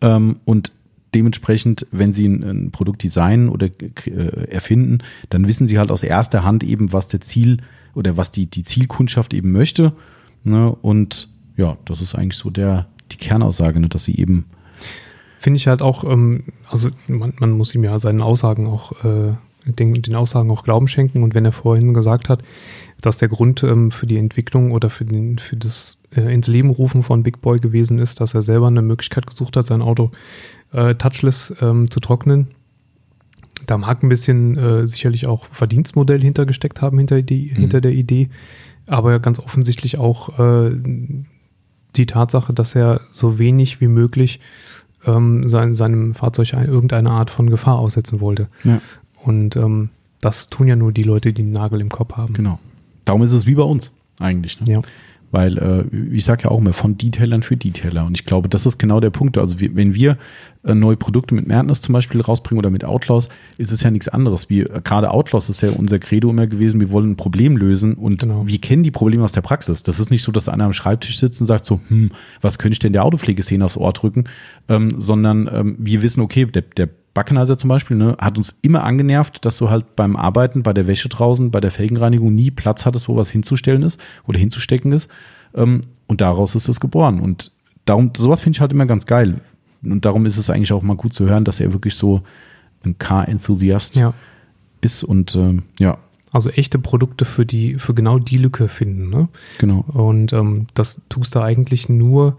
Ähm, und dementsprechend, wenn sie ein, ein Produkt designen oder äh, erfinden, dann wissen sie halt aus erster Hand eben, was der Ziel oder was die, die Zielkundschaft eben möchte. Ne? Und ja, das ist eigentlich so der, die Kernaussage, ne? dass sie eben
Finde ich halt auch, ähm, also man, man muss ihm ja seinen Aussagen auch äh, den, den Aussagen auch Glauben schenken. Und wenn er vorhin gesagt hat, dass der Grund ähm, für die Entwicklung oder für, den, für das äh, ins Leben rufen von Big Boy gewesen ist, dass er selber eine Möglichkeit gesucht hat, sein Auto äh, touchless ähm, zu trocknen. Da mag ein bisschen äh, sicherlich auch Verdienstmodell hintergesteckt haben hinter, die, mhm. hinter der Idee, aber ganz offensichtlich auch äh, die Tatsache, dass er so wenig wie möglich ähm, sein, seinem Fahrzeug irgendeine Art von Gefahr aussetzen wollte. Ja. Und ähm, das tun ja nur die Leute, die einen Nagel im Kopf haben.
Genau. Darum ist es wie bei uns eigentlich. Ne? Ja. Weil äh, ich sage ja auch immer von Detailern für Detailer. Und ich glaube, das ist genau der Punkt. Also wir, wenn wir äh, neue Produkte mit Madness zum Beispiel rausbringen oder mit Outlaws, ist es ja nichts anderes. Wie äh, gerade Outlaws ist ja unser Credo immer gewesen, wir wollen ein Problem lösen und genau. wir kennen die Probleme aus der Praxis. Das ist nicht so, dass einer am Schreibtisch sitzt und sagt so, hm, was könnte ich denn der Autopflegeszene aufs Ohr drücken? Ähm, sondern ähm, wir wissen, okay, der, der Backenheiser zum Beispiel, ne, hat uns immer angenervt, dass du halt beim Arbeiten, bei der Wäsche draußen, bei der Felgenreinigung nie Platz hattest, wo was hinzustellen ist oder hinzustecken ist. Ähm, und daraus ist es geboren. Und darum, sowas finde ich halt immer ganz geil. Und darum ist es eigentlich auch mal gut zu hören, dass er wirklich so ein Car-Enthusiast ja. ist und ähm, ja.
Also echte Produkte für die, für genau die Lücke finden, ne?
Genau.
Und ähm, das tust du eigentlich nur,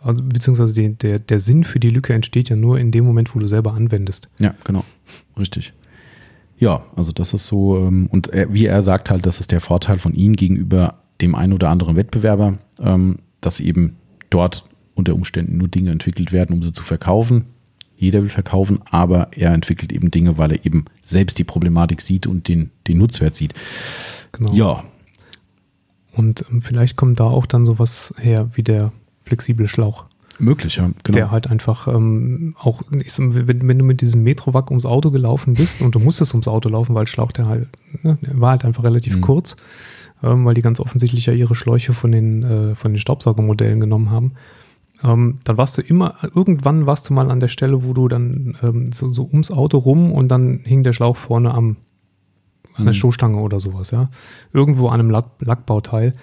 also, beziehungsweise die, der, der Sinn für die Lücke entsteht ja nur in dem Moment, wo du selber anwendest.
Ja, genau. Richtig. Ja, also das ist so, ähm, und er, wie er sagt halt, das ist der Vorteil von ihm gegenüber dem einen oder anderen Wettbewerber, ähm, dass eben dort unter Umständen nur Dinge entwickelt werden, um sie zu verkaufen. Jeder will verkaufen, aber er entwickelt eben Dinge, weil er eben selbst die Problematik sieht und den, den Nutzwert sieht.
Genau. Ja. Und ähm, vielleicht kommt da auch dann sowas her wie der flexible Schlauch.
Möglich, ja.
Genau. Der halt einfach ähm, auch, wenn, wenn, du mit diesem Metrovac ums Auto gelaufen bist und du musstest ums Auto laufen, weil Schlauch der halt, ne, der war halt einfach relativ mhm. kurz, ähm, weil die ganz offensichtlich ja ihre Schläuche von den, äh, von den Staubsaugermodellen genommen haben. Ähm, dann warst du immer, irgendwann warst du mal an der Stelle, wo du dann ähm, so, so, ums Auto rum und dann hing der Schlauch vorne am, an der mhm. Stoßstange oder sowas, ja. Irgendwo an einem Lack, Lackbauteil.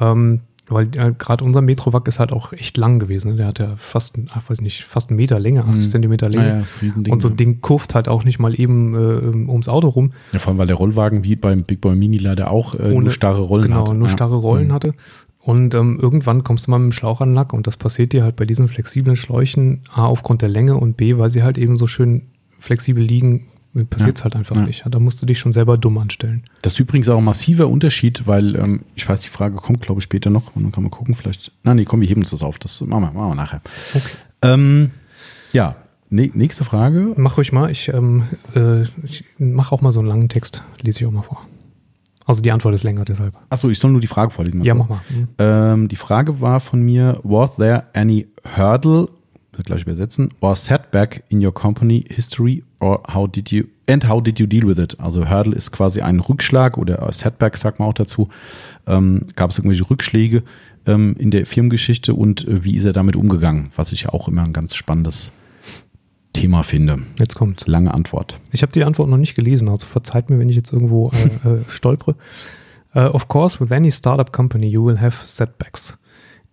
Ähm, weil äh, gerade unser Metrovac ist halt auch echt lang gewesen. Ne? Der hat ja fast, ach, weiß nicht, fast einen Meter Länge, 80 mhm. Zentimeter Länge. Ja, und so ein Ding kurft halt auch nicht mal eben äh, ums Auto rum.
Ja, vor allem, weil der Rollwagen wie beim Big Boy Mini leider auch äh, Ohne, nur starre Rollen
genau,
hatte.
Genau, nur ja. starre Rollen mhm. hatte. Und ähm, irgendwann kommst du mal mit dem Schlauch an Lack und das passiert dir halt bei diesen flexiblen Schläuchen A aufgrund der Länge und B, weil sie halt eben so schön flexibel liegen, passiert es ja. halt einfach ja. nicht. Da musst du dich schon selber dumm anstellen.
Das ist übrigens auch ein massiver Unterschied, weil ähm, ich weiß, die Frage kommt, glaube ich, später noch und dann kann man gucken, vielleicht. Nein, nee, komm, wir heben uns das auf. Das machen wir, machen wir nachher. Okay. Ähm, ja, ne, nächste Frage.
Mach ruhig mal. Ich, ähm, äh, ich mache auch mal so einen langen Text, lese ich auch mal vor. Also die Antwort ist länger deshalb.
Achso, ich soll nur die Frage vorlesen.
Ja, mach mal. Mhm.
Ähm, die Frage war von mir: Was there any hurdle wird gleich übersetzen, or setback in your company history or how did you and how did you deal with it? Also Hurdle ist quasi ein Rückschlag oder Setback sagt man auch dazu. Ähm, gab es irgendwelche Rückschläge ähm, in der Firmengeschichte und äh, wie ist er damit umgegangen? Was ich auch immer ein ganz spannendes Thema finde.
Jetzt kommt
lange Antwort.
Ich habe die Antwort noch nicht gelesen, also verzeiht mir, wenn ich jetzt irgendwo äh, äh, stolpere. Uh, of course, with any startup company, you will have setbacks.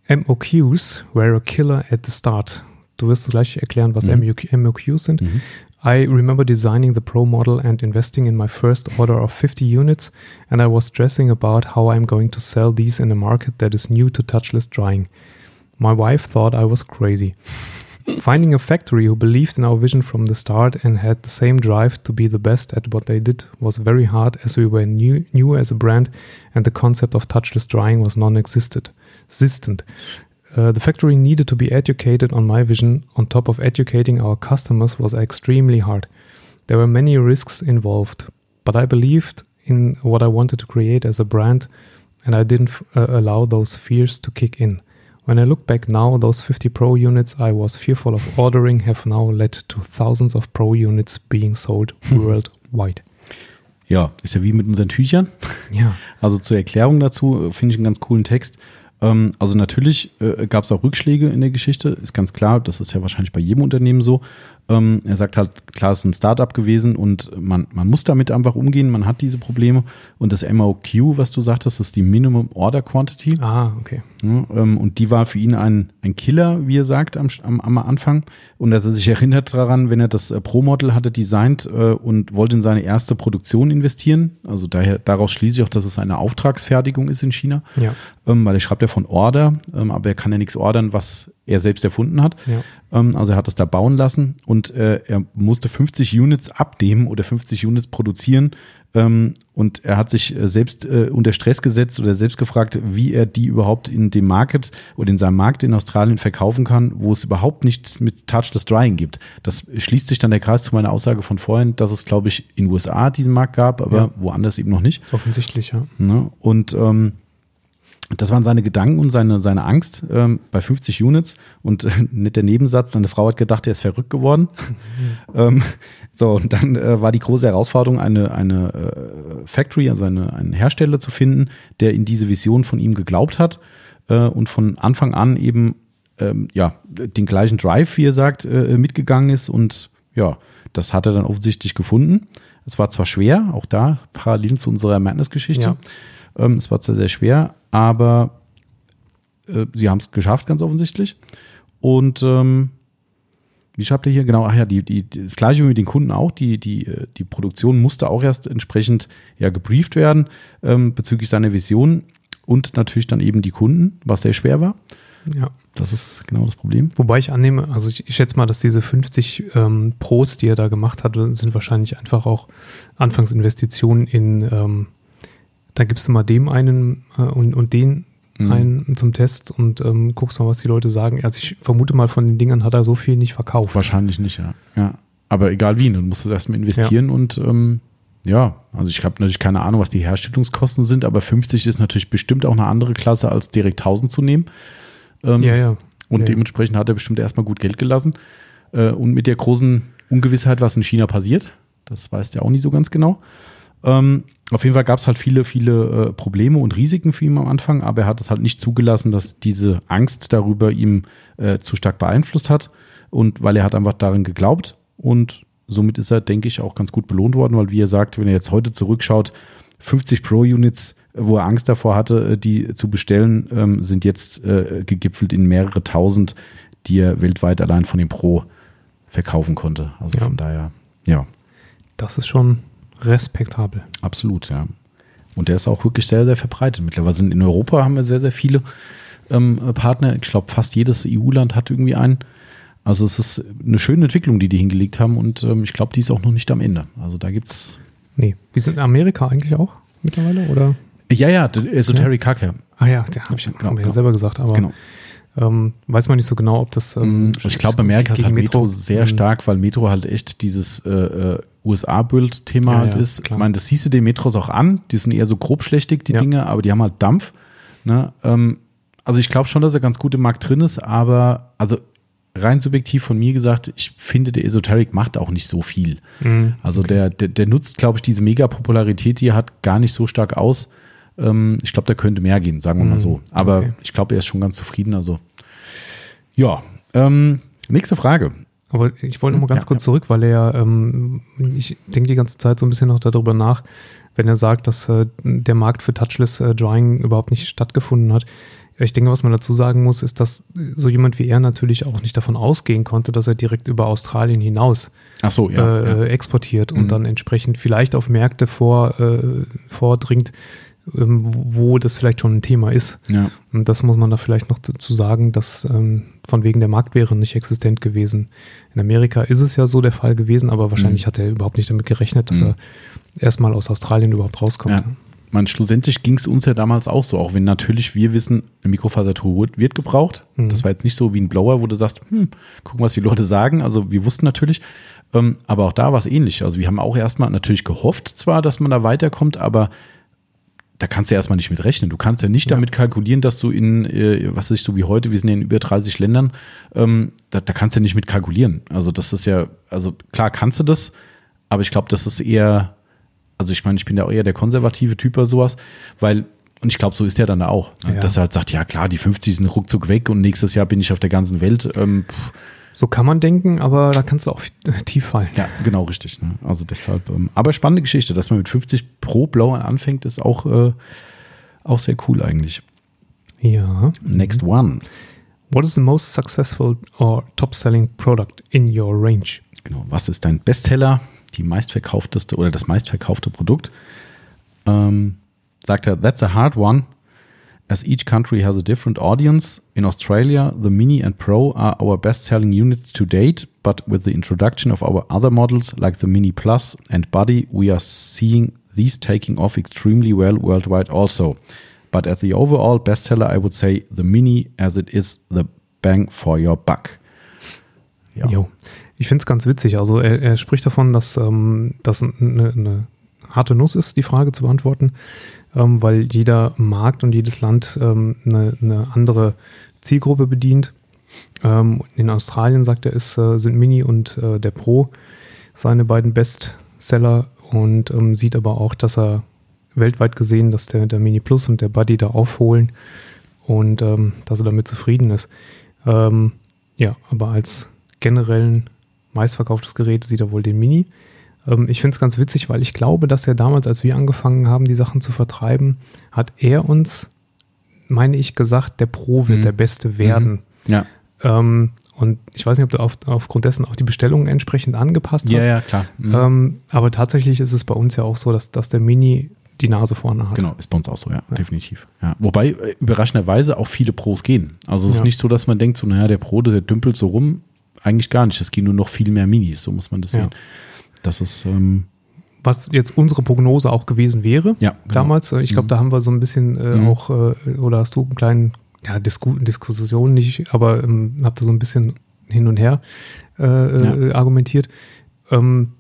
MOQs were a killer at the start. Du wirst gleich erklären, was mhm. MOQs sind. Mhm. I remember designing the Pro model and investing in my first order of 50 units, and I was stressing about how I'm going to sell these in a market that is new to touchless drying. My wife thought I was crazy. Finding a factory who believed in our vision from the start and had the same drive to be the best at what they did was very hard as we were new, new as a brand and the concept of touchless drying was non existent. Uh, the factory needed to be educated on my vision, on top of educating our customers, was extremely hard. There were many risks involved, but I believed in what I wanted to create as a brand, and I didn't uh, allow those fears to kick in. When I look back now, those 50 Pro units I was fearful of ordering have now led to thousands of Pro units being sold worldwide.
Ja, ist ja wie mit unseren Tüchern.
Ja.
Also zur Erklärung dazu äh, finde ich einen ganz coolen Text. Ähm, also natürlich äh, gab es auch Rückschläge in der Geschichte, ist ganz klar, das ist ja wahrscheinlich bei jedem Unternehmen so. Ähm, er sagt halt, klar, es ist ein Startup gewesen und man, man muss damit einfach umgehen, man hat diese Probleme. Und das MOQ, was du sagtest, ist die Minimum Order Quantity.
Ah, okay.
Ja, ähm, und die war für ihn ein, ein Killer, wie er sagt, am, am, am Anfang. Und dass er sich erinnert daran, wenn er das äh, Pro-Model hatte designt äh, und wollte in seine erste Produktion investieren. Also daher, daraus schließe ich auch, dass es eine Auftragsfertigung ist in China.
Ja.
Ähm, weil er schreibt ja von Order, ähm, aber er kann ja nichts ordern, was er selbst erfunden hat.
Ja.
Ähm, also er hat es da bauen lassen und äh, er musste 50 Units abnehmen oder 50 Units produzieren. Ähm, und er hat sich äh, selbst äh, unter Stress gesetzt oder selbst gefragt, wie er die überhaupt in dem Market oder in seinem Markt in Australien verkaufen kann, wo es überhaupt nichts mit Touchless Drying gibt. Das schließt sich dann der Kreis zu meiner Aussage von vorhin, dass es, glaube ich, in den USA diesen Markt gab, aber
Ja.
woanders eben noch nicht.
Offensichtlich, ja.
Ne? Und ähm, das waren seine Gedanken und seine, seine Angst ähm, bei 50 Units. Und äh, nicht der Nebensatz, seine Frau hat gedacht, er ist verrückt geworden. ähm, so, und dann äh, war die große Herausforderung, eine, eine äh, Factory, also eine, einen Hersteller zu finden, der in diese Vision von ihm geglaubt hat äh, und von Anfang an eben ähm, ja, den gleichen Drive, wie er sagt, äh, mitgegangen ist. Und ja, das hat er dann offensichtlich gefunden. Es war zwar schwer, auch da parallel zu unserer Madness-Geschichte.
Ja.
Ähm, es war zwar sehr schwer, aber äh, sie haben es geschafft, ganz offensichtlich. Und ähm, wie schreibt er hier? Genau, ach ja, die, die, das gleiche wie mit den Kunden auch. Die, die, äh, die Produktion musste auch erst entsprechend ja, gebrieft werden ähm, bezüglich seiner Vision und natürlich dann eben die Kunden, was sehr schwer war.
ja.
Das ist genau das Problem.
Wobei ich annehme, also ich, ich schätze mal, dass diese 50 ähm, Pros, die er da gemacht hat, sind wahrscheinlich einfach auch Anfangsinvestitionen in, ähm, da gibst du mal dem einen äh, und, und den
Mhm.
einen zum Test und ähm, guckst mal, was die Leute sagen. Also ich vermute mal, von den Dingern hat er so viel nicht verkauft.
Wahrscheinlich nicht, ja. ja. Aber egal wie, du musst es erstmal investieren und ähm, ja, also ich habe natürlich keine Ahnung, was die Herstellungskosten sind, aber 50 ist natürlich bestimmt auch eine andere Klasse, als direkt 1000 zu nehmen. Ähm,
Ja, ja.
Und
ja.
dementsprechend hat er bestimmt erstmal gut Geld gelassen. Äh, und mit der großen Ungewissheit, was in China passiert, das weiß der auch nicht so ganz genau. Ähm, auf jeden Fall gab es halt viele, viele äh, Probleme und Risiken für ihn am Anfang, aber er hat es halt nicht zugelassen, dass diese Angst darüber ihm äh, zu stark beeinflusst hat. Und weil er hat einfach darin geglaubt und somit ist er, denke ich, auch ganz gut belohnt worden, weil wie er sagt, wenn er jetzt heute zurückschaut, 50 Pro-Units, wo er Angst davor hatte, äh, die zu bestellen, ähm, sind jetzt äh, gegipfelt in mehrere tausend, die er weltweit allein von dem Pro verkaufen konnte. Also
Ja.
von daher, ja,
Das ist schon respektabel.
absolut, ja. Und der ist auch wirklich sehr, sehr verbreitet. Mittlerweile sind in Europa haben wir sehr, sehr viele ähm, Partner. Ich glaube, fast jedes EU-Land hat irgendwie einen. Also es ist eine schöne Entwicklung, die die hingelegt haben und ähm, ich glaube, die ist auch noch nicht am Ende. Also da gibt's
Nee. Wie sind in Amerika eigentlich auch mittlerweile? Oder?
ja, ja, Esoteric Hacker.
Ah ja, der habe ich,
Genau,
haben wir ja
genau.
selber gesagt, aber
Genau.
ähm, weiß man nicht so genau, ob das. ähm,
Also ich glaube, Amerika ist halt Metro, sehr
ähm,
stark, weil Metro halt echt dieses äh, USA-Bild-Thema
Ja,
halt ist.
klar.
Ich meine, das siehst du den Metros auch an. Die sind eher so grobschlächtig, die
Ja.
Dinge, aber die haben halt Dampf. Ne? Ähm, also ich glaube schon, dass er ganz gut im Markt drin ist, aber also rein subjektiv von mir gesagt, ich finde, der Esoteric macht auch nicht so viel.
Mhm.
Also der, der, der nutzt, glaube ich, diese Mega-Popularität, die er hat, gar nicht so stark aus. Ähm, ich glaube, da könnte mehr gehen, sagen wir mal
Mhm,
so. Aber
okay.
ich glaube, er ist schon ganz zufrieden. Also ja, ähm, nächste Frage.
Aber ich wollte noch mal ganz
Ja,
kurz
ja.
zurück, weil er, ähm, ich denke die ganze Zeit so ein bisschen noch darüber nach, wenn er sagt, dass äh, der Markt für Touchless äh, Drying überhaupt nicht stattgefunden hat. Ich denke, was man dazu sagen muss, ist, dass so jemand wie er natürlich auch nicht davon ausgehen konnte, dass er direkt über Australien hinaus
so, ja.
äh, exportiert
Mhm.
und dann entsprechend vielleicht auf Märkte vor, äh, vordringt, ähm, wo das vielleicht schon ein Thema ist.
ja.
Und das muss man da vielleicht noch dazu sagen, dass ähm, von wegen der Markt wäre nicht existent gewesen. In Amerika ist es ja so der Fall gewesen, aber wahrscheinlich
Mhm.
hat er überhaupt nicht damit gerechnet, dass
Mhm.
er erstmal aus Australien überhaupt rauskommt.
Ja. Man, schlussendlich ging es uns ja damals auch so, auch wenn natürlich wir wissen, eine Mikrofasertour wird- wird gebraucht.
Mhm.
Das war jetzt nicht so wie ein Blower, wo du sagst, hm, gucken, was die Leute sagen. Also wir wussten natürlich, ähm, aber auch da war es ähnlich. Also wir haben auch erstmal natürlich gehofft zwar, dass man da weiterkommt, aber da kannst du erstmal nicht mit rechnen. Du kannst ja nicht
Ja.
damit kalkulieren, dass du in, äh, was ist so wie heute, wir sind ja in über 30 Ländern, ähm, da, da kannst du nicht mit kalkulieren. Also das ist ja, also klar kannst du das, aber ich glaube, das ist eher, also ich meine, ich bin ja auch eher der konservative Typ bei sowas, weil Und ich glaube, so ist er dann auch. ne?
Ja.
Dass er halt sagt, ja klar, die 50 sind ruckzuck weg und nächstes Jahr bin ich auf der ganzen Welt. Ähm, pff,
So kann man denken, aber da kannst du auch tief fallen.
ja, genau richtig. Ne? Also deshalb, ähm, aber spannende Geschichte, dass man mit 50 pro Blowern anfängt, ist auch, äh, auch sehr cool eigentlich.
Ja.
Next one.
What is the most successful or top-selling product in your range?
Genau. Was ist dein Bestseller, die meistverkaufteste oder das meistverkaufte Produkt? Ähm, sagt er, that's a hard one, as each country has a different audience. In Australia, the Mini and Pro are our best-selling units to date, but with the introduction of our other models like the Mini Plus and Buddy, we are seeing these taking off extremely well worldwide also. But as the overall bestseller, I would say the Mini as it is the bang for your buck. Ja.
Jo. Ich finde es ganz witzig. Also er, er spricht davon, dass ähm, das eine, eine harte Nuss ist, die Frage zu beantworten, ähm, weil jeder Markt und jedes Land ähm, eine, eine andere Zielgruppe bedient. Ähm, in Australien, sagt er, ist, äh, sind Mini und äh, der Pro seine beiden Bestseller und ähm, sieht aber auch, dass er weltweit gesehen, dass der, der Mini Plus und der Buddy da aufholen und ähm, dass er damit zufrieden ist. Ähm, ja, aber als generellen meistverkauftes Gerät sieht er wohl den Mini. Ähm, ich finde es ganz witzig, weil ich glaube, dass er damals, als wir angefangen haben, die Sachen zu vertreiben, hat er uns, meine ich, gesagt, der Pro wird
Mhm.
der Beste werden.
Ja.
Ähm, und ich weiß nicht, ob du auf, aufgrund dessen auch die Bestellungen entsprechend angepasst
Ja,
hast.
ja, klar. Mhm.
Ähm, aber tatsächlich ist es bei uns ja auch so, dass, dass der Mini die Nase vorne hat.
Genau, ist bei uns auch so, ja, definitiv. Ja. Wobei äh, überraschenderweise auch viele Pros gehen. Also es ist
Ja.
nicht so, dass man denkt, so, naja, der Pro, der dümpelt so rum. Eigentlich gar nicht. Es gehen nur noch viel mehr Minis, so muss man das
Ja.
sehen. Das ist, ähm,
Was jetzt unsere Prognose auch gewesen wäre.
ja, genau.
damals. Äh, Ich glaube,
Mhm.
da haben wir so ein bisschen äh,
Mhm.
auch, äh, oder hast du einen kleinen, ja, Disku Diskussion nicht, aber ähm, habt ihr so ein bisschen hin und her äh, äh, argumentiert. Ähm,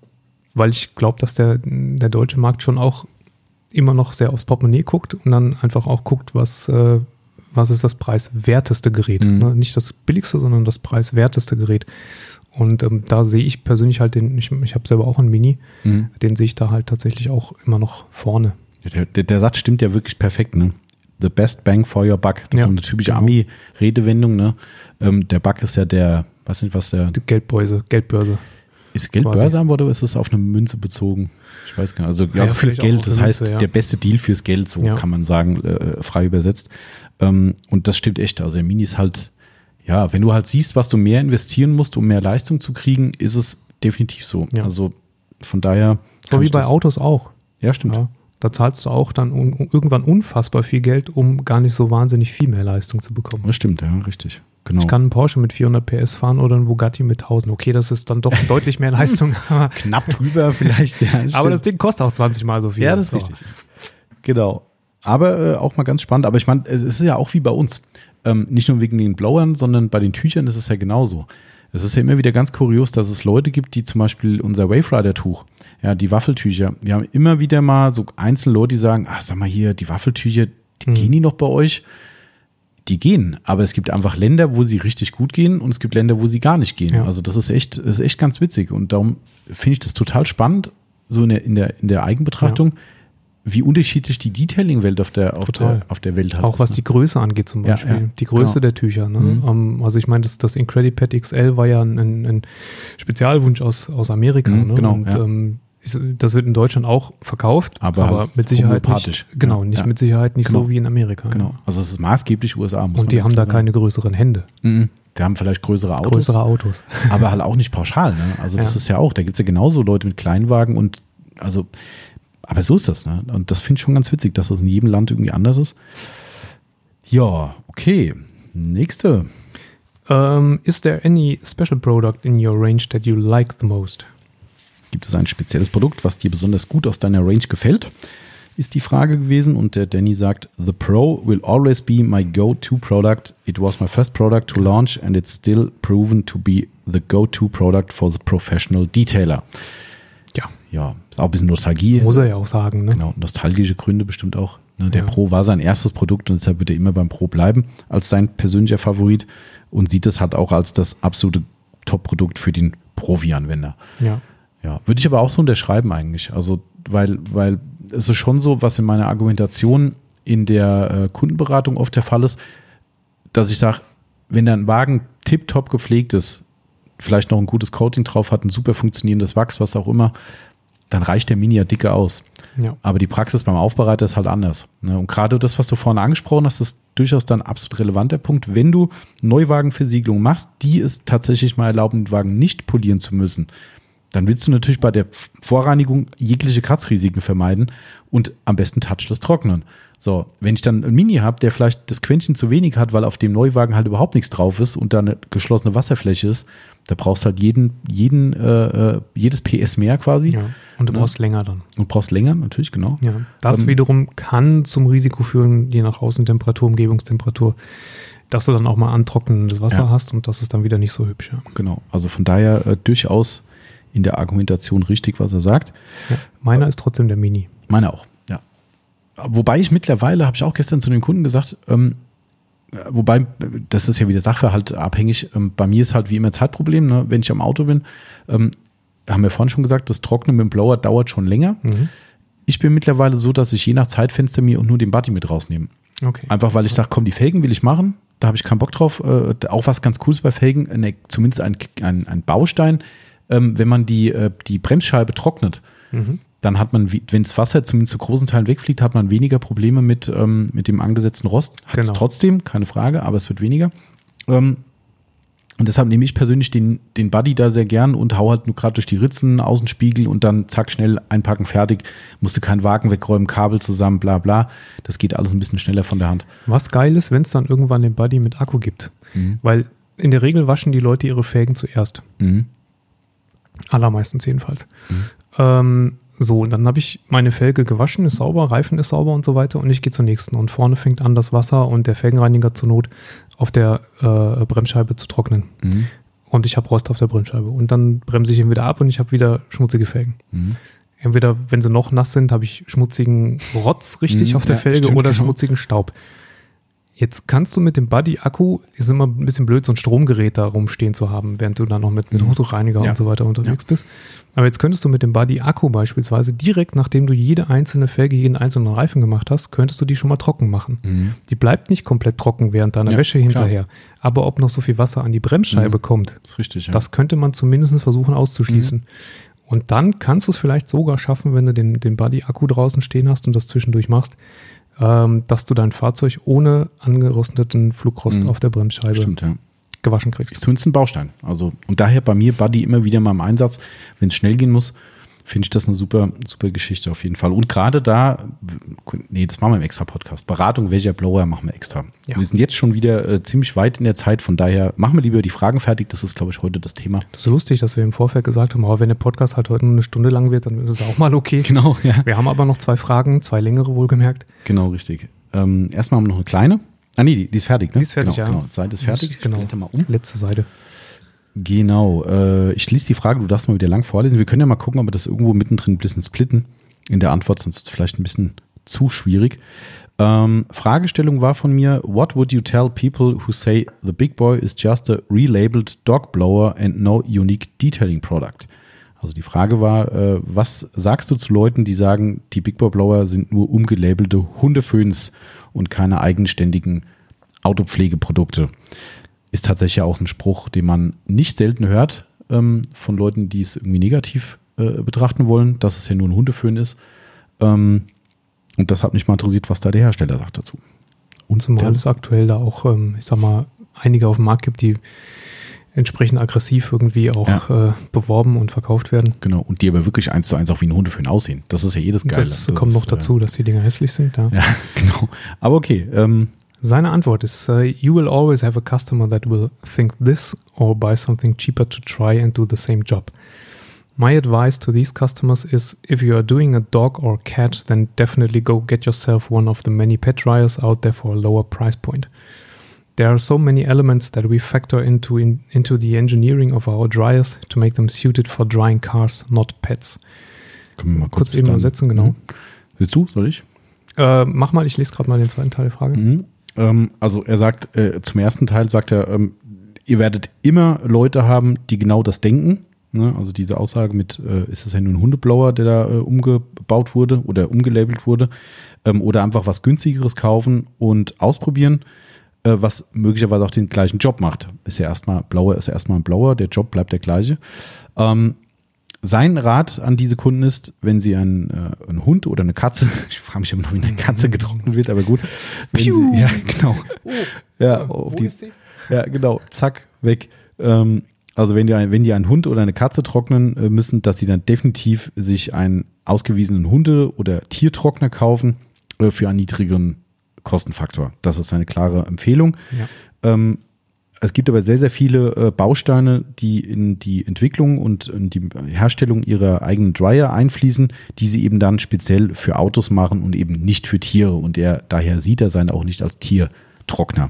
weil ich glaube, dass der, der deutsche Markt schon auch immer noch sehr aufs Portemonnaie guckt und dann einfach auch guckt, was, äh, was ist das preiswerteste Gerät.
Mhm.
Ne? Nicht das billigste, sondern das preiswerteste Gerät. Und ähm, da sehe ich persönlich halt den, ich, ich habe selber auch einen Mini,
Mhm.
den sehe ich da halt tatsächlich auch immer noch vorne.
Der, der, der Satz stimmt ja wirklich perfekt, ne? The best bang for your buck. Das
Ja,
ist so eine typische
genau.
Ami-Redewendung, ne? Ähm, der Buck ist ja der, weiß nicht, was der,
Die Geldbörse, Geldbörse.
ist Geld
quasi.
Börse haben oder ist es auf eine Münze bezogen? Ich weiß gar nicht. Also, ja, also fürs Geld, das
eine
heißt,
Münze, ja.
der beste Deal fürs Geld, so
Ja.
kann man sagen, äh, frei übersetzt. Ähm, und das stimmt echt. Also der Mini ist halt, ja, wenn du halt siehst, was du mehr investieren musst, um mehr Leistung zu kriegen, ist es definitiv so.
Ja.
Also von daher.
So wie bei Autos auch.
Ja, stimmt.
Ja, da zahlst du auch dann un irgendwann unfassbar viel Geld, um gar nicht so wahnsinnig viel mehr Leistung zu bekommen.
Das stimmt, ja, richtig. Genau.
Ich kann einen Porsche mit 400 PS fahren oder einen Bugatti mit 1000. Okay, das ist dann doch deutlich mehr Leistung. aber,
knapp drüber vielleicht, ja.
aber das Ding kostet auch 20 Mal so viel.
Ja, das ist richtig. Genau. Aber äh, auch mal ganz spannend. Aber ich meine, es ist ja auch wie bei uns. Ähm, nicht nur wegen den Blowern, sondern bei den Tüchern ist es ja genauso. Es ist ja immer wieder ganz kurios, dass es Leute gibt, die zum Beispiel unser Wave Rider Tuch, ja, die Waffeltücher. Wir haben immer wieder mal so einzelne Leute, die sagen, ach, sag mal hier, die Waffeltücher, die
Mhm.
gehen die noch bei euch? Die gehen, aber es gibt einfach Länder, wo sie richtig gut gehen und es gibt Länder, wo sie gar nicht gehen.
Ja.
Also das ist echt, das ist echt ganz witzig und darum finde ich das total spannend, so in der, in der, in der Eigenbetrachtung, wie unterschiedlich die Detailing-Welt auf der, auf,
Total.
der, auf der Welt halt
Auch was
ist,
die
ne?
Größe angeht zum
Ja,
Beispiel.
ja,
die Größe
genau.
der Tücher. Ne?
Mhm.
Ähm, also ich meine, das, das Incredipad XL war ja ein, ein, ein Spezialwunsch aus, aus Amerika.
Mhm,
ne?
genau,
Und
ja.
ähm, das wird in Deutschland auch verkauft,
Aber
aber,
halt
mit Sicherheit nicht, genau,
Ja,
nicht
ja.
mit Sicherheit nicht
Genau.
so wie in Amerika.
Genau. Also es ist maßgeblich USA, muss
Und die haben da
sagen.
keine größeren Hände,
Mhm. Die haben vielleicht größere Autos,
größere Autos.
aber halt auch nicht pauschal. Ne? Also das
Ja.
ist ja auch, da gibt es ja genauso Leute mit Kleinwagen und also, aber so ist das. Ne? Und das finde ich schon ganz witzig, dass das in jedem Land irgendwie anders ist. Ja, okay. Nächste.
Um, is there any special product in your range that you like the most?
Gibt es ein spezielles Produkt, was dir besonders gut aus deiner Range gefällt? Ist die Frage gewesen. Und der Danny sagt, The Pro will always be my go-to product. It was my first product to launch and it's still proven to be the go-to product for the professional detailer.
Ja,
Ja, ist auch ein bisschen Nostalgie.
muss er ja auch sagen. Ne?
Genau, nostalgische Gründe bestimmt auch. Ne, der
Ja.
Pro war sein erstes Produkt und deshalb wird er immer beim Pro bleiben als sein persönlicher Favorit und sieht es halt auch als das absolute Top-Produkt für den Profi-Anwender.
Ja.
Ja, würde ich aber auch so unterschreiben eigentlich. Also, weil, weil es ist schon so, was in meiner Argumentation in der äh, Kundenberatung oft der Fall ist, dass ich sage, wenn der Wagen tiptop gepflegt ist, vielleicht noch ein gutes Coating drauf hat, ein super funktionierendes Wachs, was auch immer, dann reicht der Mini ja dicke aus.
Ja.
Aber die Praxis beim Aufbereiter ist halt anders. Ne? Und gerade das, was du vorne angesprochen hast, ist durchaus dann absolut relevanter Punkt. Wenn du Neuwagenversiegelung machst, die es tatsächlich mal erlauben, den Wagen nicht polieren zu müssen, dann willst du natürlich bei der Vorreinigung jegliche Kratzrisiken vermeiden und am besten touchless trocknen. So, wenn ich dann einen Mini habe, der vielleicht das Quäntchen zu wenig hat, weil auf dem Neuwagen halt überhaupt nichts drauf ist und da eine geschlossene Wasserfläche ist, da brauchst du halt jeden, jeden, äh, äh jedes PS mehr quasi.
Ja. Und du
Ne?
brauchst länger dann.
Und brauchst länger, natürlich, genau.
Ja. Das
Ähm,
wiederum kann zum Risiko führen, je nach Außentemperatur, Umgebungstemperatur, dass du dann auch mal antrocknendes Wasser
Ja.
hast und das ist dann wieder nicht so hübsch. Ja.
Genau. Also von daher äh, durchaus in der Argumentation richtig, was er sagt.
Ja. Meiner ist trotzdem der Mini.
Meine auch. Wobei ich mittlerweile, habe ich auch gestern zu den Kunden gesagt, ähm, äh, wobei, das ist ja wieder Sachverhalt abhängig. Ähm, bei mir ist halt wie immer Zeitproblem, ne? wenn ich am Auto bin. Ähm, haben wir vorhin schon gesagt, das Trocknen mit dem Blower dauert schon länger.
Mhm.
Ich bin mittlerweile so, dass ich je nach Zeitfenster mir nur den Buddy mit rausnehme.
Okay.
Einfach weil ich sage, komm, die Felgen will ich machen. Da habe ich keinen Bock drauf. Äh, auch was ganz Cooles bei Felgen, eine, zumindest ein, ein, ein Baustein, ähm, wenn man die, äh, die Bremsscheibe trocknet,
Mhm.
Dann hat man, wenn das Wasser zumindest zu großen Teilen wegfliegt, hat man weniger Probleme mit, ähm, mit dem angesetzten Rost. Hat es
Genau.
trotzdem, keine Frage, aber es wird weniger. Ähm, und deshalb nehme ich persönlich den, den Buddy da sehr gern und hau halt nur gerade durch die Ritzen, Außenspiegel und dann zack, schnell einpacken, fertig. Musste keinen Wagen wegräumen, Kabel zusammen, bla bla. Das geht alles ein bisschen schneller von der Hand.
Was geil ist, wenn es dann irgendwann den Buddy mit Akku gibt.
Mhm.
Weil in der Regel waschen die Leute ihre Felgen zuerst.
Mhm.
Allermeistens jedenfalls. Ähm, so, und dann habe ich meine Felge gewaschen, ist sauber, Reifen ist sauber und so weiter und ich gehe zur nächsten. Und vorne fängt an, das Wasser und der Felgenreiniger zur Not auf der äh, Bremsscheibe zu trocknen.
Mhm.
Und ich habe Rost auf der Bremsscheibe. Und dann bremse ich ihn wieder ab und ich habe wieder schmutzige Felgen.
Mhm.
Entweder, wenn sie noch nass sind, habe ich schmutzigen Rotz richtig
Mhm,
auf der
ja,
Felge
stimmt,
oder
genau.
schmutzigen Staub. Jetzt kannst du mit dem Buddy-Akku, ist immer ein bisschen blöd, so ein Stromgerät da rumstehen zu haben, während du dann noch mit, mit
Mhm.
Hochdruckreiniger
Ja.
und so weiter unterwegs bist. Aber jetzt könntest du mit dem Buddy-Akku beispielsweise direkt, nachdem du jede einzelne Felge, jeden einzelnen Reifen gemacht hast, könntest du die schon mal trocken machen.
Mhm.
Die bleibt nicht komplett trocken während deiner
Ja,
Wäsche
klar.
hinterher. Aber ob noch so viel Wasser an die Bremsscheibe
Mhm.
kommt,
Das richtig, ja.
das könnte man zumindest versuchen auszuschließen. Und dann kannst du es vielleicht sogar schaffen, wenn du den, den Buddy-Akku draußen stehen hast und das zwischendurch machst, ähm, dass du dein Fahrzeug ohne angerosteten Flugrost
Mhm.
auf der Bremsscheibe
Stimmt, ja.
gewaschen
Ist
kriegst.
zumindest ein Baustein. Also, und daher bei mir Buddy immer wieder mal im Einsatz. Wenn es schnell gehen muss, finde ich das eine super, super Geschichte auf jeden Fall. Und gerade da, nee, das machen wir im extra Podcast. Beratung, welcher Blower machen wir extra.
Ja.
Wir sind jetzt schon wieder äh, ziemlich weit in der Zeit, von daher machen wir lieber die Fragen fertig. Das ist, glaube ich, heute das Thema.
Das ist lustig, dass wir im Vorfeld gesagt haben, oh, wenn der Podcast halt heute nur eine Stunde lang wird, dann ist es auch mal okay.
Genau, ja.
Wir haben aber noch zwei Fragen, zwei längere wohlgemerkt.
Genau, richtig. Ähm, erstmal haben wir noch eine kleine. Ah, nee, die, die ist fertig, ne?
Die ist fertig,
genau,
ja.
Genau, Seite ist fertig. Ich
Genau.
mal um.
Letzte Seite.
Genau. Äh, ich schließe die Frage, du darfst mal wieder lang vorlesen. Wir können ja mal gucken, ob wir das irgendwo mittendrin ein bisschen splitten in der Antwort, sonst ist es vielleicht ein bisschen zu schwierig. Ähm, Fragestellung war von mir, what would you tell people who say the Big Boy is just a relabeled dog blower and no unique detailing product? Also die Frage war, äh, was sagst du zu Leuten, die sagen, die Big Boy Blower sind nur umgelabelte Hundeföhns und keine eigenständigen Autopflegeprodukte? Ist tatsächlich auch ein Spruch, den man nicht selten hört ähm, von Leuten, die es irgendwie negativ äh, betrachten wollen, dass es ja nur ein Hundeföhn ist. Ähm, und das hat mich mal interessiert, was da der Hersteller sagt dazu.
Und zumal es aktuell da auch, ähm, ich sag mal, einige auf dem Markt gibt, die entsprechend aggressiv irgendwie auch äh, beworben und verkauft werden.
Genau. Und die aber wirklich eins zu eins auch wie ein Hundeföhn aussehen. Das ist ja jedes
Und
Geile.
das kommt noch
ist, äh,
dazu, dass die Dinger hässlich sind. Ja.
Ja, genau. Aber okay. Ähm,
Seine Antwort ist, uh, you will always have a customer that will think this or buy something cheaper to try and do the same job. My advice to these customers is if you are doing a dog or cat, then definitely go get yourself one of the many pet dryers out there for a lower price point. There are so many elements that we factor into in, into the engineering of our dryers to make them suited for drying cars, not pets.
können wir mal
Kurz
bis
eben übersetzen, genau.
Mhm. Willst du? Soll ich?
Äh, mach mal, ich lese gerade mal den zweiten Teil der Frage.
Mhm. Ähm, also er sagt, äh, zum ersten Teil sagt er, ähm, ihr werdet immer Leute haben, die genau das denken. Ne? Also diese Aussage mit, äh, ist es ja nur ein Hundeblower, der da äh, umgebaut wurde oder umgelabelt wurde, ähm, oder einfach was günstigeres kaufen und ausprobieren, äh, was möglicherweise auch den gleichen Job macht. Ist ja erstmal, Blower ist erstmal ein Blower, der Job bleibt der gleiche. Ähm, sein Rat an diese Kunden ist, wenn sie einen, äh, einen Hund oder eine Katze, ich frage mich immer noch, wie eine Katze getrocknet wird, aber gut. Sie, ja, genau.
Oh,
ja, auf die, ja, genau, zack, weg. Ähm, also wenn die, wenn die einen Hund oder eine Katze trocknen äh, müssen, dass sie dann definitiv sich einen ausgewiesenen Hunde- oder Tiertrockner kaufen äh, für einen niedrigeren Kostenfaktor. Das ist eine klare Empfehlung.
Ja.
Ähm, es gibt aber sehr, sehr viele äh, Bausteine, die in die Entwicklung und in die Herstellung ihrer eigenen Dryer einfließen, die sie eben dann speziell für Autos machen und eben nicht für Tiere. Und er, daher sieht er seine auch nicht als Tiertrockner.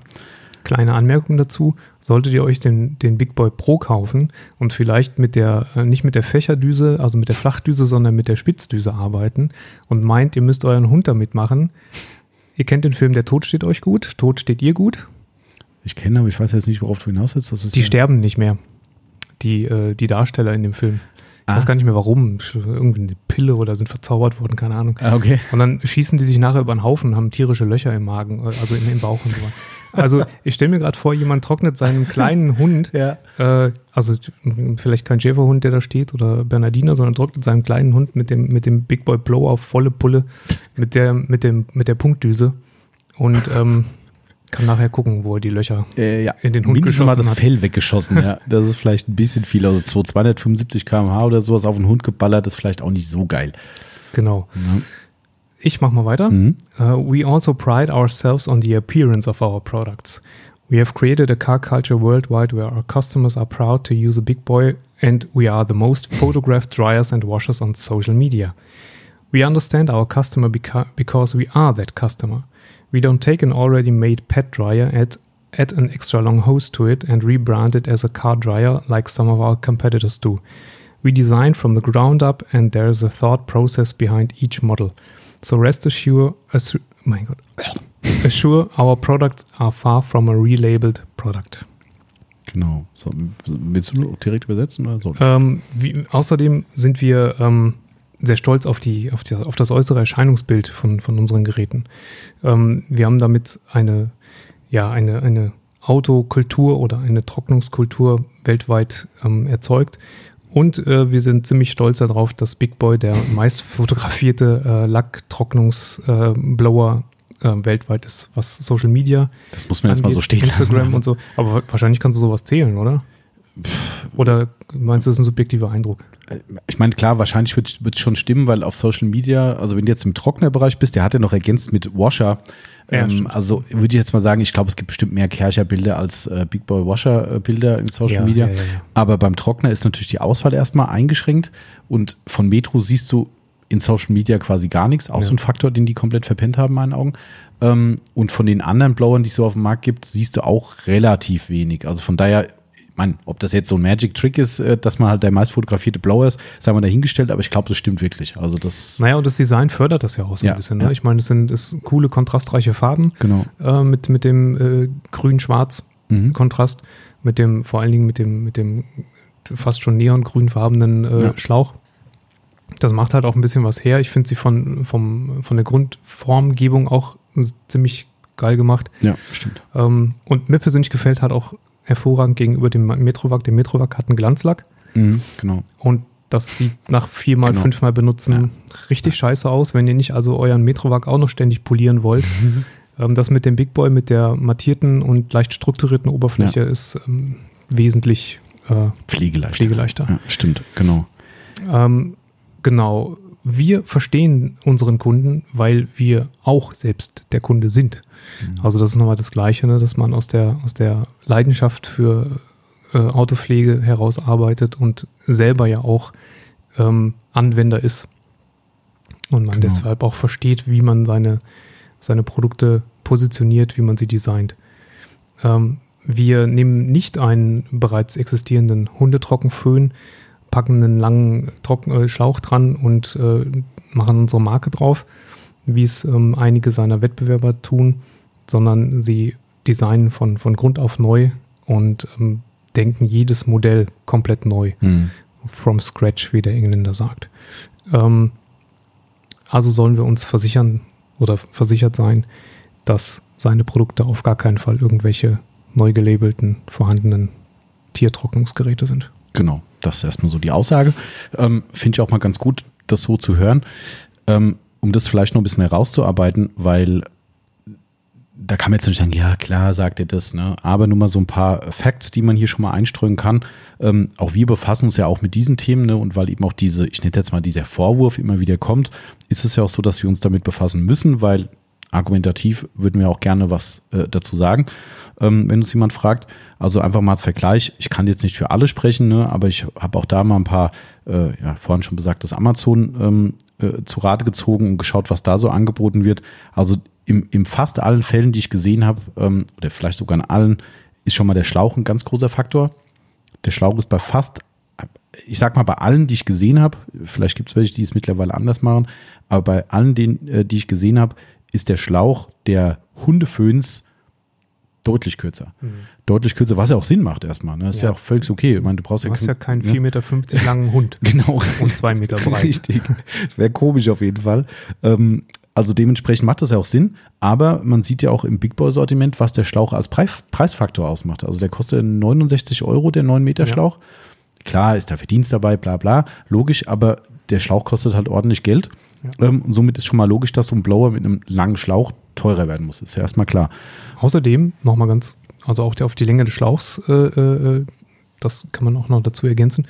Kleine Anmerkung dazu, solltet ihr euch den, den Big Boy Pro kaufen und vielleicht mit der, äh, nicht mit der Fächerdüse, also mit der Flachdüse, sondern mit der Spitzdüse arbeiten und meint, ihr müsst euren Hund damit machen. Ihr kennt den Film Der Tod steht euch gut, Tod steht ihr gut.
Ich kenne, aber ich weiß jetzt nicht, worauf du hinaus willst. Das ist
Die
ja,
sterben nicht mehr. Die, äh, die Darsteller in dem Film. Ich
Ah.
weiß gar nicht mehr warum. Irgendwie eine Pille oder sind verzaubert worden, keine Ahnung.
Ah, okay.
Und dann schießen die sich nachher über den Haufen, haben tierische Löcher im Magen, äh, also im, im Bauch und so weiter. Also ich stelle mir gerade vor, jemand trocknet seinem kleinen Hund,
Ja.
äh, also vielleicht kein Schäferhund, der da steht oder Bernardiner, sondern trocknet seinem kleinen Hund mit dem, mit dem Big Boy Blow auf volle Pulle, mit der, mit dem, mit der Punktdüse und ähm, kann nachher gucken, wo er die Löcher
Äh, ja.
in den Hund
Mindestens mal
geschossen
das
hat.
Fell weggeschossen, ja. Das ist vielleicht ein bisschen viel. Also 275 km/h oder sowas auf den Hund geballert, ist vielleicht auch nicht so geil.
Genau.
Ja.
Ich mach mal weiter.
Mhm.
Uh, we also pride ourselves on the appearance of our products. We have created a car culture worldwide where our customers are proud to use a big boy and we are the most photographed dryers and washers on social media. We understand our customer beca because we are that customer. We don't take an already made pet dryer and add an extra long hose to it and rebrand it as a car dryer like some of our competitors do. We design from the ground up and there is a thought process behind each model. So rest assure, assu mein Gott, assure our products are far from a relabeled product.
Genau. So, willst du direkt übersetzen oder so?
Ähm, wie, außerdem sind wir ähm, sehr stolz auf, die, auf, die, auf das äußere Erscheinungsbild von, von unseren Geräten. Ähm, wir haben damit eine, ja, eine, eine Autokultur oder eine Trocknungskultur weltweit ähm, erzeugt. Und äh, wir sind ziemlich stolz darauf, dass Big Boy der meist fotografierte äh, Lacktrocknungsblower äh, äh, weltweit ist, was Social Media
Das muss man jetzt mal so stehen
Instagram
lassen.
und so. Aber wa- wahrscheinlich kannst du sowas zählen, oder? Oder meinst du, das ist ein subjektiver Eindruck?
Ich meine, klar, wahrscheinlich wird es schon stimmen, weil auf Social Media, also wenn du jetzt im Trocknerbereich bist, der hat ja noch ergänzt mit Washer.
Ja,
ähm, also würde ich jetzt mal sagen, ich glaube, es gibt bestimmt mehr Kercher-Bilder als äh, Big Boy Washer-Bilder im Social
Ja,
Media.
ja.
Aber beim Trockner ist natürlich die Auswahl erstmal eingeschränkt und von Metro siehst du in Social Media quasi gar nichts, auch so ein Faktor, den die komplett verpennt haben, in meinen Augen. Ähm, und von den anderen Blowern, die es so auf dem Markt gibt, siehst du auch relativ wenig. Also von daher, meine, ob das jetzt so ein Magic Trick ist, äh, dass man halt der meist fotografierte Blower ist, sei mal dahingestellt, aber ich glaube, das stimmt wirklich. Also das,
Naja, und das Design fördert das ja auch so
Ja,
ein bisschen. Ne?
ja.
Ich meine, es sind es coole, kontrastreiche Farben
genau.
äh, mit, mit dem äh,
Mhm.
grün-schwarz-Kontrast, mit dem, vor allen Dingen mit dem, mit dem fast schon neongrünfarbenen äh,
Ja.
Schlauch. Das macht halt auch ein bisschen was her. Ich finde sie von, vom, von der Grundformgebung auch ziemlich geil gemacht.
Ja, stimmt.
Ähm, und mir persönlich gefällt halt auch hervorragend gegenüber dem Metrovac. Der Metrovac hat einen Glanzlack.
Mhm, genau.
Und das sieht nach viermal,
Genau.
fünfmal benutzen richtig scheiße aus, wenn ihr nicht also euren Metrovac auch noch ständig polieren wollt. ähm, das mit dem Big Boy, mit der mattierten und leicht strukturierten Oberfläche ist ähm, wesentlich äh,
Pflegeleicht.
pflegeleichter.
Ja, stimmt, genau.
Ähm, genau. Wir verstehen unseren Kunden, weil wir auch selbst der Kunde sind. Also das ist nochmal das Gleiche, ne, dass man aus der, aus der Leidenschaft für äh, Autopflege herausarbeitet und selber ja auch ähm, Anwender ist. Und man
Genau.
deshalb auch versteht, wie man seine, seine Produkte positioniert, wie man sie designt. Ähm, wir nehmen nicht einen bereits existierenden Hundetrockenföhn, packen einen langen Trocken äh, Schlauch dran und äh, machen unsere Marke drauf, wie es ähm, einige seiner Wettbewerber tun, sondern sie designen von, von Grund auf neu und ähm, denken jedes Modell komplett neu.
Mhm.
from scratch, wie der Engländer sagt. Ähm, also sollen wir uns versichern oder versichert sein, dass seine Produkte auf gar keinen Fall irgendwelche neu gelabelten vorhandenen Tiertrocknungsgeräte sind.
Genau, das ist erstmal so die Aussage. Ähm, Finde ich auch mal ganz gut, das so zu hören. Ähm, um das vielleicht noch ein bisschen herauszuarbeiten, weil da kann man jetzt nicht sagen, ja klar, sagt ihr das, ne? aber nur mal so ein paar Facts, die man hier schon mal einstreuen kann. Ähm, auch wir befassen uns ja auch mit diesen Themen ne? und weil eben auch diese, ich nenne jetzt mal dieser Vorwurf immer wieder kommt, ist es ja auch so, dass wir uns damit befassen müssen, weil argumentativ würden wir auch gerne was äh, dazu sagen, ähm, wenn uns jemand fragt. Also einfach mal als Vergleich, ich kann jetzt nicht für alle sprechen, ne, aber ich habe auch da mal ein paar, äh, ja, vorhin schon besagtes Amazon ähm, äh, zu Rate gezogen und geschaut, was da so angeboten wird. Also im, im fast allen Fällen, die ich gesehen habe, ähm, oder vielleicht sogar in allen, ist schon mal der Schlauch ein ganz großer Faktor. Der Schlauch ist bei fast, ich sag mal bei allen, die ich gesehen habe, vielleicht gibt es welche, die es mittlerweile anders machen, aber bei allen, den, äh, die ich gesehen habe, ist der Schlauch der Hundeföhns deutlich kürzer. Mhm. Deutlich kürzer, was ja auch Sinn macht erstmal. Ne? Das ist ja. ja auch völlig okay. Ich meine, du brauchst
du
ja,
hast ja keinen 4,50 Meter langen Hund.
genau.
Und 2 Meter breit.
Richtig. Wäre komisch auf jeden Fall. Ähm, also dementsprechend macht das ja auch Sinn, aber man sieht ja auch im Big Boy Sortiment, was der Schlauch als Preis, Preisfaktor ausmacht. Also der kostet 69 Euro, der 9 Meter Schlauch. Ja. Klar ist da Verdienst dabei, bla bla, logisch, aber der Schlauch kostet halt ordentlich Geld. Ja. Ähm, somit ist schon mal logisch, dass so ein Blower mit einem langen Schlauch teurer werden muss. Ist ja erstmal klar.
Außerdem, nochmal ganz, also auch auf die Länge des Schlauchs, äh, äh, das kann man auch noch dazu ergänzen.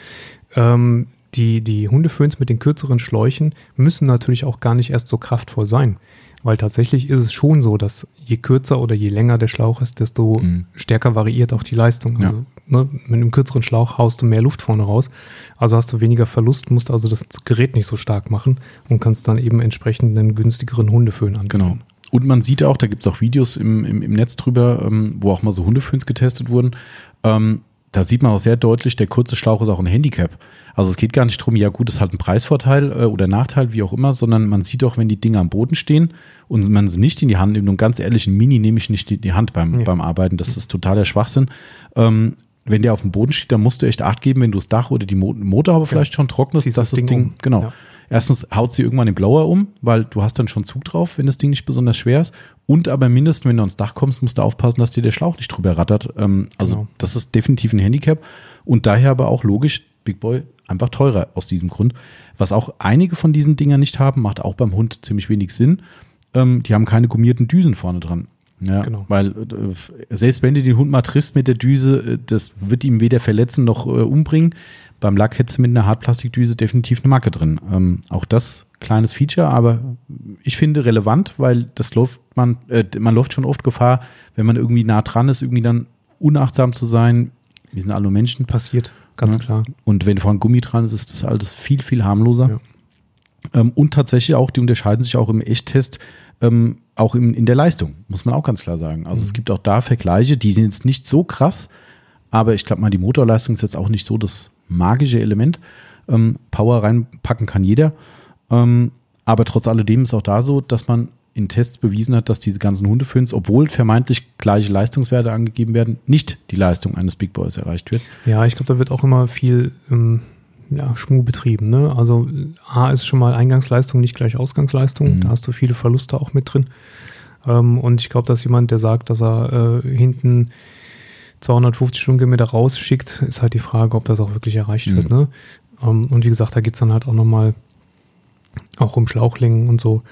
Ähm, die, die Hundeföhns mit den kürzeren Schläuchen müssen natürlich auch gar nicht erst so kraftvoll sein. Weil tatsächlich ist es schon so, dass je kürzer oder je länger der Schlauch ist, desto mhm. stärker variiert auch die Leistung. Also ja. ne, mit einem kürzeren Schlauch haust du mehr Luft vorne raus. Also hast du weniger Verlust, musst also das Gerät nicht so stark machen und kannst dann eben entsprechend einen günstigeren Hundeföhn anbieten.
Genau. Und man sieht auch, da gibt es auch Videos im, im, im Netz drüber, ähm, wo auch mal so Hundeföhns getestet wurden. Ähm, da sieht man auch sehr deutlich, der kurze Schlauch ist auch ein Handicap. Also es geht gar nicht darum, ja gut, das ist halt ein Preisvorteil äh, oder Nachteil, wie auch immer, sondern man sieht auch, wenn die Dinge am Boden stehen und man sie nicht in die Hand nimmt, und ganz ehrlich, ein Mini nehme ich nicht in die Hand beim, ja. beim Arbeiten, das ist totaler Schwachsinn. Ähm, wenn der auf dem Boden steht, dann musst du echt Acht geben, wenn du das Dach oder die Motorhaube ja. vielleicht schon trocknest, dass das, das Ding, Ding um. genau. Ja. Erstens haut sie irgendwann den Blower um, weil du hast dann schon Zug drauf, wenn das Ding nicht besonders schwer ist. Und aber mindestens, wenn du ans Dach kommst, musst du aufpassen, dass dir der Schlauch nicht drüber rattert. Ähm, also genau. das ist definitiv ein Handicap. Und daher aber auch logisch, Big Boy einfach teurer aus diesem Grund. Was auch einige von diesen Dingern nicht haben, macht auch beim Hund ziemlich wenig Sinn. Ähm, die haben keine gummierten Düsen vorne dran. Ja, genau. Weil äh, selbst wenn du den Hund mal triffst mit der Düse, äh, das wird ihm weder verletzen noch äh, umbringen. Beim Lack hättest du mit einer Hartplastikdüse definitiv eine Macke drin. Ähm, auch das kleines Feature, aber ich finde relevant, weil das läuft man, äh, man läuft schon oft Gefahr, wenn man irgendwie nah dran ist, irgendwie dann unachtsam zu sein. Wir sind alle Menschen.
Passiert. Ganz ja. klar.
Und wenn vorne Gummi dran ist, ist das alles viel, viel harmloser. Ja. Ähm, und tatsächlich auch, die unterscheiden sich auch im Echttest, ähm, auch in, in der Leistung, muss man auch ganz klar sagen. Also mhm. es gibt auch da Vergleiche, die sind jetzt nicht so krass, aber ich glaube mal, die Motorleistung ist jetzt auch nicht so das magische Element. Ähm, Power reinpacken kann jeder. Ähm, aber trotz alledem ist auch da so, dass man in Tests bewiesen hat, dass diese ganzen Hundeföhns, obwohl vermeintlich gleiche Leistungswerte angegeben werden, nicht die Leistung eines Big Boys erreicht wird.
Ja, ich glaube, da wird auch immer viel ähm, ja, Schmuh betrieben. Ne? Also A ist schon mal Eingangsleistung, nicht gleich Ausgangsleistung. Mhm. Da hast du viele Verluste auch mit drin. Ähm, und ich glaube, dass jemand, der sagt, dass er äh, hinten 250 Stundenkilometer rausschickt, ist halt die Frage, ob das auch wirklich erreicht mhm. wird. Ne? Ähm, und wie gesagt, da geht es dann halt auch nochmal auch um Schlauchlängen und so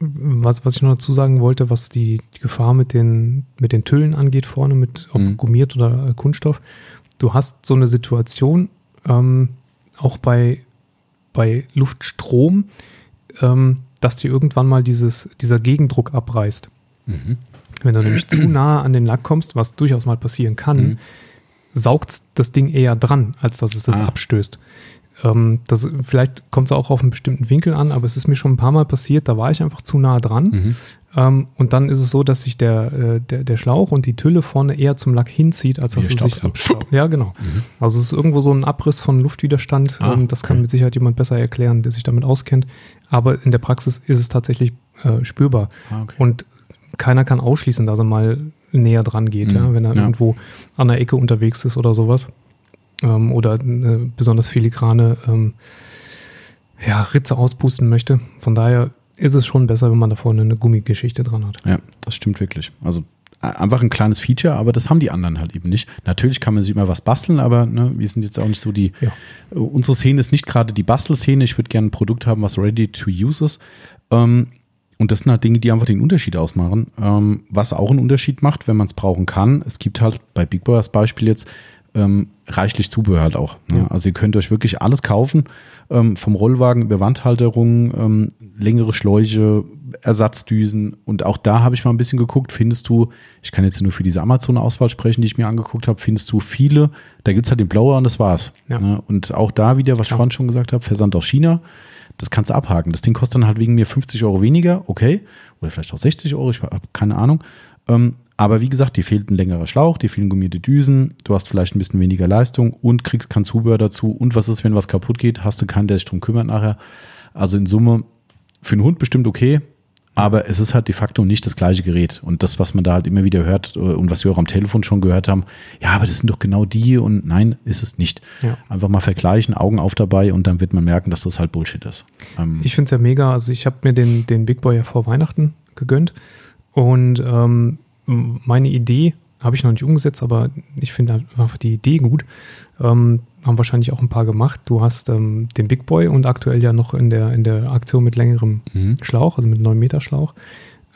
was, was ich noch dazu sagen wollte, was die, die Gefahr mit den, mit den Tüllen angeht, vorne, mit ob mhm. gummiert oder äh, Kunststoff. Du hast so eine Situation, ähm, auch bei, bei Luftstrom, ähm, dass dir irgendwann mal dieses, dieser Gegendruck abreißt. Mhm. Wenn du nämlich zu nah an den Lack kommst, was durchaus mal passieren kann, mhm. saugt das Ding eher dran, als dass es das ah. abstößt. Ähm, das, vielleicht kommt es auch auf einen bestimmten Winkel an, aber es ist mir schon ein paar Mal passiert, da war ich einfach zu nah dran. Mhm. Ähm, und dann ist es so, dass sich der, äh, der, der Schlauch und die Tülle vorne eher zum Lack hinzieht, als dass es sich abstaubt. Ja, genau. Mhm. Also es ist irgendwo so ein Abriss von Luftwiderstand. Ah, ähm, das okay. kann mit Sicherheit jemand besser erklären, der sich damit auskennt. Aber in der Praxis ist es tatsächlich äh, spürbar. Ah, okay. Und keiner kann ausschließen, dass er mal näher dran geht, mhm. ja, wenn er ja. irgendwo an der Ecke unterwegs ist oder sowas. Ähm, oder eine besonders filigrane ähm, ja, Ritze auspusten möchte. Von daher ist es schon besser, wenn man da vorne eine Gummigeschichte dran hat.
Ja, das stimmt wirklich. Also einfach ein kleines Feature, aber das haben die anderen halt eben nicht. Natürlich kann man sich immer was basteln, aber ne, wir sind jetzt auch nicht so die. Ja. Unsere Szene ist nicht gerade die Bastelszene. Ich würde gerne ein Produkt haben, was ready to use ist. Ähm, und das sind halt Dinge, die einfach den Unterschied ausmachen. Ähm, was auch einen Unterschied macht, wenn man es brauchen kann. Es gibt halt bei Big Boy als Beispiel jetzt ähm, reichlich Zubehör halt auch. Ne? Ja. Also ihr könnt euch wirklich alles kaufen, ähm, vom Rollwagen über Wandhalterungen, ähm, längere Schläuche, Ersatzdüsen und auch da habe ich mal ein bisschen geguckt, findest du, ich kann jetzt nur für diese Amazon-Auswahl sprechen, die ich mir angeguckt habe, findest du viele, da gibt es halt den Blower und das war's. Ja. Ne? Und auch da wieder, was ich vorhin schon gesagt habe, Versand aus China, das kannst du abhaken. Das Ding kostet dann halt wegen mir 50 Euro weniger, okay, oder vielleicht auch 60 Euro, ich habe keine Ahnung. Ähm, aber wie gesagt, dir fehlt ein längerer Schlauch, dir fehlen gummierte Düsen, du hast vielleicht ein bisschen weniger Leistung und kriegst kein Zubehör dazu. Und was ist, wenn was kaputt geht? Hast du keinen, der sich drum kümmert nachher. Also in Summe für einen Hund bestimmt okay, aber es ist halt de facto nicht das gleiche Gerät. Und das, was man da halt immer wieder hört äh, und was wir auch am Telefon schon gehört haben, ja, aber das sind doch genau die und nein, ist es nicht. Ja. Einfach mal vergleichen, Augen auf dabei und dann wird man merken, dass das halt Bullshit ist.
Ähm ich finde es ja mega. Also ich habe mir den, den Big Boy ja vor Weihnachten gegönnt und ähm, meine Idee habe ich noch nicht umgesetzt, aber ich finde einfach die Idee gut. Ähm, haben wahrscheinlich auch ein paar gemacht. Du hast ähm, den Big Boy und aktuell ja noch in der, in der Aktion mit längerem mhm. Schlauch, also mit 9 Meter Schlauch.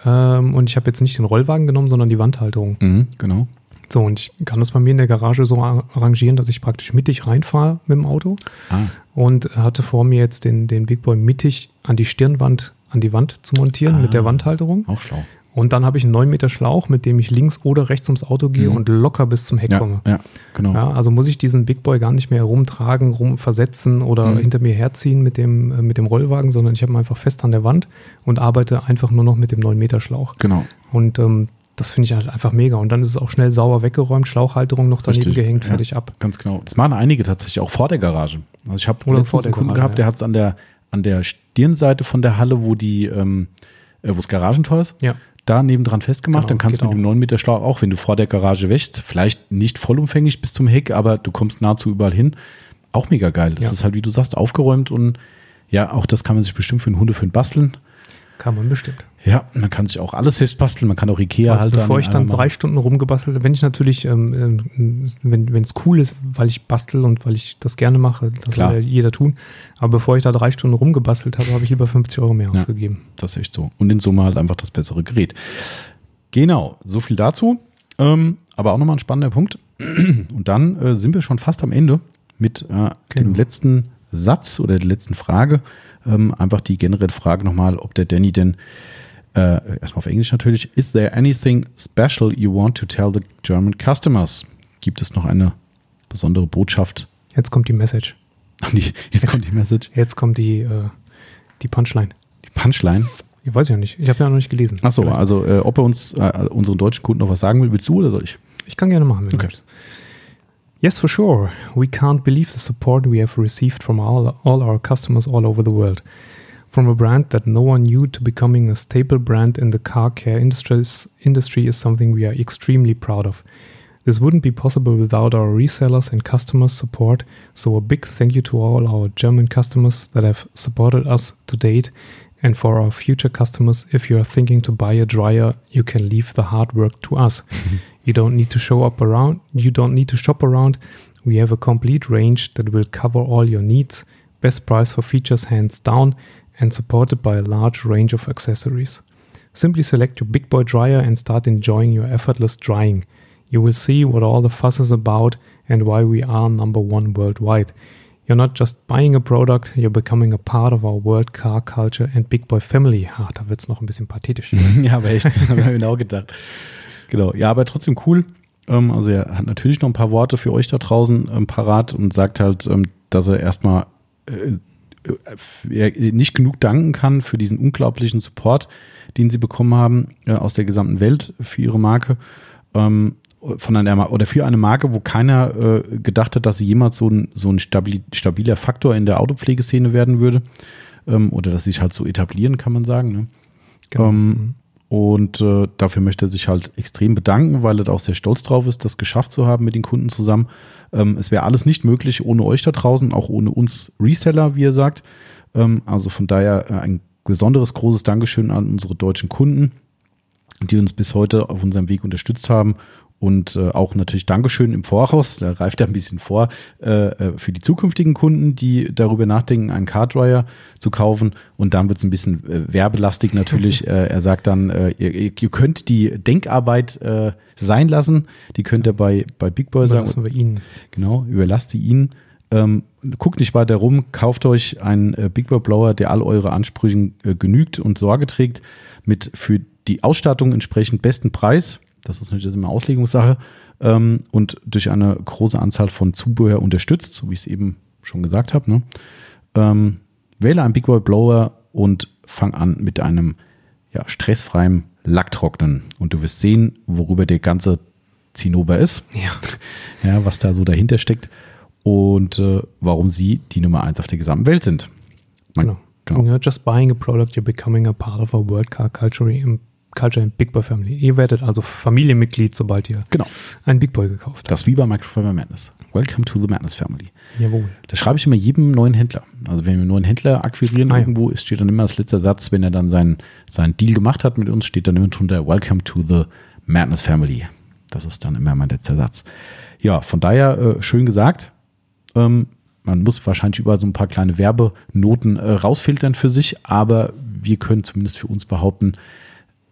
Ähm, und ich habe jetzt nicht den Rollwagen genommen, sondern die Wandhalterung.
Mhm, genau.
So, und ich kann das bei mir in der Garage so arrangieren, dass ich praktisch mittig reinfahre mit dem Auto. Ah. Und hatte vor mir jetzt den, den Big Boy mittig an die Stirnwand, an die Wand zu montieren ah, mit der Wandhalterung.
Auch schlau.
Und dann habe ich einen 9 Meter Schlauch, mit dem ich links oder rechts ums Auto gehe mhm. und locker bis zum Heck
ja,
komme.
Ja, genau.
Ja, also muss ich diesen Big Boy gar nicht mehr rumtragen, rumversetzen oder mhm. hinter mir herziehen mit dem, äh, mit dem Rollwagen, sondern ich habe ihn einfach fest an der Wand und arbeite einfach nur noch mit dem 9 Meter Schlauch.
Genau.
Und ähm, das finde ich halt einfach mega. Und dann ist es auch schnell sauber weggeräumt, Schlauchhalterung noch daneben Richtig, gehängt, fertig ja, ab.
Ganz genau. Das machen einige tatsächlich auch vor der Garage. Also ich habe letztens einen Kunden Garage, gehabt, der hat es an der, an der Stirnseite von der Halle, wo die, ähm, äh, wo das Garagentor ist.
Ja
da nebendran festgemacht. Genau, dann kannst du mit dem 9 Meter Schlauch auch, wenn du vor der Garage wächst, vielleicht nicht vollumfänglich bis zum Heck, aber du kommst nahezu überall hin. Auch mega geil. Das ja. ist halt, wie du sagst, aufgeräumt und ja, auch das kann man sich bestimmt für einen Hundeföhn basteln.
Kann man bestimmt.
Ja, man kann sich auch alles selbst basteln, man kann auch Ikea also
halten. Bevor ich dann drei Stunden rumgebastelt wenn ich natürlich, ähm, ähm wenn es cool ist, weil ich bastel und weil ich das gerne mache, das Klar. soll ja jeder tun. Aber bevor ich da drei Stunden rumgebastelt habe, habe ich lieber 50 Euro mehr ja, ausgegeben.
Das ist echt so. Und in Summe halt einfach das bessere Gerät. Genau, so viel dazu. Ähm, aber auch nochmal ein spannender Punkt. Und dann äh, sind wir schon fast am Ende mit äh, genau. dem letzten Satz oder der letzten Frage. Ähm, einfach die generelle Frage nochmal, ob der Danny denn äh, erstmal auf Englisch natürlich. Is there anything special you want to tell the German customers? Gibt es noch eine besondere Botschaft?
Jetzt kommt die Message.
jetzt, jetzt, kommt die Message.
Jetzt kommt die, äh, die Punchline.
Die Punchline?
Ich weiß ja nicht. Ich habe ja noch nicht gelesen.
Achso, also äh, ob er uns, äh, unseren deutschen Kunden noch was sagen will, willst du oder soll ich?
Ich kann gerne machen. okay. Yes, for sure. We can't believe the support we have received from all, all our customers all over the world. From a brand that no one knew to becoming a staple brand in the car care industry is something we are extremely proud of. This wouldn't be possible without our resellers and customers' support, so a big thank you to all our German customers that have supported us to date. And for our future customers, if you are thinking to buy a dryer, you can leave the hard work to us. you don't need to show up around, you don't need to shop around. We have a complete range that will cover all your needs. Best price for features hands down and supported by a large range of accessories. Simply select your big boy dryer and start enjoying your effortless drying. You will see what all the fuss is about and why we are number one worldwide. You're not just buying a product, you're becoming a part of our world car culture and big boy family. Ah, da wird's noch ein bisschen pathetisch.
ja, aber echt, das habe ich mir genau gedacht. Genau, ja, aber trotzdem cool. Ähm, also er hat natürlich noch ein paar Worte für euch da draußen ähm, parat und sagt halt, ähm, dass er erstmal äh, äh, nicht genug danken kann für diesen unglaublichen Support, den sie bekommen haben äh, aus der gesamten Welt für ihre Marke. Ähm, von einer oder für eine Marke, wo keiner äh, gedacht hat, dass sie jemals so ein, so ein stabil, stabiler Faktor in der Autopflegeszene werden würde. Ähm, oder dass sie sich halt so etablieren, kann man sagen. Ne? Genau. Ähm, Und äh, dafür möchte er sich halt extrem bedanken, weil er auch sehr stolz drauf ist, das geschafft zu haben mit den Kunden zusammen. Ähm, es wäre alles nicht möglich ohne euch da draußen, auch ohne uns Reseller, wie er sagt. Ähm, also von daher äh, ein besonderes großes Dankeschön an unsere deutschen Kunden, die uns bis heute auf unserem Weg unterstützt haben und äh, auch natürlich Dankeschön im Voraus, da reift er ein bisschen vor, äh, äh für die zukünftigen Kunden, die darüber nachdenken, einen Cardryer zu kaufen. Und dann wird es ein bisschen äh, werbelastig natürlich. äh, er sagt dann, äh, ihr, ihr, könnt die Denkarbeit sein lassen. Die könnt ihr bei, bei Big Boy sagen.
Überlassen wir Ihnen.
Genau, überlasst sie Ihnen. Ähm, guckt nicht weiter rum, kauft euch einen äh, Big Boy Blower, der all eure Ansprüchen äh, genügt und Sorge trägt, mit für die Ausstattung entsprechend besten Preis das ist natürlich immer Auslegungssache. Ähm, und durch eine große Anzahl von Zubehör unterstützt, so wie ich es eben schon gesagt habe. Ne? Ähm, wähle einen Big Boy Blower und fang an mit einem ja, stressfreien Lacktrocknen. Und du wirst sehen, worüber der ganze Zinnober ist.
Ja.
ja was da so dahinter steckt und äh, warum sie die Nummer eins auf der gesamten Welt sind.
Man, genau. genau. You're just buying a product, you're becoming a part of a world car culture Culture and Big Boy Family. Ihr werdet also Familienmitglied, sobald ihr
genau.
einen Big Boy gekauft habt.
Das wie bei Microfiber Madness. Welcome to the Madness Family.
Jawohl.
Das schreibe ich immer jedem neuen Händler. Also wenn wir einen neuen Händler akquirieren ah, irgendwo, ist, steht dann immer als letzter Satz, wenn er dann seinen, seinen Deal gemacht hat mit uns, steht dann immer drunter Welcome to the Madness Family. Das ist dann immer mein letzter Satz. Ja, von daher äh, schön gesagt. Ähm, man muss wahrscheinlich überall so ein paar kleine Werbenoten äh, rausfiltern für sich, aber wir können zumindest für uns behaupten,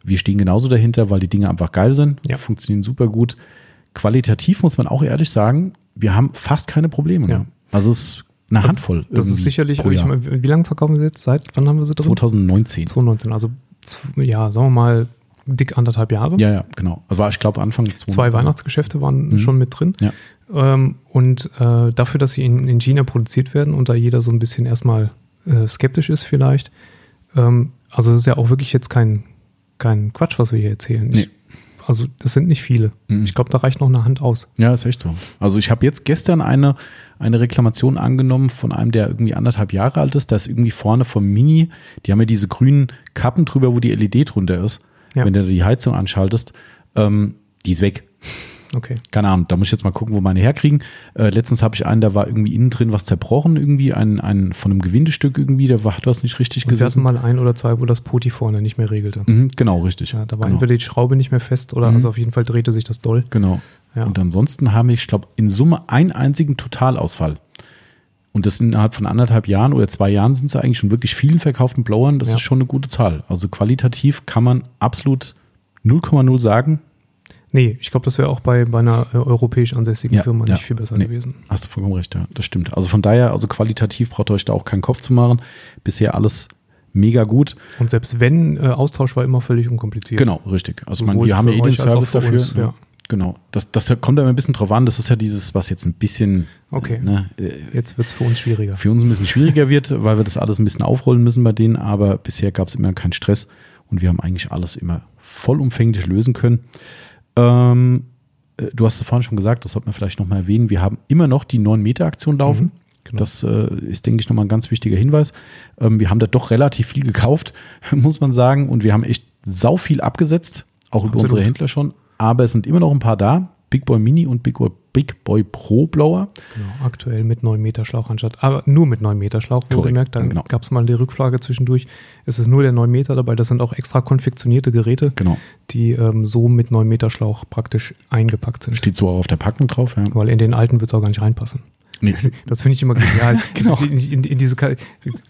wir stehen genauso dahinter, weil die Dinge einfach geil sind,
ja.
funktionieren super gut. Qualitativ muss man auch ehrlich sagen, wir haben fast keine Probleme.
Ja.
Also es ist eine Handvoll.
Das ist sicherlich, ich meine, wie lange verkaufen Sie jetzt? Seit wann haben wir sie drin?
2019.
2019, also ja, sagen wir mal dick anderthalb Jahre.
Ja, ja, genau. Also war, ich glaube, Anfang
2019. Zwei Weihnachtsgeschäfte waren mhm. schon mit drin.
Ja.
Ähm, und äh, dafür, dass sie in, in, China produziert werden und da jeder so ein bisschen erstmal äh, skeptisch ist vielleicht, ähm, also es ist ja auch wirklich jetzt kein, kein Quatsch, was wir hier erzählen.
Nee.
also das sind nicht viele. Mhm. Ich glaube, da reicht noch eine Hand aus.
Ja, ist echt so. Also ich habe jetzt gestern eine, eine Reklamation angenommen von einem, der irgendwie anderthalb Jahre alt ist. Da ist irgendwie vorne vom Mini, die haben ja diese grünen Kappen drüber, wo die LED drunter ist. Ja. Wenn du die Heizung anschaltest, ähm, die ist weg.
Okay.
Keine Ahnung, da muss ich jetzt mal gucken, wo meine herkriegen. Äh, letztens habe ich einen, da war irgendwie innen drin was zerbrochen, irgendwie, ein, ein von einem Gewindestück irgendwie, da war, hat was nicht richtig
Und Wir hatten mal ein oder zwei, wo das Poti vorne nicht mehr regelte.
Mhm, genau, richtig.
Ja, da war
genau.
entweder die Schraube nicht mehr fest oder mhm. also auf jeden Fall drehte sich das doll.
Genau. Ja. Und ansonsten haben wir, ich glaube, in Summe einen einzigen Totalausfall. Und das innerhalb von anderthalb Jahren oder zwei Jahren sind es eigentlich schon wirklich vielen verkauften Blowern. Das ja. ist schon eine gute Zahl. Also qualitativ kann man absolut 0,0 sagen.
Nee, ich glaube, das wäre auch bei, bei einer äh, europäisch ansässigen
ja,
Firma
ja,
nicht viel besser
nee,
gewesen.
Hast du vollkommen recht, ja, das stimmt. Also von daher, also qualitativ braucht ihr euch da auch keinen Kopf zu machen. Bisher alles mega gut.
Und selbst wenn, äh, Austausch war immer völlig unkompliziert.
Genau, richtig. Also man, wir haben ja eh den Service dafür.
Uns, ja.
Genau. Das, das kommt da ein bisschen drauf an. Das ist ja dieses, was jetzt ein bisschen.
Okay.
Ne,
äh, jetzt wird es für uns schwieriger.
Für uns ein bisschen schwieriger wird, weil wir das alles ein bisschen aufrollen müssen bei denen. Aber bisher gab es immer keinen Stress und wir haben eigentlich alles immer vollumfänglich lösen können. Ähm, äh, du hast es vorhin schon gesagt, das sollte man vielleicht nochmal erwähnen, wir haben immer noch die 9-Meter-Aktion laufen. Mhm, genau. Das äh, ist, denke ich, nochmal ein ganz wichtiger Hinweis. Ähm, wir haben da doch relativ viel gekauft, muss man sagen, und wir haben echt sau viel abgesetzt, auch Absolut. über unsere Händler schon. Aber es sind immer noch ein paar da. Big Boy Mini und Big Boy, Big Boy Pro Blower.
Genau, aktuell mit 9 Meter Schlauch anstatt, aber nur mit 9 Meter Schlauch, wohlgemerkt. Dann genau. gab es mal die Rückfrage zwischendurch. Es ist nur der 9 Meter dabei. Das sind auch extra konfektionierte Geräte,
genau.
die ähm, so mit 9 Meter Schlauch praktisch eingepackt sind.
Steht so auf der Packung drauf, ja.
Weil in den alten wird es auch gar nicht reinpassen.
Nee.
Das finde ich immer genial.
genau.
In, in, diese,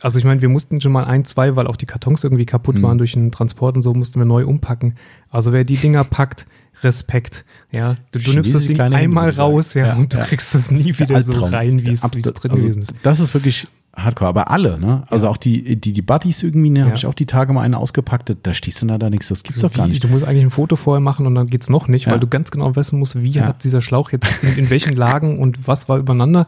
also ich meine, wir mussten schon mal ein, zwei, weil auch die Kartons irgendwie kaputt mhm. waren durch den Transport und so, mussten wir neu umpacken. Also wer die Dinger packt, Respekt. Ja, du, du nimmst das Ding einmal raus, ja, ja, und du ja. kriegst das nie wieder so rein, wie es drin
also, gewesen ist. Das ist wirklich Hardcore, aber alle, ne? Also ja. auch die, die, die Buddies irgendwie, ne, ja. habe ich auch die Tage mal eine ausgepackt, da stehst du da, da nichts, das gibt's so doch gar nicht.
Du musst eigentlich ein Foto vorher machen und dann geht's noch nicht, ja. weil du ganz genau wissen musst, wie hat dieser Schlauch jetzt in, in welchen Lagen und was war übereinander.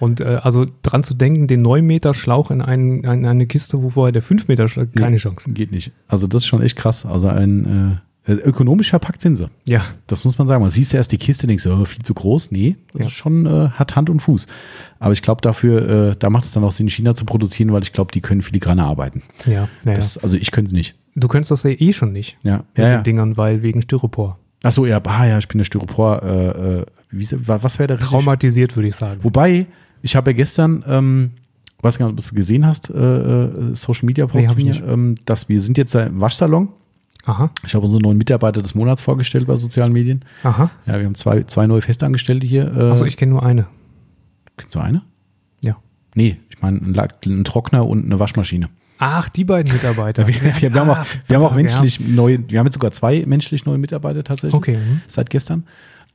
Und äh, also dran zu denken, den 9 Meter Schlauch in, einen, in eine Kiste, wo vorher der 5 Meter Schlauch, keine Chance.
Geht nicht. Also das ist schon echt krass. Also ein Äh, Ökonomisch verpackt sind sie.
Ja.
Das muss man sagen. Man siehst ja erst die Kiste, denkst du, oh, viel zu groß. Nee, das
Ja.
ist schon, äh, hat Hand und Fuß. Aber ich glaube, dafür, äh, da macht es dann auch Sinn, in China zu produzieren, weil ich glaube, die können filigrane arbeiten.
Ja, ja,
Das, also ich könnte es nicht.
Du könntest das ja eh schon nicht
Ja,
mit
ja,
den. Dingern, weil wegen Styropor.
Achso, ja, ah, ja, ich bin der Styropor. Äh, äh, wie, was wäre der
Traumatisiert, würde ich sagen.
Wobei, ich habe ja gestern, ähm, weiß gar nicht, ob du es gesehen hast, äh, äh, Social Media Post
Nee,
von mir, ähm, dass wir sind jetzt im Waschsalon.
Aha,
Ich habe unseren neuen Mitarbeiter des Monats vorgestellt bei sozialen Medien.
aha.
Ja, wir haben zwei, zwei neue Festangestellte hier. Äh,
Also ich kenne nur eine.
Kennst du eine?
Ja.
Nee, ich meine einen, Trockner und eine Waschmaschine.
Ach, die beiden Mitarbeiter.
Wir, wir, wir, haben auch,
Ah,
wir haben auch
ja.
menschlich neue, wir haben jetzt sogar zwei menschlich neue Mitarbeiter tatsächlich.
Okay. mhm.
Seit gestern.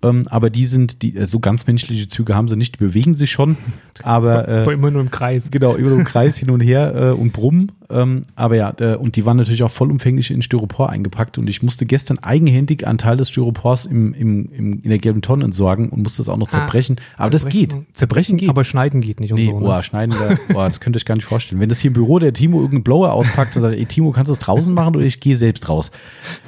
Ähm, aber die sind, die, äh, so ganz menschliche Züge haben sie nicht, die bewegen sich schon, aber, äh,
Aber immer nur im Kreis.
Genau, über den Kreis hin und her äh, und brummen. Ähm, aber ja, äh, und die waren natürlich auch vollumfänglich in Styropor eingepackt. Und ich musste gestern eigenhändig einen Teil des Styropors im, im, im, in der gelben Tonne entsorgen und musste das auch noch zerbrechen. aber das geht. Zerbrechen geht.
Aber schneiden geht nicht und
Nee,
so. Ne?
oh, schneiden wir, oh, das könnt ihr euch gar nicht vorstellen. Wenn das hier im Büro der Timo irgendeinen Blower auspackt und sagt, ey Timo, kannst du das draußen machen oder ich gehe selbst raus?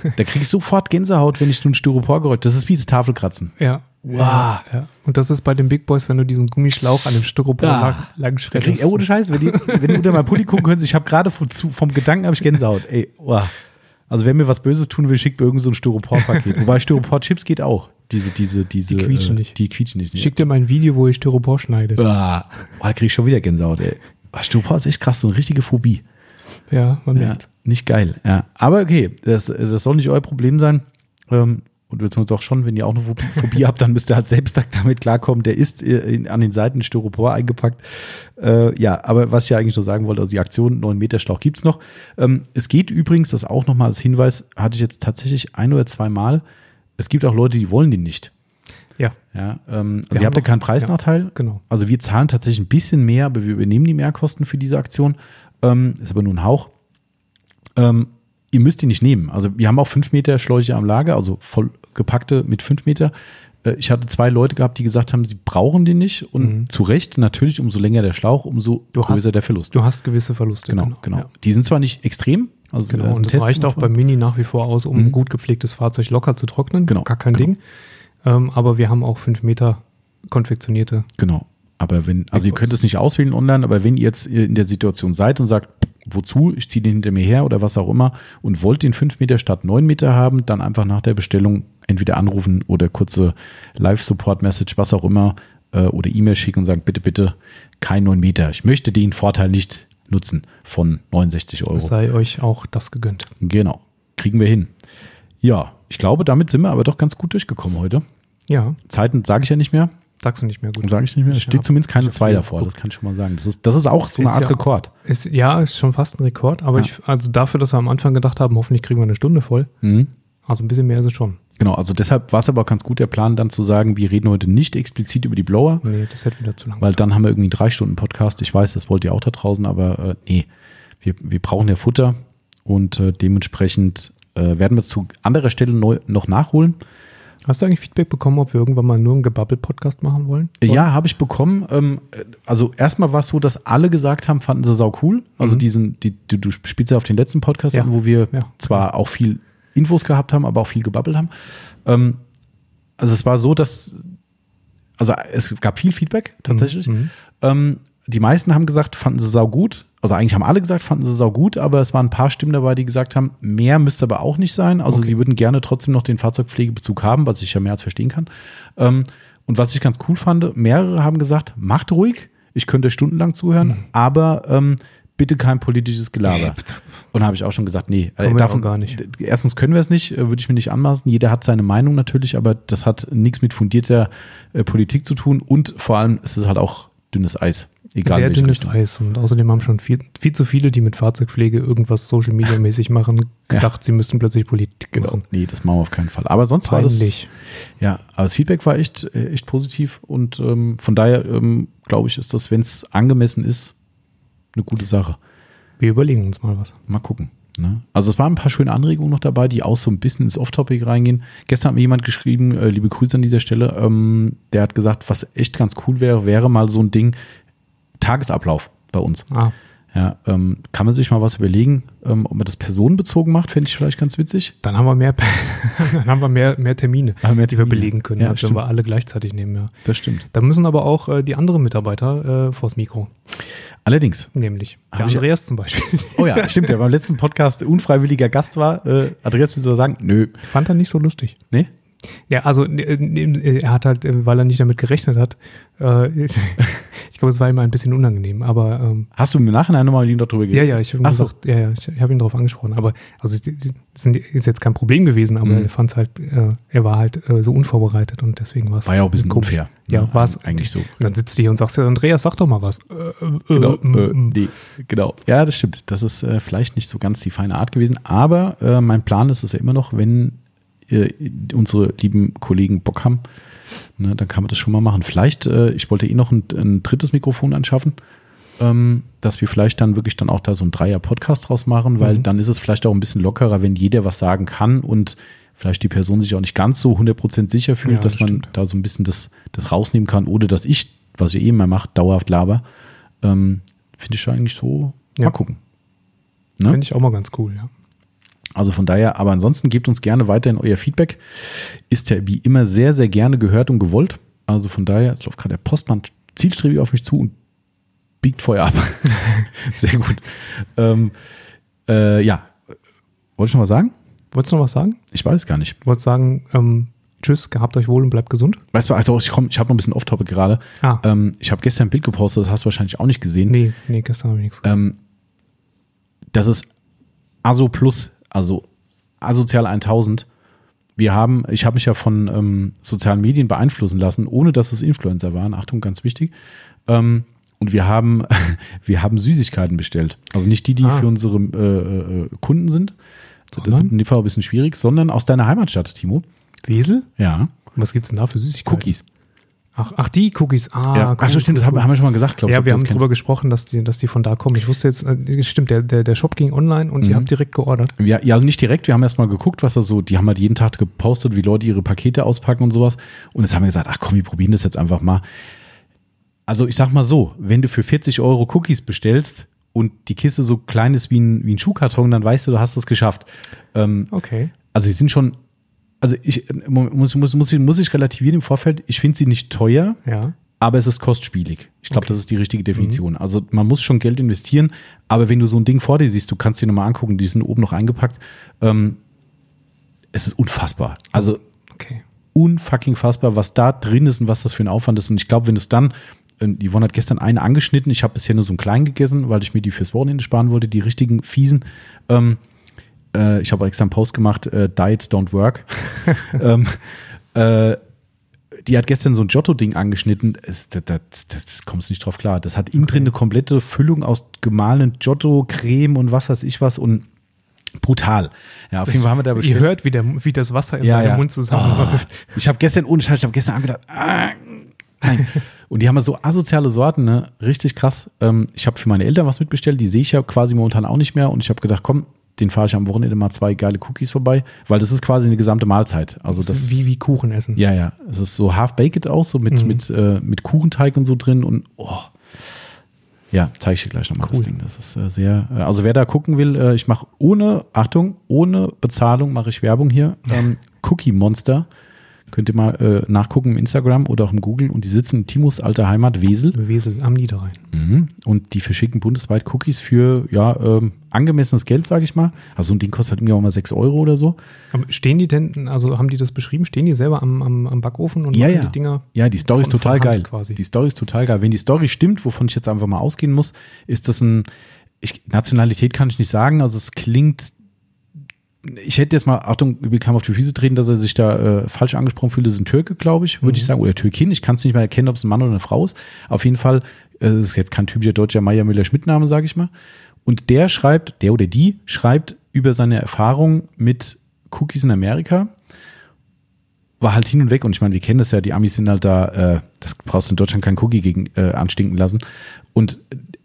Da kriege ich sofort Gänsehaut, wenn ich nun Styropor gerollt. Das ist wie das Tafelkratzen.
Ja.
Wow.
Ja, ja. Und das ist bei den Big Boys, wenn du diesen Gummischlauch an dem Styropor
Ah.
lang, lang schreddest.
ey, ohne Scheiß, wenn die, jetzt- wenn die unter mein Pulli gucken können, ich habe gerade vom, zu- vom Gedanken habe ich Gänsehaut. Ey, wow. Also wer mir was Böses tun will, schickt mir irgend so ein Styropor-Paket. Wobei Styropor-Chips geht auch. Diese, diese, diese.
Die quietschen
äh,
nicht.
Die quietschen nicht.
Schick dir mal ein Video, wo ihr Styropor schneidet.
Ah, oh, da krieg ich schon wieder Gänsehaut, ey. Styropor ist echt krass, so eine richtige Phobie.
Ja, man
Ja,
merkt.
nicht geil. Ja. Aber okay, das, das soll nicht euer Problem sein. Ähm, und beziehungsweise doch schon, wenn ihr auch eine Phobie- habt, dann müsst ihr halt selbst damit klarkommen. Der ist äh, in, an den Seiten Styropor eingepackt. Äh, ja, aber was ich ja eigentlich nur sagen wollte, also die Aktion 9 Meter Schlauch gibt's noch. Ähm, es geht übrigens, das auch nochmal als Hinweis, hatte ich jetzt tatsächlich ein oder zwei Mal. Es gibt auch Leute, die wollen den nicht.
Ja,
Ja, ähm, also ihr habt ja keinen Preisnachteil.
genau.
Also wir zahlen tatsächlich ein bisschen mehr, aber wir übernehmen die Mehrkosten für diese Aktion. Ähm, ist aber nur ein Hauch. Ähm, ihr müsst die nicht nehmen. Also wir haben auch 5 Meter Schläuche am Lager, also voll gepackte mit 5 Meter. Äh, Ich hatte zwei Leute gehabt, die gesagt haben, sie brauchen den nicht. Und zu Recht, natürlich, umso länger der Schlauch, umso
Mhm. Du
größer
hast-
der Verlust.
du hast gewisse Verluste.
genau, genau.
Ja.
Die sind zwar nicht extrem. Also
Genau, und das
Test
reicht auch beim. Mini nach wie vor aus, um ein gut gepflegtes Fahrzeug locker zu trocknen.
Genau,
Gar kein
genau.
Ding. Ähm, aber wir haben auch 5 Meter konfektionierte.
Genau. Aber wenn, also ihr könnt es nicht auswählen online, aber wenn ihr jetzt in der Situation seid und sagt, wozu, ich ziehe den hinter mir her oder was auch immer und wollt den 5 Meter statt 9 Meter haben, dann einfach nach der Bestellung entweder anrufen oder kurze Live-Support-Message, was auch immer, äh, oder E-Mail schicken und sagen, bitte, bitte, kein 9 Meter. Ich möchte den Vorteil nicht nutzen von 69 Euro.
Es sei euch auch das gegönnt.
Genau. Kriegen wir hin. Ja, ich glaube, damit sind wir aber doch ganz gut durchgekommen heute.
Ja,
Zeiten sage ich ja nicht mehr.
sagst du nicht mehr gut.
Sage ich nicht mehr. Es steht
hab-
zumindest keine zwei davor,
geguckt.
das kann ich schon mal sagen. Das ist, das ist auch so eine
Ist
Art
ja-
Rekord.
Ist, ja, ist schon fast ein Rekord, aber
Ja.
ich, also dafür, dass wir am Anfang gedacht haben, hoffentlich kriegen wir eine Stunde voll.
Mhm.
Also ein bisschen mehr ist es schon.
Genau, also deshalb war es aber ganz gut, der Plan dann zu sagen, wir reden heute nicht explizit über die Blower,
Nee, das hätte wieder zu lang.
weil dann haben wir irgendwie einen drei Stunden Podcast. Ich weiß, das wollt ihr auch da draußen, aber äh, nee, wir, wir brauchen ja Futter und äh, dementsprechend äh, werden wir zu anderer Stelle neu, noch nachholen.
Hast du eigentlich Feedback bekommen, ob wir irgendwann mal nur einen Gebabbel-Podcast machen wollen?
Ja, habe ich bekommen. Ähm, äh, also erstmal war es so, dass alle gesagt haben, fanden sie sau cool. Also diesen, die, du, du spielst ja auf den letzten Podcast
Ja.
an, wo wir
Ja.
zwar auch viel Infos gehabt haben, aber auch viel gebabbelt haben. Ähm, also es war so, dass also es gab viel Feedback tatsächlich.
Mhm.
Ähm, die meisten haben gesagt, fanden sie sau gut. Also eigentlich haben alle gesagt, fanden sie sau gut, aber es waren ein paar Stimmen dabei, die gesagt haben, mehr müsste aber auch nicht sein. Also
Okay.
sie würden gerne trotzdem noch den Fahrzeugpflegebezug haben, was ich ja mehr als verstehen kann. Ähm, und was ich ganz cool fand, mehrere haben gesagt, macht ruhig, ich könnte stundenlang zuhören,
Mhm.
aber ähm, bitte kein politisches Gelaber. Und habe ich auch schon gesagt, nee, äh, davon,
gar nicht.
Erstens können wir es nicht, äh, würde ich mir nicht anmaßen. Jeder hat seine Meinung natürlich, aber das hat nichts mit fundierter äh, Politik zu tun und vor allem ist es halt auch dünnes Eis. Egal
Sehr dünnes
Richtung.
Eis. Und außerdem haben schon viel, viel zu viele, die mit Fahrzeugpflege irgendwas Social Media mäßig machen, gedacht, sie müssten plötzlich Politik
Genau.
machen.
Nee, das machen wir auf keinen Fall. Aber sonst war
Peinlich.
das. Ja, aber das Feedback war echt, äh, echt positiv und ähm, von daher ähm, glaube ich, ist das, wenn es angemessen ist, eine gute Sache.
Wir überlegen uns mal was.
Mal gucken. Ne? Also es waren ein paar schöne Anregungen noch dabei, die auch so ein bisschen ins Off-Topic reingehen. Gestern hat mir jemand geschrieben, äh, liebe Grüße an dieser Stelle, ähm, der hat gesagt, was echt ganz cool wäre, wäre mal so ein Ding, Tagesablauf bei uns.
Ah,
Ja, ähm, kann man sich mal was überlegen, ähm, ob man das personenbezogen macht, fände ich vielleicht ganz witzig.
Dann haben wir mehr, dann haben wir mehr, mehr Termine,
wir mehr
die wir
Termine.
belegen können,
Ja,
wenn wir alle gleichzeitig nehmen, ja.
Das stimmt.
Da müssen aber auch äh, die anderen Mitarbeiter äh, vors Mikro,
Allerdings.
nämlich der
Hab ich-
Andreas zum Beispiel.
Oh ja, stimmt, der beim letzten Podcast unfreiwilliger Gast war. Äh, Andreas würde sagen, nö.
Fand er nicht so lustig.
Nee?
Ja, also äh, äh, er hat halt, äh, weil er nicht damit gerechnet hat, äh, ich glaube, es war ihm ein bisschen unangenehm, aber ähm,
Hast du im Nachhinein nochmal mit ihm darüber
ja,
geredet?
ja, ich habe
so.
ja, ja, ich, ich habe ihn darauf angesprochen, aber also das ist jetzt kein Problem gewesen, aber
Mhm.
er fand es halt, äh, er war halt äh, so unvorbereitet und deswegen war es
War ja auch ein bisschen
komisch.
unfair.
Ja,
Ja,
war es
eigentlich so.
Und dann sitzt du hier und sagst ja, Andreas, sag doch mal was. Äh, äh,
Genau,
äh,
äh,
äh,
nee, genau. Ja, das stimmt. Das ist äh, vielleicht nicht so ganz die feine Art gewesen, aber äh, mein Plan ist es ja immer noch, wenn äh, unsere lieben Kollegen Bock haben, ne, dann kann man das schon mal machen. Vielleicht, äh, ich wollte eh noch ein, ein drittes Mikrofon anschaffen, ähm, dass wir vielleicht dann wirklich dann auch da so ein Dreier-Podcast draus machen, weil
Mhm.
dann ist es vielleicht auch ein bisschen lockerer, wenn jeder was sagen kann und vielleicht die Person sich auch nicht ganz so 100% sicher fühlt,
Ja,
dass
das
man
stimmt.
da so ein bisschen das, das rausnehmen kann, ohne dass ich, was ich eh immer mache, dauerhaft laber. Ähm, Finde ich eigentlich so.
Ja.
Mal gucken. Ne?
Finde ich auch mal ganz cool, ja.
Also von daher, aber ansonsten gebt uns gerne weiterhin euer Feedback. Ist ja wie immer sehr, sehr gerne gehört und gewollt. Also von daher, jetzt läuft gerade der Postmann zielstrebig auf mich zu und biegt Feuer ab. sehr gut. Ähm, äh, ja, wollte ich noch was sagen?
Wolltest du noch was sagen?
Ich weiß gar nicht.
Wolltest sagen, ähm, tschüss, gehabt euch wohl und bleibt gesund?
Weißt du, also ich, komm, ich habe noch ein bisschen Off-Topic gerade.
Ah.
Ähm, ich habe gestern ein Bild gepostet, das hast du wahrscheinlich auch nicht gesehen.
Nee, nee, gestern habe ich nichts gesagt.
Ähm, das ist ASO Plus, also Asozial 1000. Wir haben, ich habe mich ja von ähm, sozialen Medien beeinflussen lassen, ohne dass es Influencer waren. Achtung, ganz wichtig. Ähm, und wir haben, wir haben Süßigkeiten bestellt. Also nicht die, die
Ah.
für unsere äh, äh, Kunden sind. Das wird in dem Fall ein bisschen schwierig, sondern aus deiner Heimatstadt, Timo.
Wesel?
Ja.
Was gibt's denn da für Süßigkeiten?
Cookies.
Ach, ach, die Cookies. Ah,
ja. Ach so, stimmt, das haben, haben wir schon mal gesagt, glaube ich.
Ja, wir haben darüber gesprochen, dass die, dass die von da kommen. Ich wusste jetzt, äh, stimmt, der, der, der Shop ging online und ihr
Mhm.
habt direkt geordert.
Ja, ja, also nicht direkt. Wir haben erstmal geguckt, was da so, die haben halt jeden Tag gepostet, wie Leute ihre Pakete auspacken und sowas. Und jetzt haben wir gesagt, ach komm, wir probieren das jetzt einfach mal. Also ich sag mal so, wenn du für 40 Euro Cookies bestellst und die Kiste so klein ist wie ein, wie ein Schuhkarton, dann weißt du, du hast es geschafft. Ähm,
Okay.
also sie sind schon, also ich muss, muss, muss, ich, muss ich relativieren im Vorfeld, ich finde sie nicht teuer,
Ja.
aber es ist kostspielig. Ich glaube,
Okay.
das ist die richtige Definition. Also man muss schon Geld investieren, aber wenn du so ein Ding vor dir siehst, du kannst dir nochmal angucken, die sind oben noch eingepackt. Ähm, es ist unfassbar. Also
Okay.
unfucking fassbar, was da drin ist und was das für ein Aufwand ist. Und ich glaube, wenn es dann, äh, die Yvonne hat gestern eine angeschnitten, ich habe bisher nur so einen kleinen gegessen, weil ich mir die fürs Wochenende sparen wollte, die richtigen fiesen. Ähm, äh, ich habe extra einen Post gemacht, äh, Diets don't work. ähm, äh, die hat gestern so ein Giotto-Ding angeschnitten. Es, da, da, das kommst nicht drauf klar. Das hat innen drin eine komplette Füllung aus gemahlenen Giotto-Creme und was weiß ich was und brutal. Ja, auf jeden Fall haben wir da bestellt.
Ihr hört, wie, der, wie das Wasser in
Ja,
seinem
ja.
Mund zusammenläuft.
Oh, ich habe gestern, ohne Scheiß, ich habe gestern angedacht, ah, nein. Und die haben so asoziale Sorten, ne? Richtig krass. Ähm, ich habe für meine Eltern was mitbestellt, die sehe ich ja quasi momentan auch nicht mehr. Und ich habe gedacht, komm, den fahre ich am Wochenende mal zwei geile Cookies vorbei, weil das ist quasi eine gesamte Mahlzeit. Also das,
wie, wie Kuchen essen.
ja, ja. Es ist so half-baked auch, so mit,
Mhm.
mit, äh, mit Kuchenteig und so drin und oh. Ja, zeige ich dir gleich nochmal
Cool.
das Ding. Das ist äh, sehr, äh, also wer da gucken will, äh, ich mache ohne, Achtung, ohne Bezahlung mache ich Werbung hier. Ähm, Cookie Monster. Könnt ihr mal äh, nachgucken im Instagram oder auch im Google. Und die sitzen in Timos alter Heimat Wesel.
Wesel am Niederrhein.
Mhm. Und die verschicken bundesweit Cookies für ja, ähm, angemessenes Geld, sage ich mal. Also so ein Ding kostet halt irgendwie auch mal 6 Euro oder so.
Aber stehen die denn, also haben die das beschrieben, stehen die selber am, am, am Backofen und
Ja, ja.
die Dinger?
Ja, die Story ist total geil.
quasi.
Die Story ist total geil. Wenn die Story stimmt, wovon ich jetzt einfach mal ausgehen muss, ist das ein, ich, Nationalität kann ich nicht sagen, also es klingt, ich hätte jetzt mal, Achtung, kam auf die Füße treten, dass er sich da äh, falsch angesprochen fühlt, das ist ein Türke, glaube ich, würde ich sagen, oder Türkin, ich kann es nicht mehr erkennen, ob es ein Mann oder eine Frau ist. Auf jeden Fall, äh, es ist jetzt kein typischer deutscher Meier Müller-Schmidt-Name, sage ich mal. Und der schreibt, der oder die schreibt über seine Erfahrung mit Cookies in Amerika. War halt hin und weg. Und ich meine, wir kennen das ja, die Amis sind halt da, äh, das brauchst du in Deutschland keinen Cookie gegen äh, anstinken lassen. Und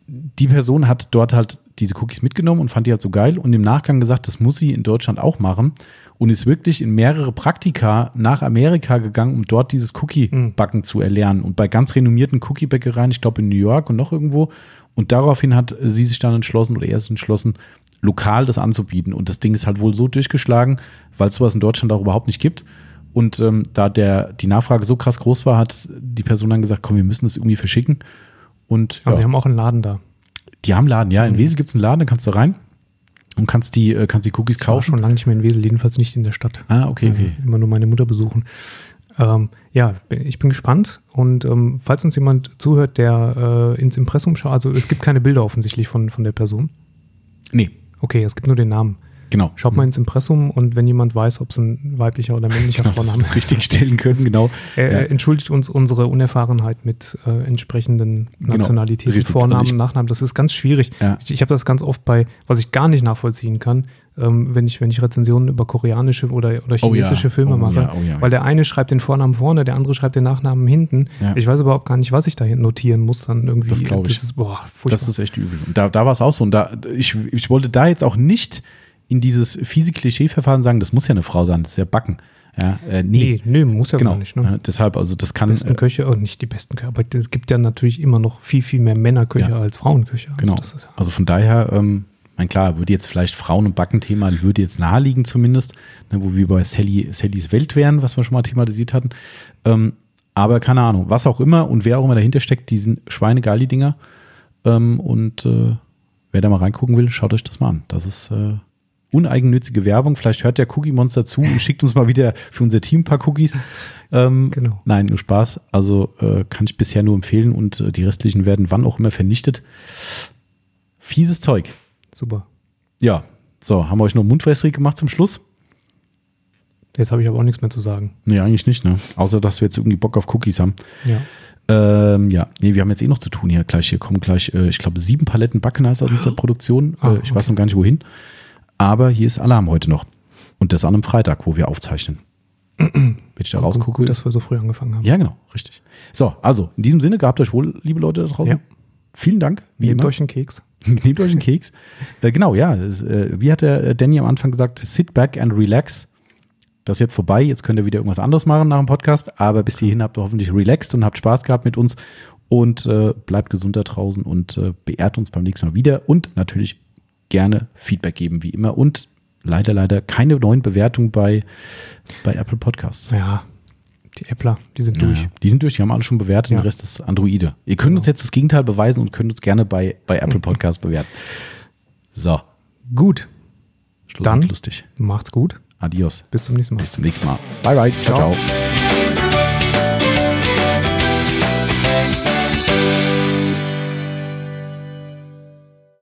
die Person hat dort halt diese Cookies mitgenommen und fand die halt so geil und im Nachgang gesagt, das muss sie in Deutschland auch machen und ist wirklich in mehrere Praktika nach Amerika gegangen, um dort dieses Cookie-Backen zu erlernen und bei ganz renommierten Cookie-Bäckereien, ich glaube in New York und noch irgendwo Und daraufhin hat sie sich dann entschlossen oder er sich entschlossen, lokal das anzubieten. Und das Ding ist halt wohl so durchgeschlagen, weil es sowas in Deutschland auch überhaupt nicht gibt. Und ähm, da der, die Nachfrage so krass groß war, hat die Person dann gesagt, komm, wir müssen das irgendwie verschicken. Und
Also
ja,
sie haben auch einen Laden da.
Die haben Laden, ja. In Wesel gibt es einen Laden, da kannst du rein und kannst die, äh, kannst die Cookies
Ich war
kaufen.
schon lange nicht mehr in Wesel, jedenfalls nicht in der Stadt.
Ah, okay, okay.
Immer nur meine Mutter besuchen. Ähm, ja, ich bin gespannt. Und ähm, falls uns jemand zuhört, der äh, ins Impressum schaut, also es gibt keine Bilder offensichtlich von, von der Person.
Nee,
Okay, es gibt nur den Namen.
Genau.
Schaut mal ins Impressum und wenn jemand weiß, ob es ein weiblicher oder männlicher
Genau,
Vorname
das richtig stellen können, genau.
Äh,
Ja.
entschuldigt uns unsere Unerfahrenheit mit äh, entsprechenden
Genau,
Nationalitäten,
richtig.
Vornamen,
Also ich-
Nachnamen. Das ist ganz schwierig.
Ja.
Ich, ich habe das ganz oft bei, was ich gar nicht nachvollziehen kann, ähm, wenn, ich, wenn ich Rezensionen über koreanische oder, oder
Oh ja,
chinesische Filme
oh
mache.
oh.
Weil der eine schreibt den Vornamen vorne, der andere schreibt den Nachnamen hinten. Ich weiß überhaupt gar nicht, was ich da hinten notieren muss. Dann irgendwie.
Das glaub ich.
ist, boah.
Das ist echt übel. Und da, da war es auch so. Und da, ich, ich wollte da jetzt auch nicht in dieses fiese Klischeeverfahren sagen, das muss ja eine Frau sein, das ist ja Backen. Ja, äh, nee.
nee, nee, muss ja
genau.
gar nicht. Ne?
Ja, deshalb, also das kann.
besten
äh,
Köche, oh, nicht die besten Köche, aber es gibt ja natürlich immer noch viel, viel mehr Männerköche
Ja.
als Frauenköche. Also
Genau.
ist,
Also von daher, ähm, mein klar, würde jetzt vielleicht Frauen- und Backenthema, würde jetzt naheliegen zumindest, ne, wo wir bei Sally, Sallys Welt wären, was wir schon mal thematisiert hatten. Ähm, aber keine Ahnung, was auch immer und wer auch immer dahinter steckt, die sind schweinegeil, die Dinger. Ähm, und äh, wer da mal reingucken will, schaut euch das mal an. Das ist äh, uneigennützige Werbung. Vielleicht hört der Cookie Monster zu und schickt uns mal wieder für unser Team ein paar Cookies. Ähm,
Genau.
Nein, nur Spaß. Also äh, kann ich bisher nur empfehlen und äh, die restlichen werden wann auch immer vernichtet. Fieses Zeug.
super.
Ja, so, haben wir euch noch mundwässrig gemacht zum Schluss?
Jetzt habe ich aber auch nichts mehr zu sagen.
Nee, eigentlich nicht, ne? Außer, dass wir jetzt irgendwie Bock auf Cookies haben.
Ja.
Ähm, ja, nee, wir haben jetzt eh noch zu tun hier. Gleich, hier kommen gleich, äh, ich glaube, sieben Paletten Backenheiß aus dieser Produktion.
Ah,
äh, ich weiß
okay.
noch gar nicht wohin. Aber hier ist Alarm heute noch. Und das an einem Freitag, wo wir aufzeichnen. Wenn ich da rausgucke.
Gut, dass wir so früh angefangen haben.
ja, genau, richtig. So, also, in diesem Sinne, gehabt euch wohl, liebe Leute da draußen.
Ja.
Vielen Dank.
Nehmt
immer.
euch einen Keks.
Nehmt euch einen Keks. Äh, genau, ja. Äh, wie hat der äh, Danny am Anfang gesagt? Sit back and relax. Das ist jetzt vorbei. Jetzt könnt ihr wieder irgendwas anderes machen nach dem Podcast. Aber bis hierhin habt ihr hoffentlich relaxed und habt Spaß gehabt mit uns. Und äh, bleibt gesund da draußen und äh, beehrt uns beim nächsten Mal wieder. Und natürlich gerne Feedback geben, wie immer. Und leider, leider keine neuen Bewertungen bei, bei Apple Podcasts.
Ja, die Äppler, die sind durch.
Ja, die sind durch, die haben alle schon bewertet,
Ja.
der Rest ist Androide. Ihr könnt uns jetzt das Gegenteil beweisen und könnt uns gerne bei, bei Apple Podcasts bewerten. So,
Gut,
Schluss
Dann-
lustig.
macht's gut.
Adios.
Bis zum nächsten Mal.
Bis zum nächsten Mal. Bye, bye. ciao.
Ciao.
ciao.